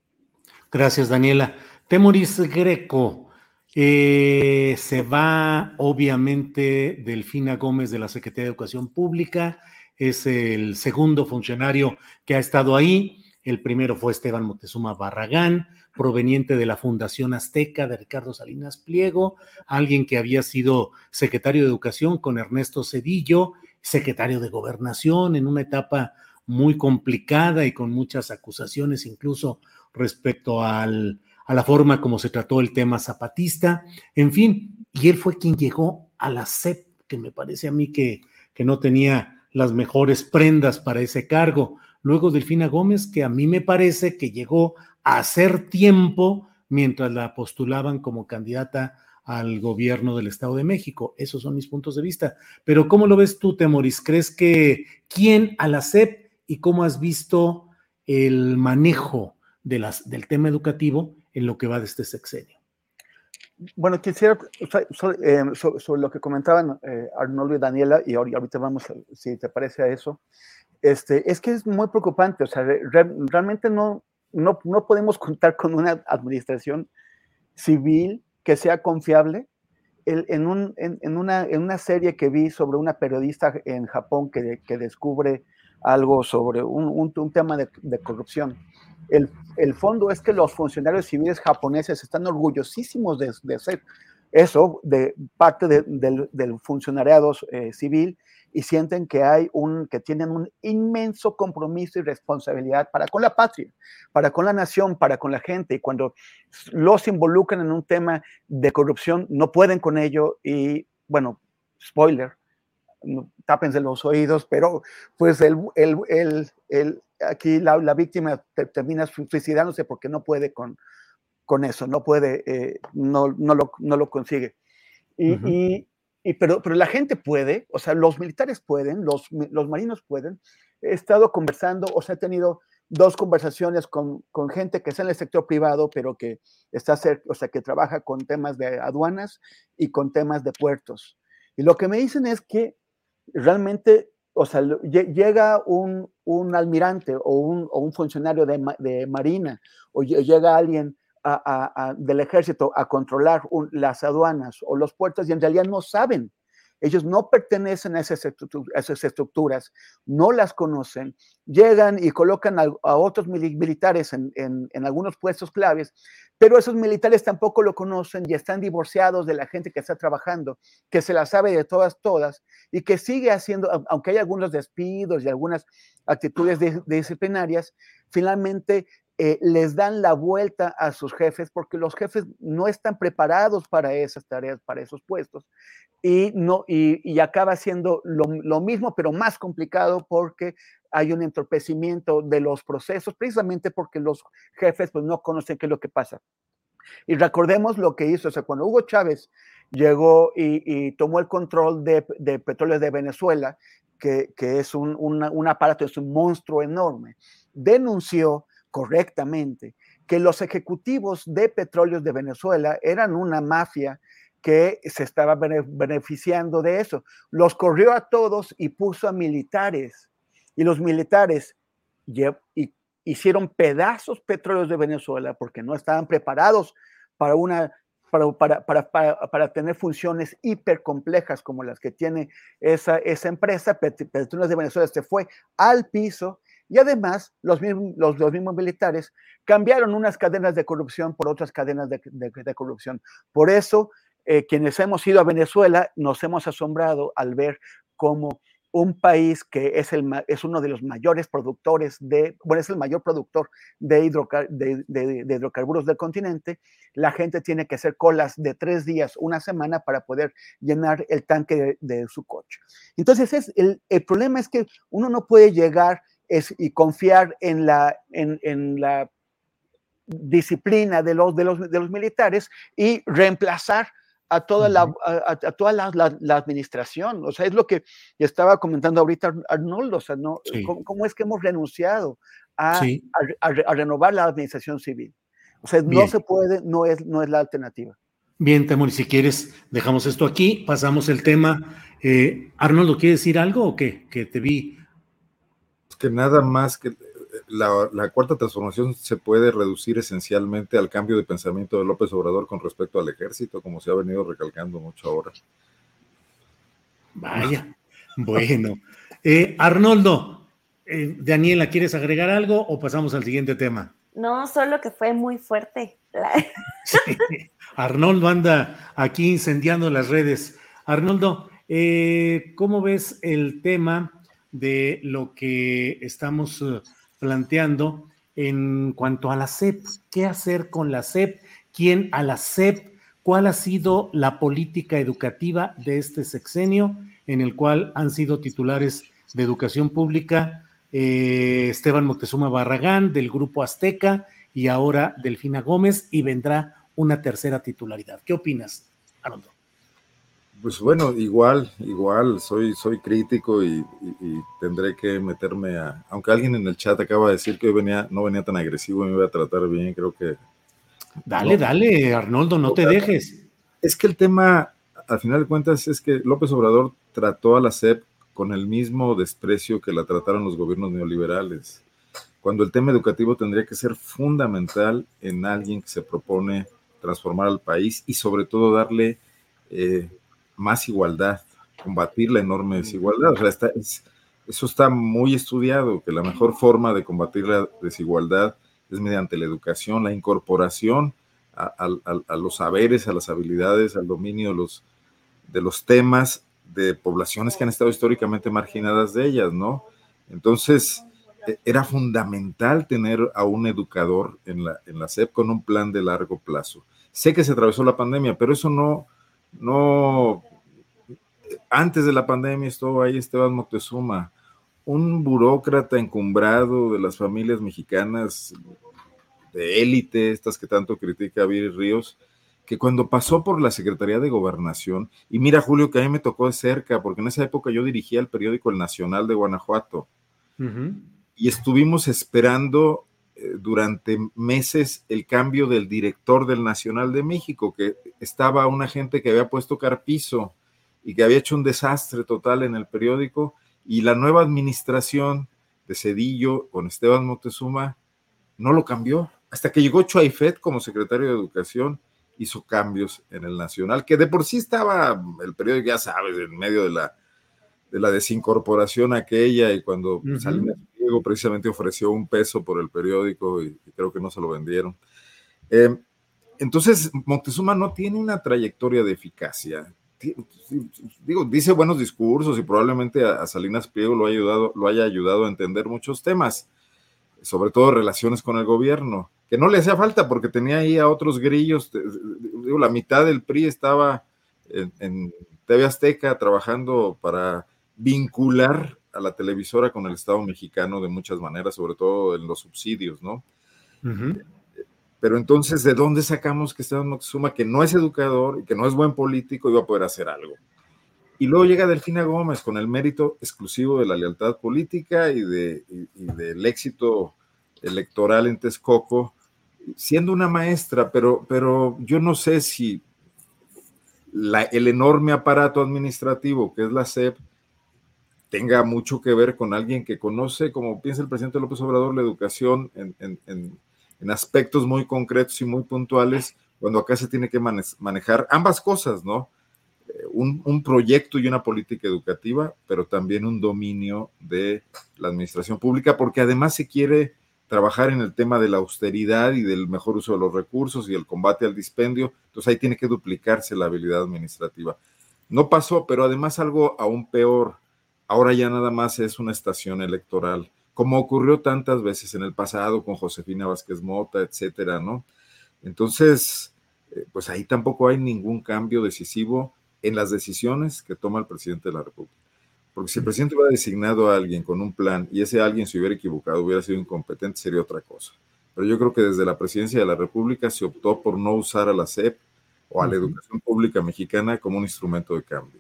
Gracias, Daniela. Temoris Greco, eh, se va obviamente Delfina Gómez de la Secretaría de Educación Pública, es el segundo funcionario que ha estado ahí. El primero fue Esteban Moctezuma Barragán, proveniente de la Fundación Azteca de Ricardo Salinas Pliego, alguien que había sido secretario de Educación con Ernesto Cedillo, secretario de Gobernación en una etapa muy complicada y con muchas acusaciones incluso respecto a la forma como se trató el tema zapatista, en fin, y él fue quien llegó a la CEP, que me parece a mí que no tenía las mejores prendas para ese cargo luego Delfina Gómez, que a mí me parece que llegó a hacer tiempo mientras la postulaban como candidata al gobierno del Estado de México. Esos son mis puntos de vista. Pero ¿cómo lo ves tú, Temoris? ¿Crees que quién a la SEP y cómo has visto el manejo del tema educativo en lo que va de este sexenio? Bueno, quisiera, eh, sobre, lo que comentaban eh, Arnoldo y Daniela, y ahorita vamos, si te parece a eso, este, es que es muy preocupante, o sea, realmente no, no, no, podemos contar con una administración civil que sea confiable. En, un, en, una, en, una, serie que vi sobre una periodista en Japón que, que descubre algo sobre un, un, tema de, corrupción, el, el, fondo es que los funcionarios civiles japoneses están orgullosísimos de, de ser eso, de parte de, del, del funcionariado eh, civil, y sienten que hay un, que tienen un inmenso compromiso y responsabilidad para con la patria, para con la nación, para con la gente. Y cuando los involucran en un tema de corrupción, no pueden con ello y, bueno, spoiler, tápense los oídos, pero pues el, el, el, el aquí la, la, víctima termina suicidándose porque no puede con, con eso, no puede, eh, no, no, lo, no, lo, consigue. Y, uh -huh. y, y, pero, pero la gente puede, o sea, los militares pueden, los, los marinos pueden. He estado conversando, o sea, he tenido dos conversaciones con, con, gente que está en el sector privado, pero que está cerca, o sea, que trabaja con temas de aduanas y con temas de puertos. Y lo que me dicen es que realmente, o sea, llega un, un almirante o un, o un funcionario de, de, marina o llega alguien del ejército a controlar las aduanas o los puertos y en realidad no saben. Ellos no pertenecen a esas, estructuras, no las conocen, llegan y colocan a, otros militares en, algunos puestos claves, pero esos militares tampoco lo conocen y están divorciados de la gente que está trabajando, que se la sabe de todas, todas, y que sigue haciendo, aunque hay algunos despidos y algunas actitudes disciplinarias, finalmente eh, les dan la vuelta a sus jefes porque los jefes no están preparados para esas tareas, para esos puestos, y, no, y, y acaba siendo lo, lo, mismo, pero más complicado porque hay un entorpecimiento de los procesos, precisamente porque los jefes pues, no conocen qué es lo que pasa. Y recordemos lo que hizo, o sea, cuando Hugo Chávez llegó y, tomó el control de, de, petróleo de Venezuela, que, que es un, un aparato, es un monstruo enorme, denunció correctamente que los ejecutivos de petróleos de Venezuela eran una mafia que se estaba beneficiando de eso. Los corrió a todos y puso a militares. Y los militares hicieron pedazos petróleos de Venezuela porque no estaban preparados para una para, para, para, para, tener funciones hipercomplejas como las que tiene esa, esa empresa, Petróleos de Venezuela se fue al piso y además, los mismos, los, mismos militares cambiaron unas cadenas de corrupción por otras cadenas de, corrupción. Por eso, eh, quienes hemos ido a Venezuela nos hemos asombrado al ver cómo un país que es, el, es uno de los mayores productores de, bueno, es el mayor productor de, de, hidrocarburos del continente, la gente tiene que hacer colas de tres días, una semana para poder llenar el tanque de, su coche. Entonces, es, el, el problema es que uno no puede llegar es, y confiar en la, en, en la disciplina de los, de, los, de los militares y reemplazar a toda, la, a, a toda la, la, la, administración. O sea, es lo que estaba comentando ahorita Arnoldo, o sea, ¿no? Sí. ¿Cómo, ¿Cómo, es que hemos renunciado a, sí. a, a, renovar la administración civil? O sea, Bien. no se puede, no es, no es la alternativa. Bien, Temor, si quieres, dejamos esto aquí, pasamos el tema. Eh, Arnoldo, ¿quieres decir algo o qué? Que te vi. Que nada más que la, la, cuarta transformación se puede reducir esencialmente al cambio de pensamiento de López Obrador con respecto al ejército, como se ha venido recalcando mucho ahora. Vaya, bueno. Eh, Arnoldo, eh, Daniela, ¿quieres agregar algo o pasamos al siguiente tema? No, solo que fue muy fuerte. Sí. Arnoldo anda aquí incendiando las redes. Arnoldo, eh, ¿cómo ves el tema de lo que estamos uh, planteando en cuanto a la SEP. ¿Qué hacer con la SEP? ¿Quién a la SEP? ¿Cuál ha sido la política educativa de este sexenio en el cual han sido titulares de educación pública eh, Esteban Moctezuma Barragán del Grupo Azteca y ahora Delfina Gómez y vendrá una tercera titularidad? ¿Qué opinas, Arnoldo? Pues bueno, igual, igual, soy, soy crítico y, y, y, tendré que meterme a, aunque alguien en el chat acaba de decir que hoy venía, no venía tan agresivo y me iba a tratar bien, creo que... Dale, no, dale, Arnoldo, no, no te dejes. Es que el tema, al final de cuentas, es que López Obrador trató a la SEP con el mismo desprecio que la trataron los gobiernos neoliberales, cuando el tema educativo tendría que ser fundamental en alguien que se propone transformar al país y sobre todo darle... Eh, más igualdad, combatir la enorme desigualdad. O sea, está, es, eso está muy estudiado, que la mejor forma de combatir la desigualdad es mediante la educación, la incorporación a, a, a los saberes, a las habilidades, al dominio de los, de los temas de poblaciones que han estado históricamente marginadas de ellas, ¿no? Entonces, e, era fundamental tener a un educador en la, en la SEP con un plan de largo plazo. Sé que se atravesó la pandemia, pero eso no, no, antes de la pandemia estuvo ahí Esteban Moctezuma, un burócrata encumbrado de las familias mexicanas de élite, estas que tanto critica Viri Ríos, que cuando pasó por la Secretaría de Gobernación, y mira Julio que a mí me tocó de cerca, porque en esa época yo dirigía el periódico El Nacional de Guanajuato, y estuvimos esperando durante meses el cambio del director del Nacional de México, que estaba una gente que había puesto carpizo y que había hecho un desastre total en el periódico, y la nueva administración de Cedillo con Esteban Moctezuma no lo cambió, hasta que llegó Chuaifet como secretario de Educación, hizo cambios en el Nacional, que de por sí estaba el periódico, ya sabes, en medio de la, de la desincorporación aquella, y cuando Salinas Precisamente ofreció un peso por el periódico y, creo que no se lo vendieron. Eh, entonces, Moctezuma no tiene una trayectoria de eficacia. Digo, dice buenos discursos y probablemente a, Salinas Pliego lo, ha ayudado, lo haya ayudado a entender muchos temas, sobre todo relaciones con el gobierno que no le hacía falta porque tenía ahí a otros grillos. Digo, la mitad del PRI estaba en, TV Azteca trabajando para vincular a la televisora con el Estado mexicano de muchas maneras, sobre todo en los subsidios, ¿no? Pero entonces, ¿de dónde sacamos que Esteban Moctezuma, que no es educador y que no es buen político, iba a poder hacer algo? Y luego llega Delfina Gómez con el mérito exclusivo de la lealtad política y, de, y del éxito electoral en Texcoco, siendo una maestra, pero, pero yo no sé si el enorme aparato administrativo que es la SEP tenga mucho que ver con alguien que conoce, como piensa el presidente López Obrador, la educación en, aspectos muy concretos y muy puntuales, cuando acá se tiene que manejar ambas cosas, ¿no? Eh, un, un, proyecto y una política educativa, pero también un dominio de la administración pública, porque además se quiere trabajar en el tema de la austeridad y del mejor uso de los recursos y el combate al dispendio. Entonces ahí tiene que duplicarse la habilidad administrativa. No pasó, pero además algo aún peor. Ahora ya nada más es una estación electoral, como ocurrió tantas veces en el pasado con Josefina Vázquez Mota, etcétera, ¿no? Entonces, eh, pues ahí tampoco hay ningún cambio decisivo en las decisiones que toma el presidente de la República. Porque si el presidente hubiera designado a alguien con un plan y ese alguien se hubiera equivocado, hubiera sido incompetente, sería otra cosa. Pero yo creo que desde la presidencia de la República se optó por no usar a la SEP o a la educación pública mexicana como un instrumento de cambio.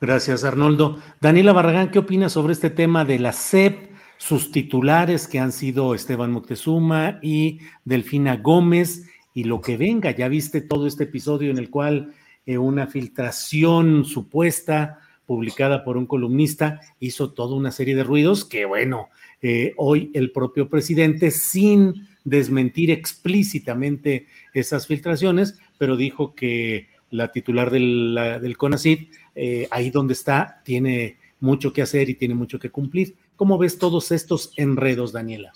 Gracias, Arnoldo. Daniela Barragán, ¿qué opinas sobre este tema de la SEP, sus titulares que han sido Esteban Moctezuma y Delfina Gómez y lo que venga? Ya viste todo este episodio en el cual eh, una filtración supuesta publicada por un columnista, hizo toda una serie de ruidos que, bueno, eh, hoy el propio presidente, sin desmentir explícitamente esas filtraciones, pero dijo que la titular del, del CONACID, eh, ahí donde está, tiene mucho que hacer y tiene mucho que cumplir. ¿Cómo ves todos estos enredos, Daniela?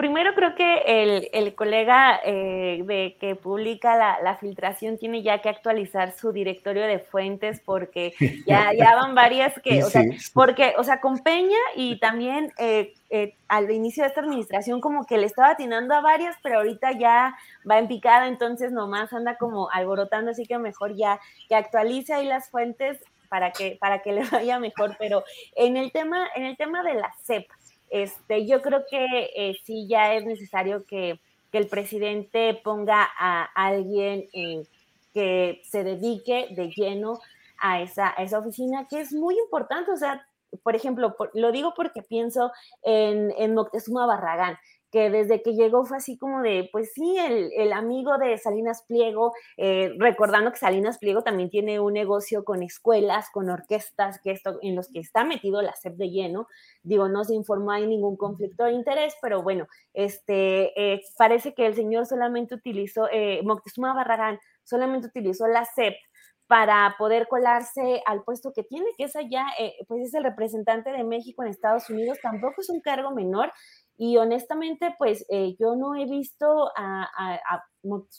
Primero creo que el, colega eh, de que publica la, filtración tiene ya que actualizar su directorio de fuentes porque ya, ya van varias que, o sea, porque, o sea, con Peña y también eh, eh, al inicio de esta administración como que le estaba atinando a varias, pero ahorita ya va en picada, entonces nomás anda como alborotando, así que mejor ya que actualice ahí las fuentes para que, para que le vaya mejor, pero en el tema, en el tema de la CEP, este, yo creo que eh, sí ya es necesario que, el presidente ponga a alguien eh, que se dedique de lleno a esa, esa oficina, que es muy importante. O sea, por ejemplo, lo digo porque pienso en, en Moctezuma Barragán que desde que llegó fue así como de, pues sí, el, amigo de Salinas Pliego, eh, recordando que Salinas Pliego también tiene un negocio con escuelas, con orquestas, que esto, en los que está metido la SEP de lleno. Digo, no se informó, hay ningún conflicto de interés, pero bueno, este, eh, parece que el señor solamente utilizó, eh, Moctezuma Barragán solamente utilizó la SEP para poder colarse al puesto que tiene, que es allá, pues es el representante de México en Estados Unidos, tampoco es un cargo menor, y honestamente, pues eh, yo no he visto a, a,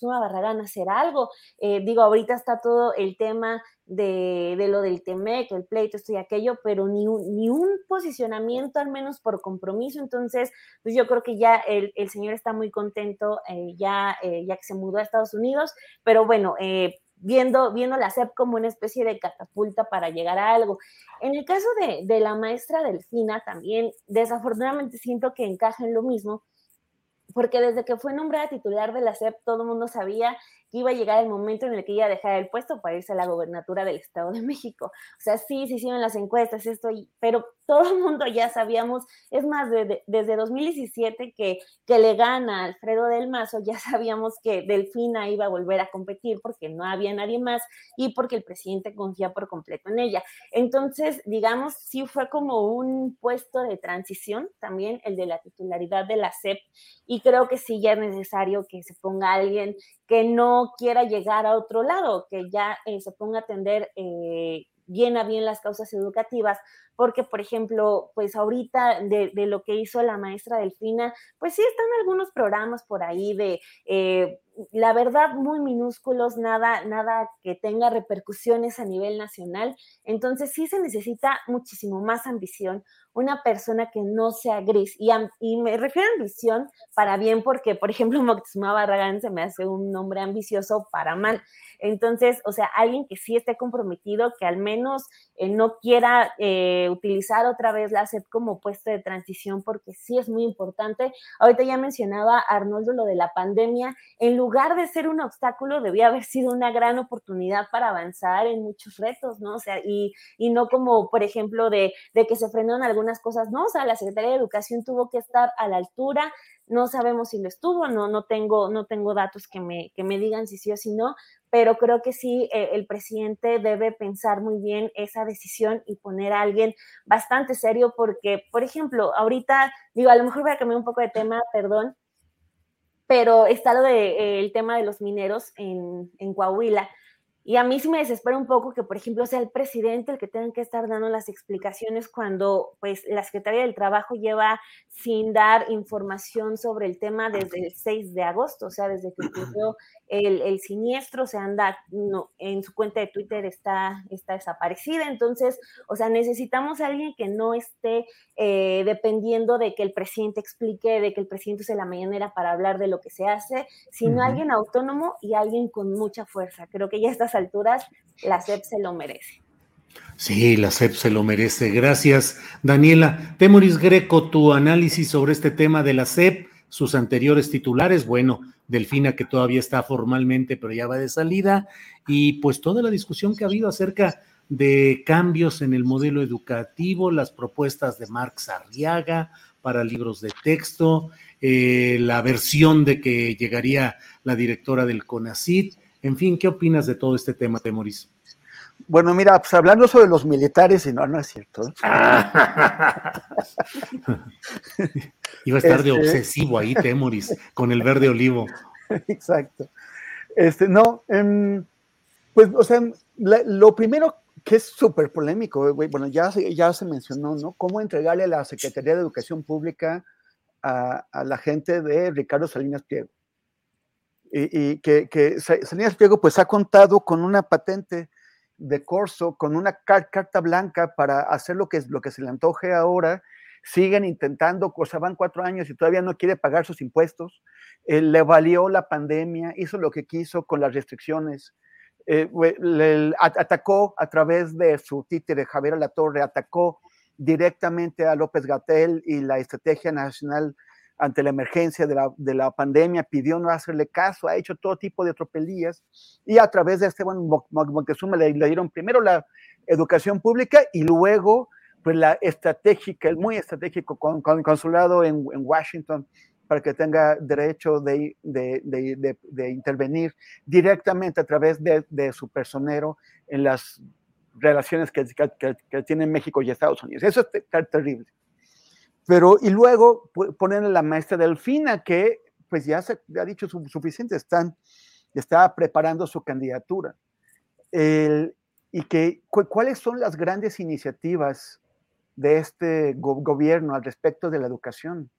Barragán hacer algo. Eh, digo, ahorita está todo el tema de, lo del TEMEC, el pleito, esto y aquello, pero ni un, ni un posicionamiento, al menos por compromiso. Entonces, pues yo creo que ya el, señor está muy contento, eh, ya, ya que se mudó a Estados Unidos, pero bueno, viendo, viendo la SEP como una especie de catapulta para llegar a algo. En el caso de, de la maestra Delfina, también desafortunadamente siento que encaja en lo mismo, porque desde que fue nombrada titular de la SEP, todo el mundo sabía que iba a llegar el momento en el que ella dejara el puesto para irse a la gobernatura del Estado de México. O sea, sí, se hicieron las encuestas, esto, pero todo el mundo ya sabíamos, es más, desde 2017 que, que le gana a Alfredo del Mazo, ya sabíamos que Delfina iba a volver a competir porque no había nadie más y porque el presidente confía por completo en ella. Entonces, digamos, sí fue como un puesto de transición también el de la titularidad de la SEP y creo que sí ya es necesario que se ponga alguien que no quiera llegar a otro lado, que ya eh, se ponga a atender eh, bien a bien las causas educativas, porque, por ejemplo, pues ahorita de, lo que hizo la maestra Delfina, pues sí están algunos programas por ahí de, eh, la verdad, muy minúsculos, nada, nada que tenga repercusiones a nivel nacional. Entonces sí se necesita muchísimo más ambición, una persona que no sea gris. Y, y me refiero a ambición para bien porque, por ejemplo, Moctezuma Barragán se me hace un nombre ambicioso para mal. Entonces, o sea, alguien que sí esté comprometido, que al menos eh, no quiera eh, utilizar otra vez la SEP como puesto de transición, porque sí es muy importante. Ahorita ya mencionaba Arnoldo lo de la pandemia. En lugar de ser un obstáculo, debía haber sido una gran oportunidad para avanzar en muchos retos, ¿no? O sea, y, y no como, por ejemplo, de, de que se frenaron algunas cosas, ¿no? O sea, la Secretaría de Educación tuvo que estar a la altura no sabemos si lo estuvo, no, no, tengo, no tengo datos que me, que me digan si sí o si no, pero creo que sí, eh, el presidente debe pensar muy bien esa decisión y poner a alguien bastante serio, porque, por ejemplo, ahorita, digo, a lo mejor voy a cambiar un poco de tema, perdón, pero está lo del de, eh, tema de los mineros en, en Coahuila. Y a mí sí me desespera un poco que, por ejemplo, sea el presidente el que tenga que estar dando las explicaciones cuando, pues, la Secretaría del Trabajo lleva sin dar información sobre el tema desde el 6 de agosto, o sea, desde que ocurrió el, siniestro, se anda, no, en su cuenta de Twitter está, está desaparecida. Entonces, o sea, necesitamos a alguien que no esté eh, dependiendo de que el presidente explique, de que el presidente use la mañanera para hablar de lo que se hace, sino alguien autónomo y alguien con mucha fuerza. Creo que ya a alturas la SEP se lo merece. Sí, la SEP se lo merece. Gracias, Daniela. Temoris Greco, tu análisis sobre este tema de la SEP, sus anteriores titulares, bueno, Delfina que todavía está formalmente, pero ya va de salida, y pues toda la discusión que ha habido acerca de cambios en el modelo educativo, las propuestas de Marx Arriaga para libros de texto, eh, la versión de que llegaría la directora del CONACID, en fin, ¿qué opinas de todo este tema, Temoris? Bueno, mira, pues hablando sobre los militares, y no, no es cierto. Iba a estar de este obsesivo ahí, Temoris, con el verde olivo. Exacto. Este, no, em, pues, o sea, lo primero que es súper polémico, bueno, ya, ya se mencionó, ¿no? Cómo entregarle a la Secretaría de Educación Pública a, la gente de Ricardo Salinas Pliego. Y, que, que, Salinas Pliego, pues, ha contado con una patente de corso, con una carta blanca para hacer lo que, lo que se le antoje ahora siguen intentando, o sea, van cuatro años y todavía no quiere pagar sus impuestos. Eh, le valió la pandemia, hizo lo que quiso con las restricciones. Eh, le, atacó a través de su títere Javier Alatorre, atacó directamente a López Gatel y la estrategia nacional ante la emergencia de la, de la, pandemia, pidió no hacerle caso, ha hecho todo tipo de tropelías y a través de Esteban Moctezuma le, le dieron primero la educación pública y luego pues la estratégica, el muy estratégico con, con consulado en, en, Washington para que tenga derecho de, de, de, de intervenir directamente a través de, su personero en las relaciones que, que, que, tienen México y Estados Unidos. Eso es terrible. Pero, y luego ponen a la maestra Delfina, que pues ya se ha dicho suficiente, están, está preparando su candidatura. El, y que, ¿cuáles son las grandes iniciativas de este gobierno al respecto de la educación.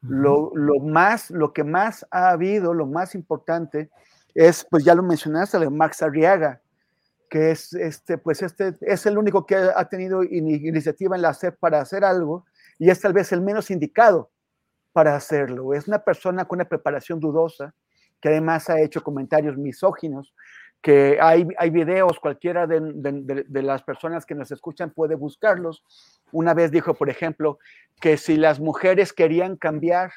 lo, más, lo que más ha habido, lo más importante, es, pues ya lo mencionaste, de Max Arriaga, que es, este, pues este, es el único que ha tenido iniciativa en la SEP para hacer algo y es tal vez el menos indicado para hacerlo. Es una persona con una preparación dudosa, que además ha hecho comentarios misóginos que hay, hay videos, cualquiera de, las personas que nos escuchan puede buscarlos. Una vez dijo, por ejemplo, que si las mujeres querían cambiar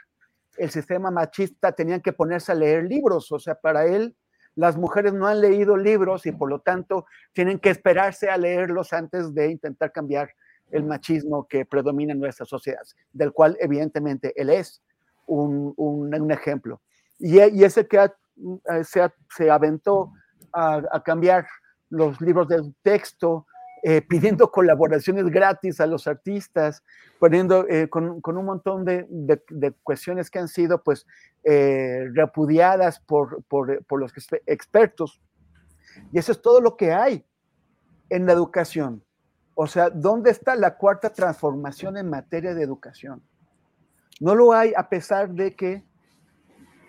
el sistema machista, tenían que ponerse a leer libros. O sea, para él, las mujeres no han leído libros y por lo tanto tienen que esperarse a leerlos antes de intentar cambiar el machismo que predomina en nuestras sociedades, del cual evidentemente él es un, ejemplo. Y, y, ese que eh, se, se aventó a, cambiar los libros de texto, eh, pidiendo colaboraciones gratis a los artistas, poniendo eh, con, un montón de, cuestiones que han sido pues eh, repudiadas por, por, los expertos. Y eso es todo lo que hay en la educación. O sea, ¿dónde está la cuarta transformación en materia de educación? No lo hay a pesar de que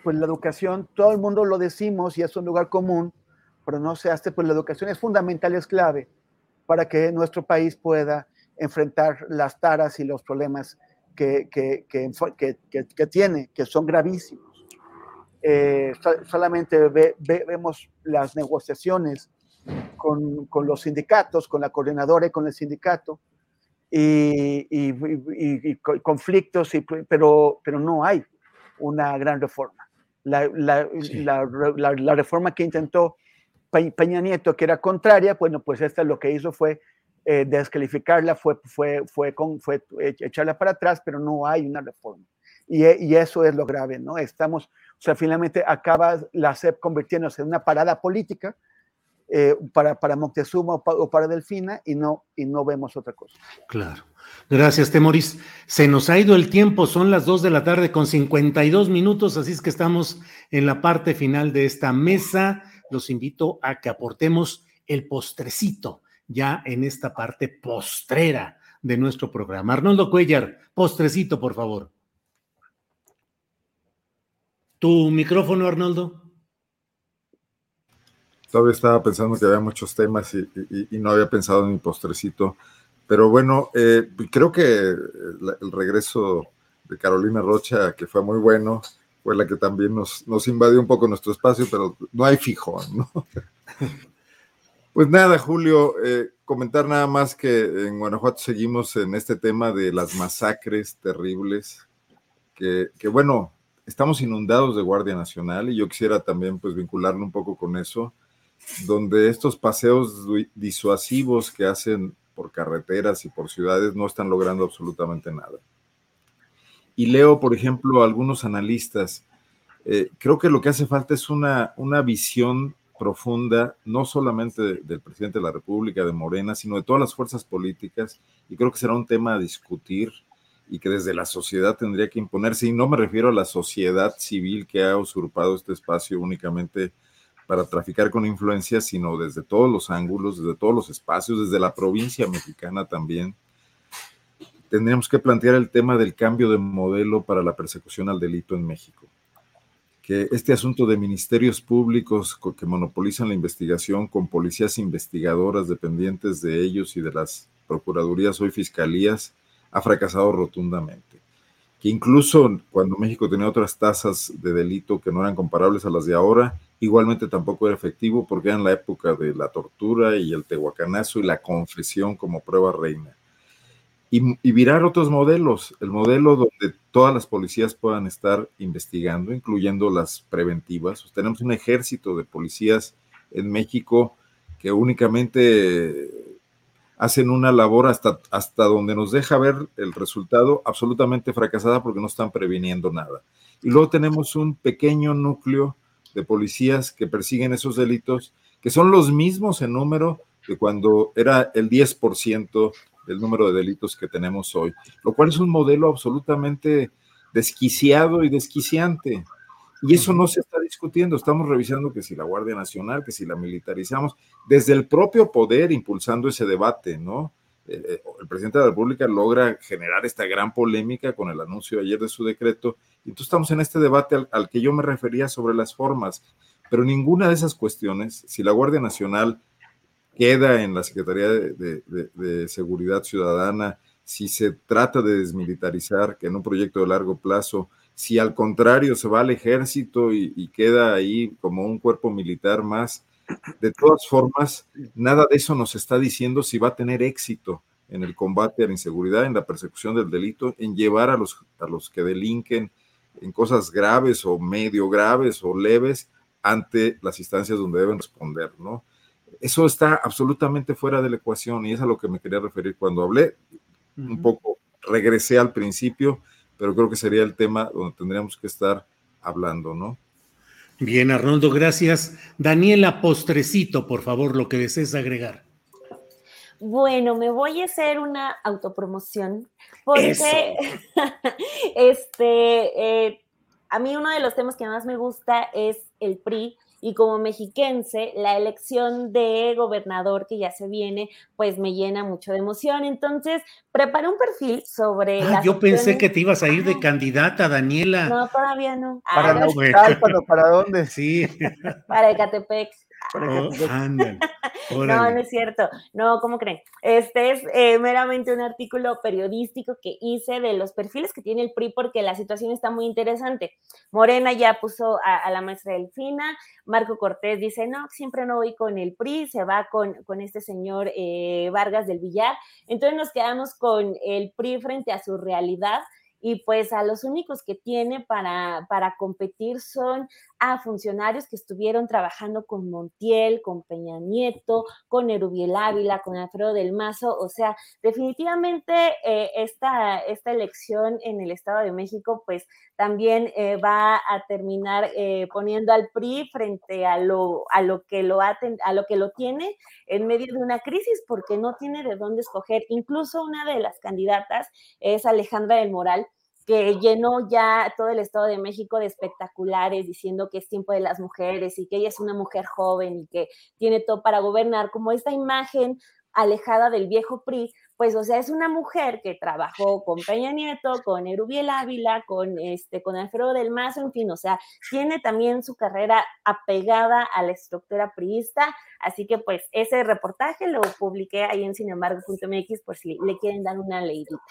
pues la educación, todo el mundo lo decimos y es un lugar común, pero no se hace, pues la educación es fundamental, es clave para que nuestro país pueda enfrentar las taras y los problemas que, que, que, tiene, que son gravísimos. Eh, solamente vemos las negociaciones con, con, los sindicatos, con la coordinadora y con el sindicato, y, y, conflictos, y, pero, pero no hay una gran reforma. La, la, la, la reforma que intentó Peña Nieto, que era contraria, bueno, pues esta lo que hizo fue eh, descalificarla, fue, fue, fue, con, fue echarla para atrás, pero no hay una reforma. Y, y, eso es lo grave, ¿no? Estamos, o sea, finalmente acaba la CEP convirtiéndose en una parada política eh, para, para Moctezuma o para Delfina y no, y no vemos otra cosa. Claro. Gracias, Temoris. Se nos ha ido el tiempo, son las 2 de la tarde con 52 minutos, así es que estamos en la parte final de esta mesa los invito a que aportemos el postrecito ya en esta parte postrera de nuestro programa. Arnoldo Cuellar, postrecito, por favor. Tu micrófono, Arnoldo. Todavía estaba pensando que había muchos temas y, no había pensado en mi postrecito. Pero bueno, eh, creo que el regreso de Carolina Rocha, que fue muy bueno, fue la que también nos, invadió un poco nuestro espacio, pero no hay fijo, ¿no? Pues nada, Julio, eh, comentar nada más que en Guanajuato seguimos en este tema de las masacres terribles, que, que, bueno, estamos inundados de Guardia Nacional y yo quisiera también pues vincularlo un poco con eso, donde estos paseos disuasivos que hacen por carreteras y por ciudades no están logrando absolutamente nada. Y leo, por ejemplo, algunos analistas. Eh, creo que lo que hace falta es una, una visión profunda, no solamente del presidente de la República, de Morena, sino de todas las fuerzas políticas, y creo que será un tema a discutir y que desde la sociedad tendría que imponerse, y no me refiero a la sociedad civil que ha usurpado este espacio únicamente para traficar con influencia, sino desde todos los ángulos, desde todos los espacios, desde la provincia mexicana también, tendríamos que plantear el tema del cambio de modelo para la persecución al delito en México. Que este asunto de ministerios públicos que monopolizan la investigación con policías investigadoras dependientes de ellos y de las procuradurías o fiscalías ha fracasado rotundamente. Que incluso cuando México tenía otras tasas de delito que no eran comparables a las de ahora, igualmente tampoco era efectivo porque era en la época de la tortura y el tehuacanazo y la confesión como prueba reina y, virar otros modelos, el modelo donde todas las policías puedan estar investigando, incluyendo las preventivas. tenemos un ejército de policías en México que únicamente hacen una labor hasta, hasta donde nos deja ver el resultado absolutamente fracasada porque no están previniendo nada. Y luego tenemos un pequeño núcleo de policías que persiguen esos delitos, que son los mismos en número de cuando era el 10% del número de delitos que tenemos hoy, lo cual es un modelo absolutamente desquiciado y desquiciante. Y eso no se está discutiendo, estamos revisando que si la Guardia Nacional, que si la militarizamos, desde el propio poder impulsando ese debate, ¿no? Eh, eh, el presidente de la República logra generar esta gran polémica con el anuncio ayer de su decreto, y entonces estamos en este debate al, que yo me refería sobre las formas, pero ninguna de esas cuestiones, si la Guardia Nacional queda en la Secretaría de, Seguridad Ciudadana, si se trata de desmilitarizar, que en un proyecto de largo plazo, si al contrario se va al ejército y, queda ahí como un cuerpo militar más, De todas formas, nada de eso nos está diciendo si va a tener éxito en el combate a la inseguridad, en la persecución del delito, en llevar a los, a los que delinquen en cosas graves o medio graves o leves ante las instancias donde deben responder, ¿no? Eso está absolutamente fuera de la ecuación y es a lo que me quería referir cuando hablé. Un poco regresé al principio, pero creo que sería el tema donde tendríamos que estar hablando, ¿no? Bien, Arnoldo, gracias. Daniela, postrecito, por favor, lo que desees agregar. Bueno, me voy a hacer una autopromoción porque este, eh, a mí uno de los temas que más me gusta es el PRI y como mexiquense, la elección de gobernador que ya se viene, pues me llena mucho de emoción. Entonces, preparé un perfil sobre... Ah, yo pensé que te ibas a ir de candidata, Daniela. No, todavía no. Para ah, ¿para dónde? Sí. Para Ecatepec. Oh, no, no es cierto. No, ¿cómo creen? Este es eh, meramente un artículo periodístico que hice de los perfiles que tiene el PRI porque la situación está muy interesante. Morena ya puso a, la maestra Delfina, Marco Cortés dice, no, siempre no voy con el PRI, se va con, con este señor eh, Vargas del Villar. Entonces nos quedamos con el PRI frente a su realidad y pues a los únicos que tiene para, para competir son a funcionarios que estuvieron trabajando con Montiel, con Peña Nieto, con Erubiel Ávila, con Alfredo del Mazo, o sea, definitivamente eh, esta, esta elección en el Estado de México pues también eh, va a terminar eh, poniendo al PRI frente a lo, a lo que lo a lo que lo tiene en medio de una crisis porque no tiene de dónde escoger. Incluso una de las candidatas es Alejandra del Moral, que llenó ya todo el Estado de México de espectaculares diciendo que es tiempo de las mujeres y que ella es una mujer joven y que tiene todo para gobernar, como esta imagen alejada del viejo PRI, pues o sea, es una mujer que trabajó con Peña Nieto, con Erubiel Ávila, con este con Alfredo del Mazo, en fin, o sea, tiene también su carrera apegada a la estructura priista, así que pues ese reportaje lo publiqué ahí en cinemargo.mx por si le quieren dar una leidita.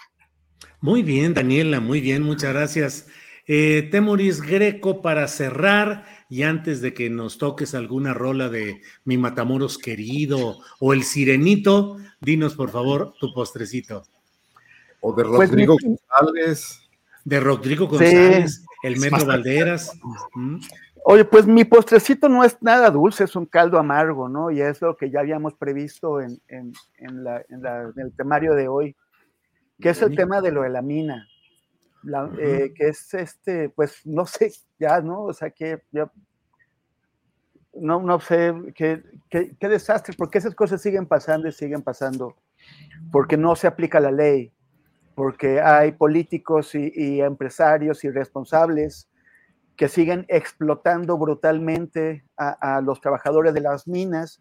Muy bien, Daniela, muy bien, muchas gracias. Eh, Temoris Greco para cerrar y antes de que nos toques alguna rola de Mi Matamoros querido o El Sirenito, dinos por favor tu postrecito. O de pues Rodrigo González. De Rodrigo González, el Metro Valderas. Oye, pues mi postrecito no es nada dulce, es un caldo amargo, ¿no? Y es lo que ya habíamos previsto en, en, en el temario de hoy que es el tema de lo de la mina, eh, que es este, pues no sé, ya, ¿no? O sea, que ya, no, no sé, qué, qué, desastre, porque esas cosas siguen pasando y siguen pasando, porque no se aplica la ley, porque hay políticos y, empresarios y responsables que siguen explotando brutalmente a, a, los trabajadores de las minas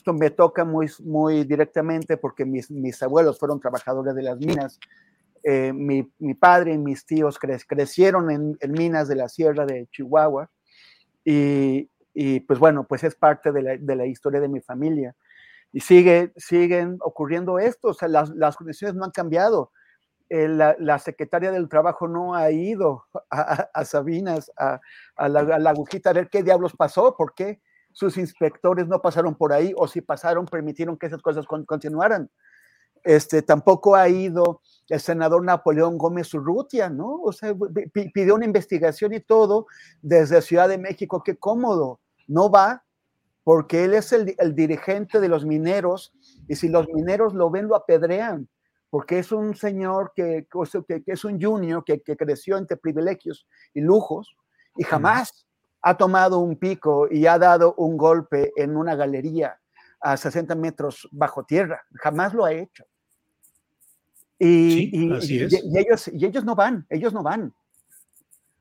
esto me toca muy, muy directamente porque mis, mis abuelos fueron trabajadores de las minas. Eh, mi, mi, padre y mis tíos crecieron en, minas de la sierra de Chihuahua y, y pues bueno, pues es parte de la, de la, historia de mi familia. Y sigue, siguen ocurriendo esto, o sea, las, las condiciones no han cambiado. Eh, la, la, secretaria del trabajo no ha ido a, a Sabinas, a, a, la, la agujita, a ver qué diablos pasó, por qué sus inspectores no pasaron por ahí o si pasaron permitieron que esas cosas continuaran. Este, tampoco ha ido el senador Napoleón Gómez Urrutia, ¿no? O sea, pidió una investigación y todo desde Ciudad de México, qué cómodo, no va porque él es el, dirigente de los mineros y si los mineros lo ven, lo apedrean, porque es un señor que, que, que es un junior que, que, creció entre privilegios y lujos y jamás ha tomado un pico y ha dado un golpe en una galería a 60 metros bajo tierra. Jamás lo ha hecho. Y, ellos, y ellos no van, ellos no van.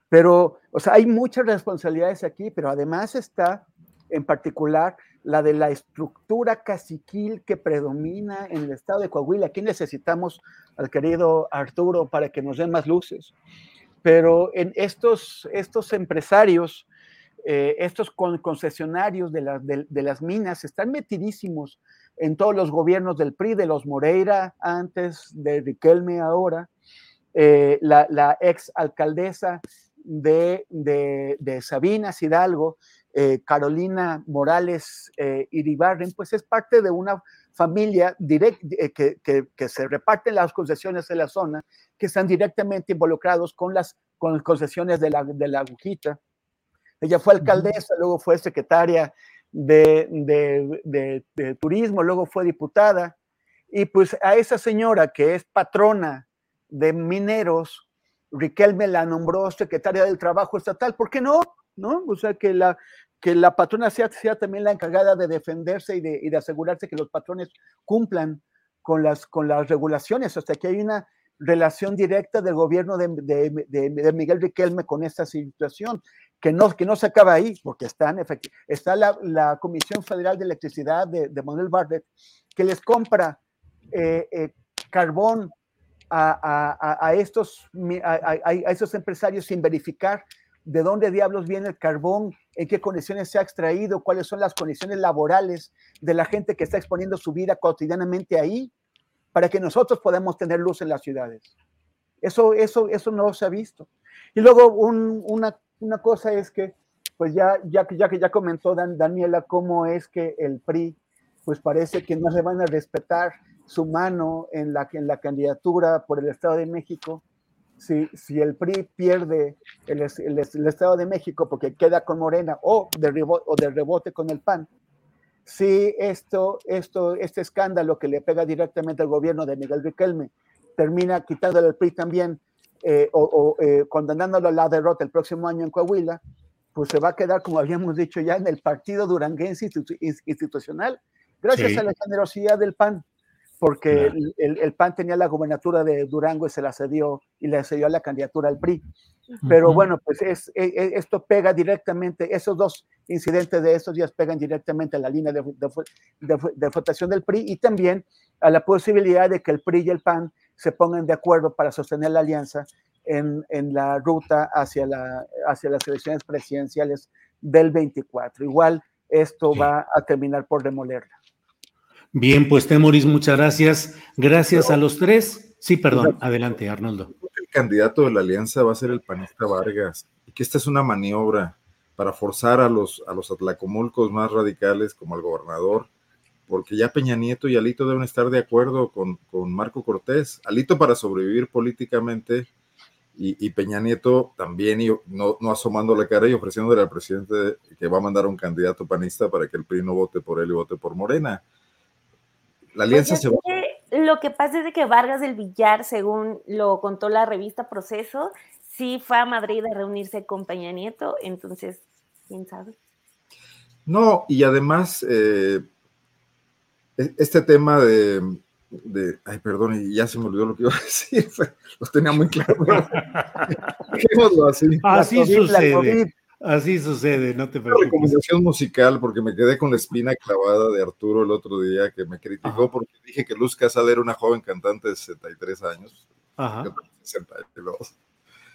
Pero, o sea, hay muchas responsabilidades aquí, pero además está en particular la de la estructura caciquil que predomina en el estado de Coahuila. Aquí necesitamos al querido Arturo para que nos dé más luces. Pero en estos, estos empresarios eh, estos concesionarios de, las minas están metidísimos en todos los gobiernos del PRI, de los Moreira antes, de Riquelme ahora. Eh, la, ex alcaldesa de, Sabinas Hidalgo, eh, Carolina Morales Iribarren, pues es parte de una familia direct, que, se reparten las concesiones de la zona, que están directamente involucrados con las, con las concesiones de la, de la agujita. Ella fue alcaldesa, luego fue secretaria de, de, de, de, turismo, luego fue diputada. Y pues a esa señora que es patrona de mineros, Riquelme la nombró secretaria del Trabajo Estatal. ¿Por qué no? ¿No? O sea, que la, que la patrona sea, sea también la encargada de defenderse y de, y de, asegurarse que los patrones cumplan con las, con las regulaciones. Hasta que hay una relación directa del gobierno de, de, de, Miguel Riquelme con esta situación, que no, que no se acaba ahí, porque están, está la, la Comisión Federal de Electricidad de, Manuel Bartlett, que les compra eh, eh, carbón a, a, a estos, a, a, estos empresarios sin verificar de dónde diablos viene el carbón, en qué condiciones se ha extraído, cuáles son las condiciones laborales de la gente que está exponiendo su vida cotidianamente ahí, para que nosotros podamos tener luz en las ciudades. Eso, eso, eso no se ha visto. Y luego un, una, una, cosa es que, pues ya, ya, ya que ya comentó Dan, Daniela cómo es que el PRI, pues parece que no se van a respetar su mano en la, en la candidatura por el Estado de México. Si, si el PRI pierde el, el, el, Estado de México porque queda con Morena o de, rebote, o de rebote con el PAN, si esto, esto, este escándalo que le pega directamente al gobierno de Miguel Riquelme termina quitándole el PRI también eh, o, o eh, condenándolo a la derrota el próximo año en Coahuila, pues se va a quedar, como habíamos dicho ya, en el partido duranguense institu institucional, gracias sí. a la generosidad del PAN porque el, PAN tenía la gobernatura de Durango y se la cedió y le cedió la candidatura al PRI. Pero bueno, pues es, es, esto pega directamente, esos dos incidentes de estos días pegan directamente a la línea de, de, de, de, votación del PRI y también a la posibilidad de que el PRI y el PAN se pongan de acuerdo para sostener la alianza en, en la ruta hacia, la, hacia las elecciones presidenciales del 24. Igual esto sí. va a terminar por demolerla. Bien, pues Temoris, muchas gracias. Gracias a los tres. Sí, perdón, adelante, Arnoldo. El candidato de la alianza va a ser el panista Vargas, y que esta es una maniobra para forzar a los, a los atlacomulcos más radicales, como al gobernador, porque ya Peña Nieto y Alito deben estar de acuerdo con, con Marco Cortés. Alito para sobrevivir políticamente y, y, Peña Nieto también, y no, no asomando la cara y ofreciéndole al presidente que va a mandar un candidato panista para que el PRI no vote por él y vote por Morena. La alianza pues se va. Lo que pasa es que Vargas del Villar, según lo contó la revista Proceso, sí fue a Madrid a reunirse con Peña Nieto, entonces, quién sabe. No, y además, eh, este tema de, de, ay, perdón, y ya se me olvidó lo que iba a decir, los tenía muy claro. así. Así sucede. Así sucede, no te preocupes. Una recomendación musical, porque me quedé con la espina clavada de Arturo el otro día, que me criticó Ajá. porque dije que Luz Casal era una joven cantante de 63 años. Ajá. 62.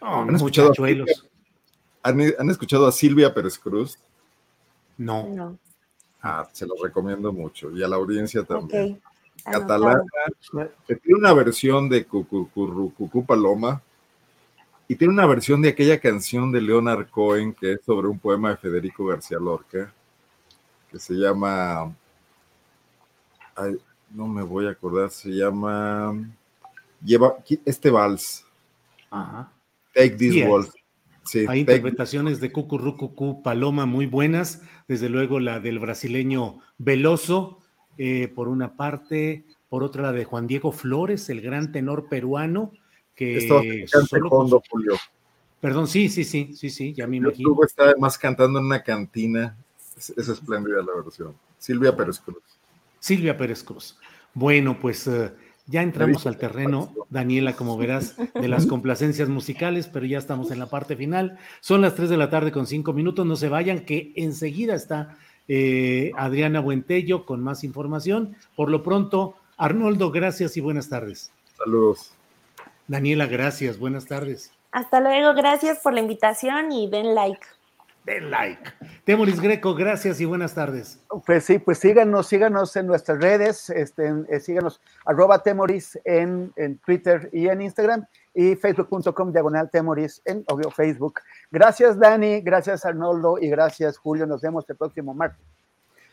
Oh, ¿Han, escuchado a, ¿han, ¿Han, escuchado a Silvia Pérez Cruz? No. no. Ah, se lo recomiendo mucho. Y a la audiencia también. Okay. Catalana, que tiene una versión de Cucú Paloma, y tiene una versión de aquella canción de Leonard Cohen que es sobre un poema de Federico García Lorca, que se llama, ay, no me voy a acordar, se llama, lleva este vals. Ajá. Take this yes. waltz. Sí, Hay interpretaciones de Cucurrucucú Paloma muy buenas, desde luego la del brasileño Veloso, eh, por una parte, por otra la de Juan Diego Flores, el gran tenor peruano, que Esto solo fondo, Julio. Perdón, sí, sí, sí, sí, sí, ya me imagino. Luego está además cantando en una cantina, es, es espléndida la versión. Silvia Pérez Cruz. Silvia Pérez Cruz. Bueno, pues uh, ya entramos al terreno, Daniela, como verás, de las complacencias musicales, pero ya estamos en la parte final. Son las 3 de la tarde con 5 minutos, no se vayan, que enseguida está eh, Adriana Buentello con más información. Por lo pronto, Arnoldo, gracias y buenas tardes. Saludos. Daniela, gracias. Buenas tardes. Hasta luego. Gracias por la invitación y den like. Den like. Temoris Greco, gracias y buenas tardes. Pues sí, pues síganos, síganos en nuestras redes, este, eh, síganos arroba Temoris en, en Twitter y en Instagram y facebook.com diagonal Temoris en obvio Facebook. Gracias, Dani, gracias, Arnoldo, y gracias, Julio. Nos vemos el próximo martes.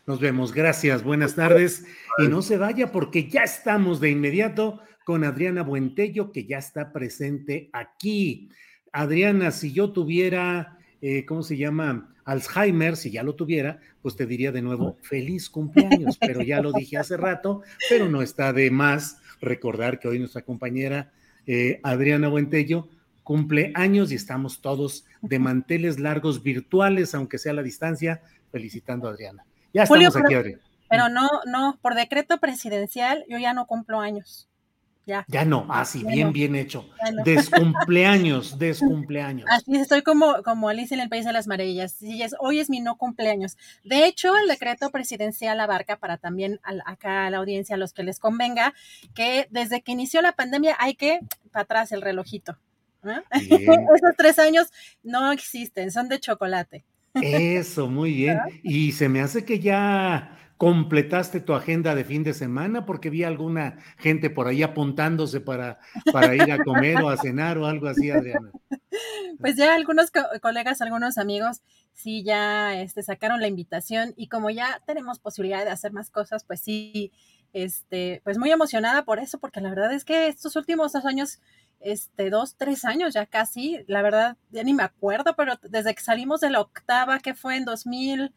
Nos vemos, gracias, buenas tardes. Y no se vaya porque ya estamos de inmediato con Adriana Buentello, que ya está presente aquí. Adriana, si yo tuviera, eh, ¿cómo se llama? Alzheimer, si ya lo tuviera, pues te diría de nuevo feliz cumpleaños, pero ya lo dije hace rato, pero no está de más recordar que hoy nuestra compañera eh, Adriana Buentello cumple años y estamos todos de manteles largos virtuales, aunque sea a la distancia, felicitando a Adriana. Ya estamos aquí, Adriana. Pero no, no, por decreto presidencial yo ya no cumplo años. Ya. Ya no, así, bien, bien hecho. Descumpleaños, descumpleaños. Así estoy como, como Alicia en el País de las Maravillas. hoy es mi no cumpleaños. De hecho, el decreto presidencial abarca para también acá a la audiencia, a los que les convenga, que desde que inició la pandemia hay que para atrás el relojito. Esos tres años no existen, son de chocolate. Eso, muy bien. Y se me hace que ya completaste tu agenda de fin de semana porque vi alguna gente por ahí apuntándose para, para ir a comer o a cenar o algo así, Adriana. Pues ya algunos colegas, algunos amigos, sí ya este, sacaron la invitación y como ya tenemos posibilidad de hacer más cosas, pues sí, este, pues muy emocionada por eso, porque la verdad es que estos últimos dos años, este, dos, tres años ya casi, la verdad, ya ni me acuerdo, pero desde que salimos de la octava, que fue en 2000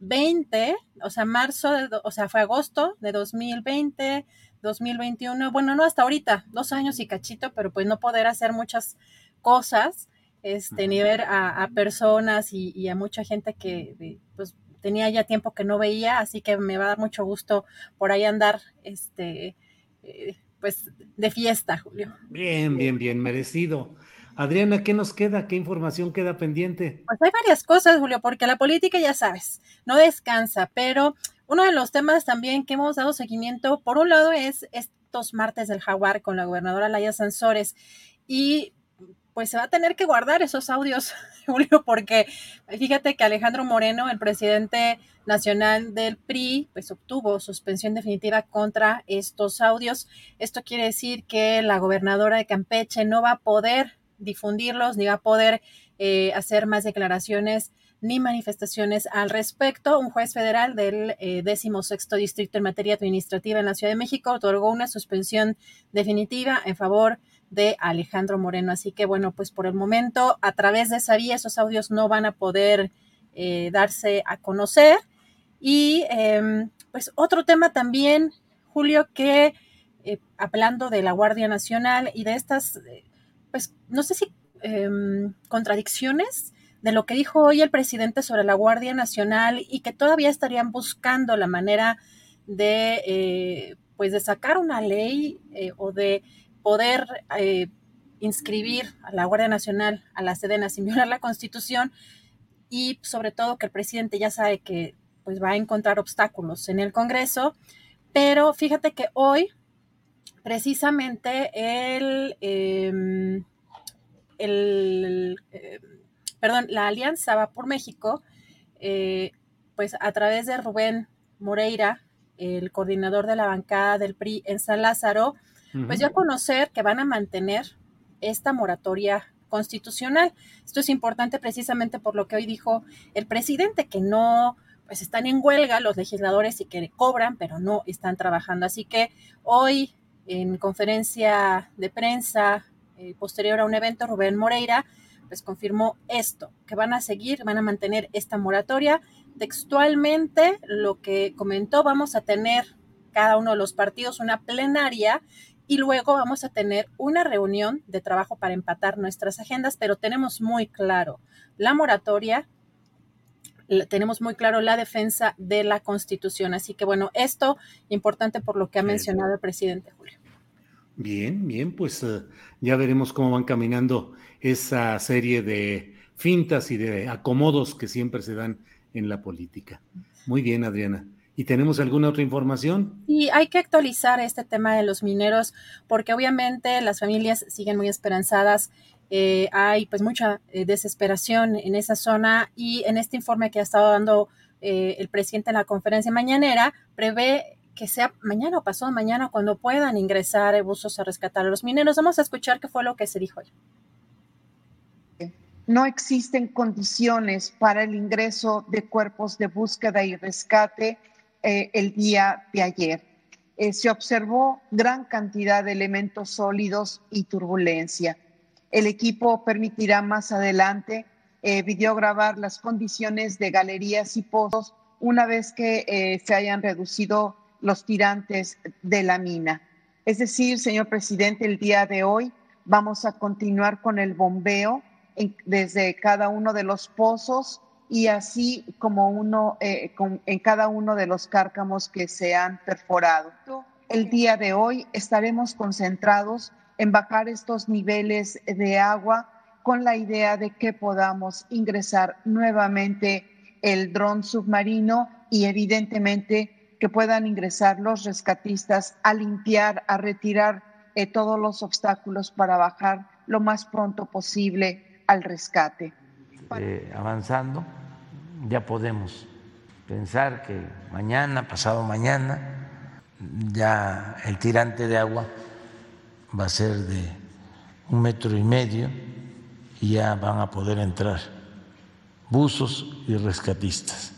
20, o sea, marzo, de, o sea, fue agosto de 2020, 2021, bueno, no hasta ahorita, dos años y cachito, pero pues no poder hacer muchas cosas, este, ni ver a, personas y, a mucha gente que pues tenía ya tiempo que no veía, así que me va a dar mucho gusto por ahí andar, este, eh, pues de fiesta, Julio. Bien, bien, bien, merecido. Adriana, ¿qué nos queda? ¿Qué información queda pendiente? Pues hay varias cosas, Julio, porque la política, ya sabes, no descansa, pero uno de los temas también que hemos dado seguimiento, por un lado, es estos martes del jaguar con la gobernadora Laia Sansores. Y pues se va a tener que guardar esos audios, Julio, porque fíjate que Alejandro Moreno, el presidente nacional del PRI, pues obtuvo suspensión definitiva contra estos audios. Esto quiere decir que la gobernadora de Campeche no va a poder difundirlos, ni va a poder eh, hacer más declaraciones ni manifestaciones al respecto. Un juez federal del eh, sexto distrito en materia administrativa en la Ciudad de México otorgó una suspensión definitiva en favor de Alejandro Moreno. Así que bueno, pues por el momento, a través de esa vía, esos audios no van a poder eh, darse a conocer. Y em, pues otro tema también, Julio, que eh, hablando de la Guardia Nacional y de estas pues no sé si em, contradicciones de lo que dijo hoy el presidente sobre la Guardia Nacional y que todavía estarían buscando la manera de, eh, pues de sacar una ley eh, o de poder eh, inscribir a la Guardia Nacional a la Sedena sin violar la Constitución y sobre todo que el presidente ya sabe que pues va a encontrar obstáculos en el Congreso, pero fíjate que hoy precisamente el, em, el em, perdón, la Alianza Va por México, eh, pues a través de Rubén Moreira, el coordinador de la bancada del PRI en San Lázaro, pues dio a conocer que van a mantener esta moratoria constitucional. Esto es importante precisamente por lo que hoy dijo el presidente, que no, pues están en huelga los legisladores y que cobran, pero no están trabajando. Así que hoy en conferencia de prensa eh, posterior a un evento, Rubén Moreira pues confirmó esto, que van a seguir, van a mantener esta moratoria. Textualmente, lo que comentó, vamos a tener cada uno de los partidos una plenaria y luego vamos a tener una reunión de trabajo para empatar nuestras agendas, pero tenemos muy claro la moratoria, tenemos muy claro la defensa de la Constitución. Así que bueno, esto importante por lo que ha mencionado el presidente Julio. Bien, bien, pues eh, ya veremos cómo van caminando esa serie de fintas y de acomodos que siempre se dan en la política. Muy bien, Adriana. ¿Y tenemos alguna otra información? Y hay que actualizar este tema de los mineros porque obviamente las familias siguen muy esperanzadas. Eh, hay pues mucha eh, desesperación en esa zona y en este informe que ha estado dando el presidente en la conferencia mañanera prevé que sea mañana o pasado mañana cuando puedan ingresar buzos a rescatar a los mineros. Vamos a escuchar qué fue lo que se dijo hoy. no existen condiciones para el ingreso de cuerpos de búsqueda y rescate eh, el día de ayer. Eh, se observó gran cantidad de elementos sólidos y turbulencia. El equipo permitirá más adelante eh, videograbar las condiciones de galerías y pozos una vez que eh, se hayan reducido los tirantes de la mina. Es decir, señor presidente, el día de hoy vamos a continuar con el bombeo desde cada uno de los pozos y así como uno eh, en cada uno de los cárcamos que se han perforado. El día de hoy estaremos concentrados en bajar estos niveles de agua con la idea de que podamos ingresar nuevamente el dron submarino y evidentemente que puedan ingresar los rescatistas a limpiar, a retirar eh, todos los obstáculos para bajar lo más pronto posible al rescate. Eh, avanzando, ya podemos pensar que mañana, pasado mañana, ya el tirante de agua va a ser de un metro y medio y ya van a poder entrar buzos y rescatistas.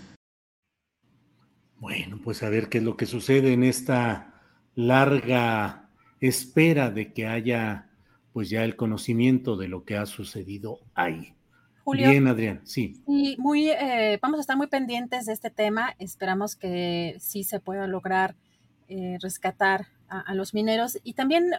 Bueno, pues a ver qué es lo que sucede en esta larga espera de que haya pues ya el conocimiento de lo que ha sucedido ahí. Bien, Adrián, sí. Y muy, eh, vamos a estar muy pendientes de este tema. Esperamos que sí se pueda lograr eh, rescatar a, los mineros. Y también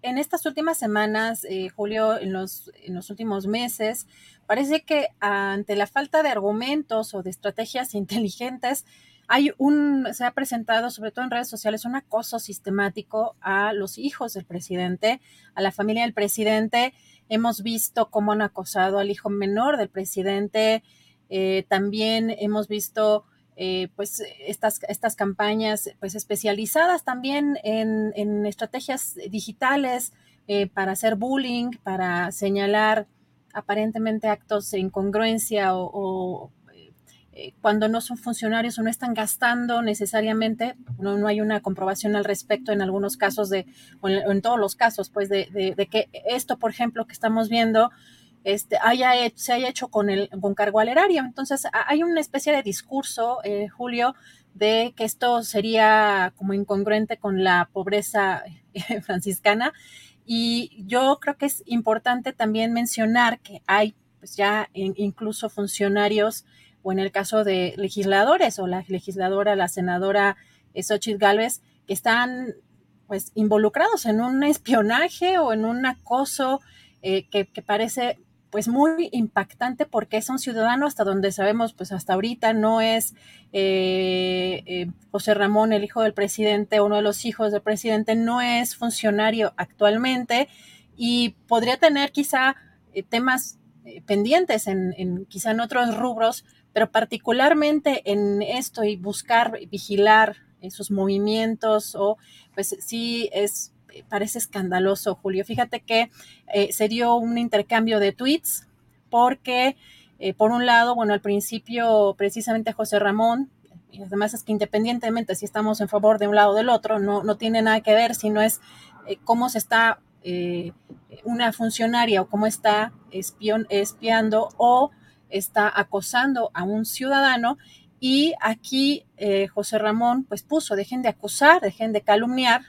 en estas últimas semanas, eh, Julio, en los, en los últimos meses, parece que ante la falta de argumentos o de estrategias inteligentes, hay un, se ha presentado, sobre todo en redes sociales, un acoso sistemático a los hijos del presidente, a la familia del presidente. Hemos visto cómo han acosado al hijo menor del presidente. Eh, también hemos visto eh, pues estas, estas campañas pues especializadas también en, estrategias digitales eh, para hacer bullying, para señalar aparentemente actos de incongruencia o cuando no son funcionarios o no están gastando necesariamente, no, no hay una comprobación al respecto en algunos casos de, o en, todos los casos, pues de, de, que esto, por ejemplo, que estamos viendo, este, haya, se haya hecho con, el, con cargo al erario. Entonces, hay una especie de discurso, eh, Julio, de que esto sería como incongruente con la pobreza eh, franciscana. Y yo creo que es importante también mencionar que hay pues ya incluso funcionarios o en el caso de legisladores o la legisladora, la senadora Xochitl Galvez, que están pues involucrados en un espionaje o en un acoso eh, que, parece pues muy impactante porque es un ciudadano hasta donde sabemos pues hasta ahorita no es eh, eh, José Ramón el hijo del presidente uno de los hijos del presidente no es funcionario actualmente y podría tener quizá temas pendientes en, en, quizá en otros rubros pero particularmente en esto y buscar vigilar esos movimientos o pues sí es parece escandaloso, Julio. Fíjate que eh, se dio un intercambio de tweets porque, eh, por un lado, bueno, al principio precisamente José Ramón, y además es que independientemente si estamos en favor de un lado o del otro, no, no tiene nada que ver, sino es eh, cómo se está una funcionaria o cómo está espion, espiando o está acosando a un ciudadano y aquí eh, José Ramón pues puso, dejen de acusar, dejen de calumniar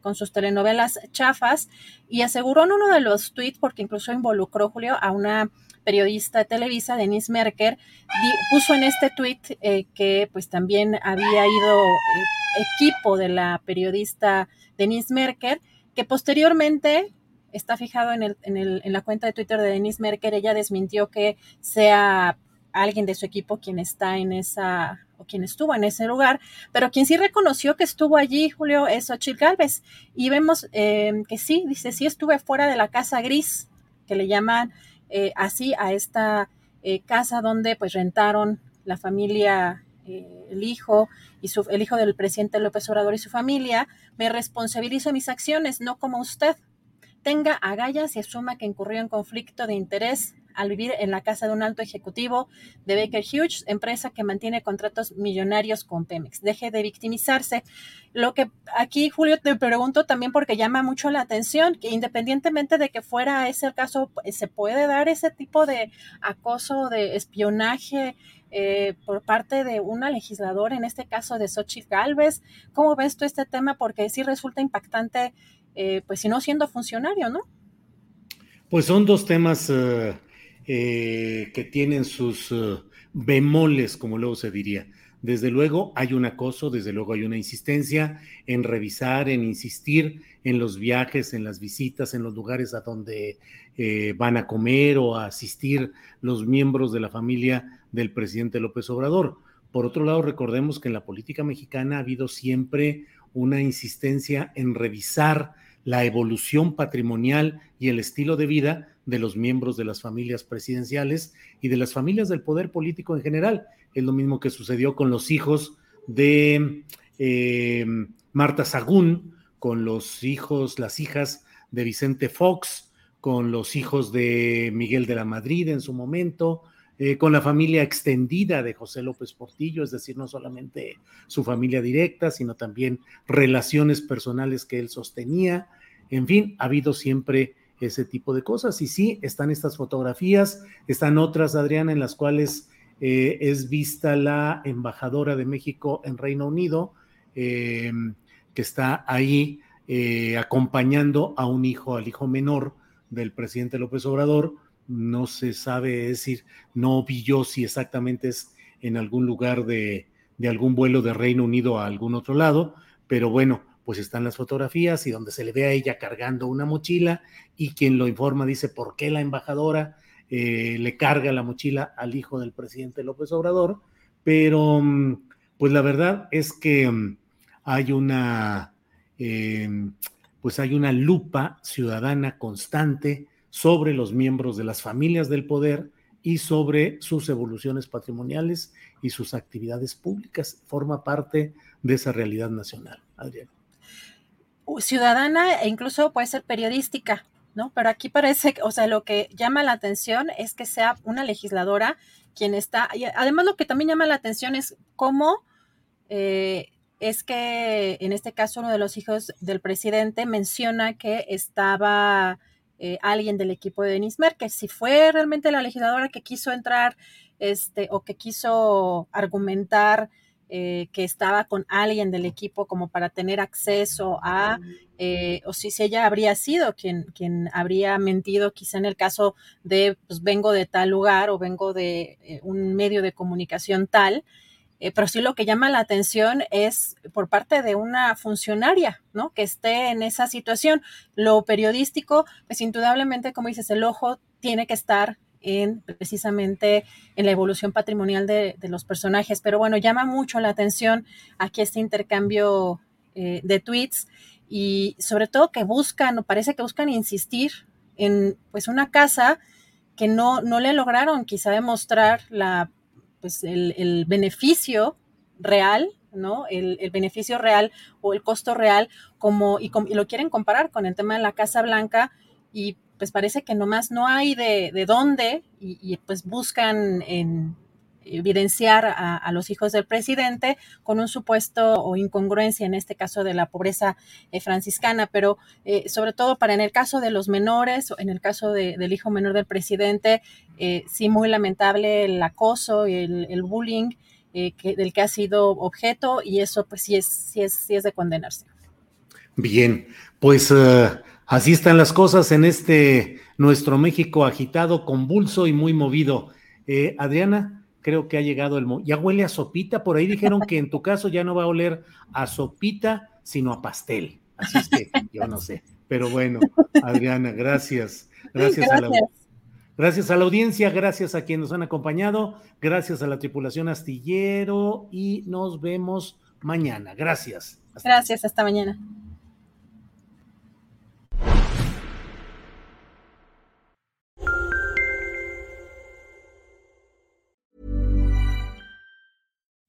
con sus telenovelas chafas y aseguró en uno de los tweets, porque incluso involucró Julio a una periodista de Televisa, Denise Merker, puso en este tweet eh, que pues también había ido eh, equipo de la periodista Denise Merker, que posteriormente está fijado en, el, en, el, en la cuenta de Twitter de Denise Merker, ella desmintió que sea alguien de su equipo quien está en esa o quien estuvo en ese lugar, pero quien sí reconoció que estuvo allí, Julio, es Ochil Galvez. Y vemos eh, que sí, dice, sí estuve fuera de la casa gris, que le llaman eh, así a esta eh, casa donde pues rentaron la familia, el hijo y su, el hijo del presidente López Obrador y su familia. Me responsabilizo mis acciones, no como usted tenga agallas y asuma que incurrió en conflicto de interés al vivir en la casa de un alto ejecutivo de Baker Hughes, empresa que mantiene contratos millonarios con Pemex. Deje de victimizarse. Lo que aquí, Julio, te pregunto también porque llama mucho la atención, que independientemente de que fuera ese el caso, pues, se puede dar ese tipo de acoso, de espionaje. Eh, por parte de una legisladora, en este caso de Xochitl Galvez. ¿Cómo ves tú este tema? Porque sí resulta impactante, eh, pues si no siendo funcionario, ¿no? Pues son dos temas eh, eh, que tienen sus bemoles, como luego se diría. Desde luego hay un acoso, desde luego hay una insistencia en revisar, en insistir en los viajes, en las visitas, en los lugares a donde van a comer o a asistir los miembros de la familia del presidente López Obrador. Por otro lado, recordemos que en la política mexicana ha habido siempre una insistencia en revisar la evolución patrimonial y el estilo de vida de los miembros de las familias presidenciales y de las familias del poder político en general. Es lo mismo que sucedió con los hijos de eh, Marta Sagún, con los hijos, las hijas de Vicente Fox, con los hijos de Miguel de la Madrid en su momento, eh, con la familia extendida de José López Portillo, es decir, no solamente su familia directa, sino también relaciones personales que él sostenía. En fin, ha habido siempre ese tipo de cosas. Y sí, están estas fotografías, están otras, Adriana, en las cuales eh, es vista la embajadora de México en Reino Unido, eh, que está ahí acompañando a un hijo, al hijo menor del presidente López Obrador, no se sabe decir, no vi yo si exactamente es en algún lugar de, de, algún vuelo de Reino Unido a algún otro lado, pero bueno, pues están las fotografías y donde se le ve a ella cargando una mochila y quien lo informa dice por qué la embajadora eh, le carga la mochila al hijo del presidente López Obrador, pero mm, pues la verdad es que mm, hay una, eh, pues hay una lupa ciudadana constante sobre los miembros de las familias del poder y sobre sus evoluciones patrimoniales y sus actividades públicas. Forma parte de esa realidad nacional, Adrián. Ciudadana e incluso puede ser periodística, ¿no? Pero aquí parece, o sea, lo que llama la atención es que sea una legisladora quien está, además lo que también llama la atención es cómo eh, es que en este caso uno de los hijos del presidente menciona que estaba eh, alguien del equipo de Denis Merkel. Si fue realmente la legisladora que quiso entrar este, o que quiso argumentar eh, que estaba con alguien del equipo como para tener acceso a, eh, o si, ella habría sido quien, quien habría mentido quizá en el caso de, pues vengo de tal lugar o vengo de un medio de comunicación tal, eh, pero sí lo que llama la atención es por parte de una funcionaria, ¿no? Que esté en esa situación. Lo periodístico, pues indudablemente, como dices, el ojo tiene que estar en precisamente en la evolución patrimonial de, los personajes. Pero bueno, llama mucho la atención aquí este intercambio eh, de tweets y sobre todo que buscan, o parece que buscan insistir en pues una casa que no, no le lograron quizá demostrar la pues el, beneficio real, ¿no? El, beneficio real o el costo real, como, y, lo quieren comparar con el tema de la Casa Blanca, y pues parece que nomás no hay de, de dónde, y, pues buscan en, evidenciar a, los hijos del presidente con un supuesto o incongruencia en este caso de la pobreza eh, franciscana, pero eh, sobre todo para en el caso de los menores, en el caso del hijo menor del presidente, eh, sí muy lamentable el acoso y el, bullying del que ha sido objeto y eso pues sí es, sí es, sí es de condenarse. Bien, pues así están las cosas en este nuestro México agitado, convulso y muy movido. Adriana, creo que ha llegado el... Ya huele a sopita, por ahí dijeron que en tu caso ya no va a oler a sopita, sino a pastel. Así es que yo no sé. Pero bueno, Adriana, gracias. Gracias, A, la, gracias a la audiencia, gracias a quienes nos han acompañado, gracias a la tripulación astillero y nos vemos mañana. Gracias. gracias, hasta mañana.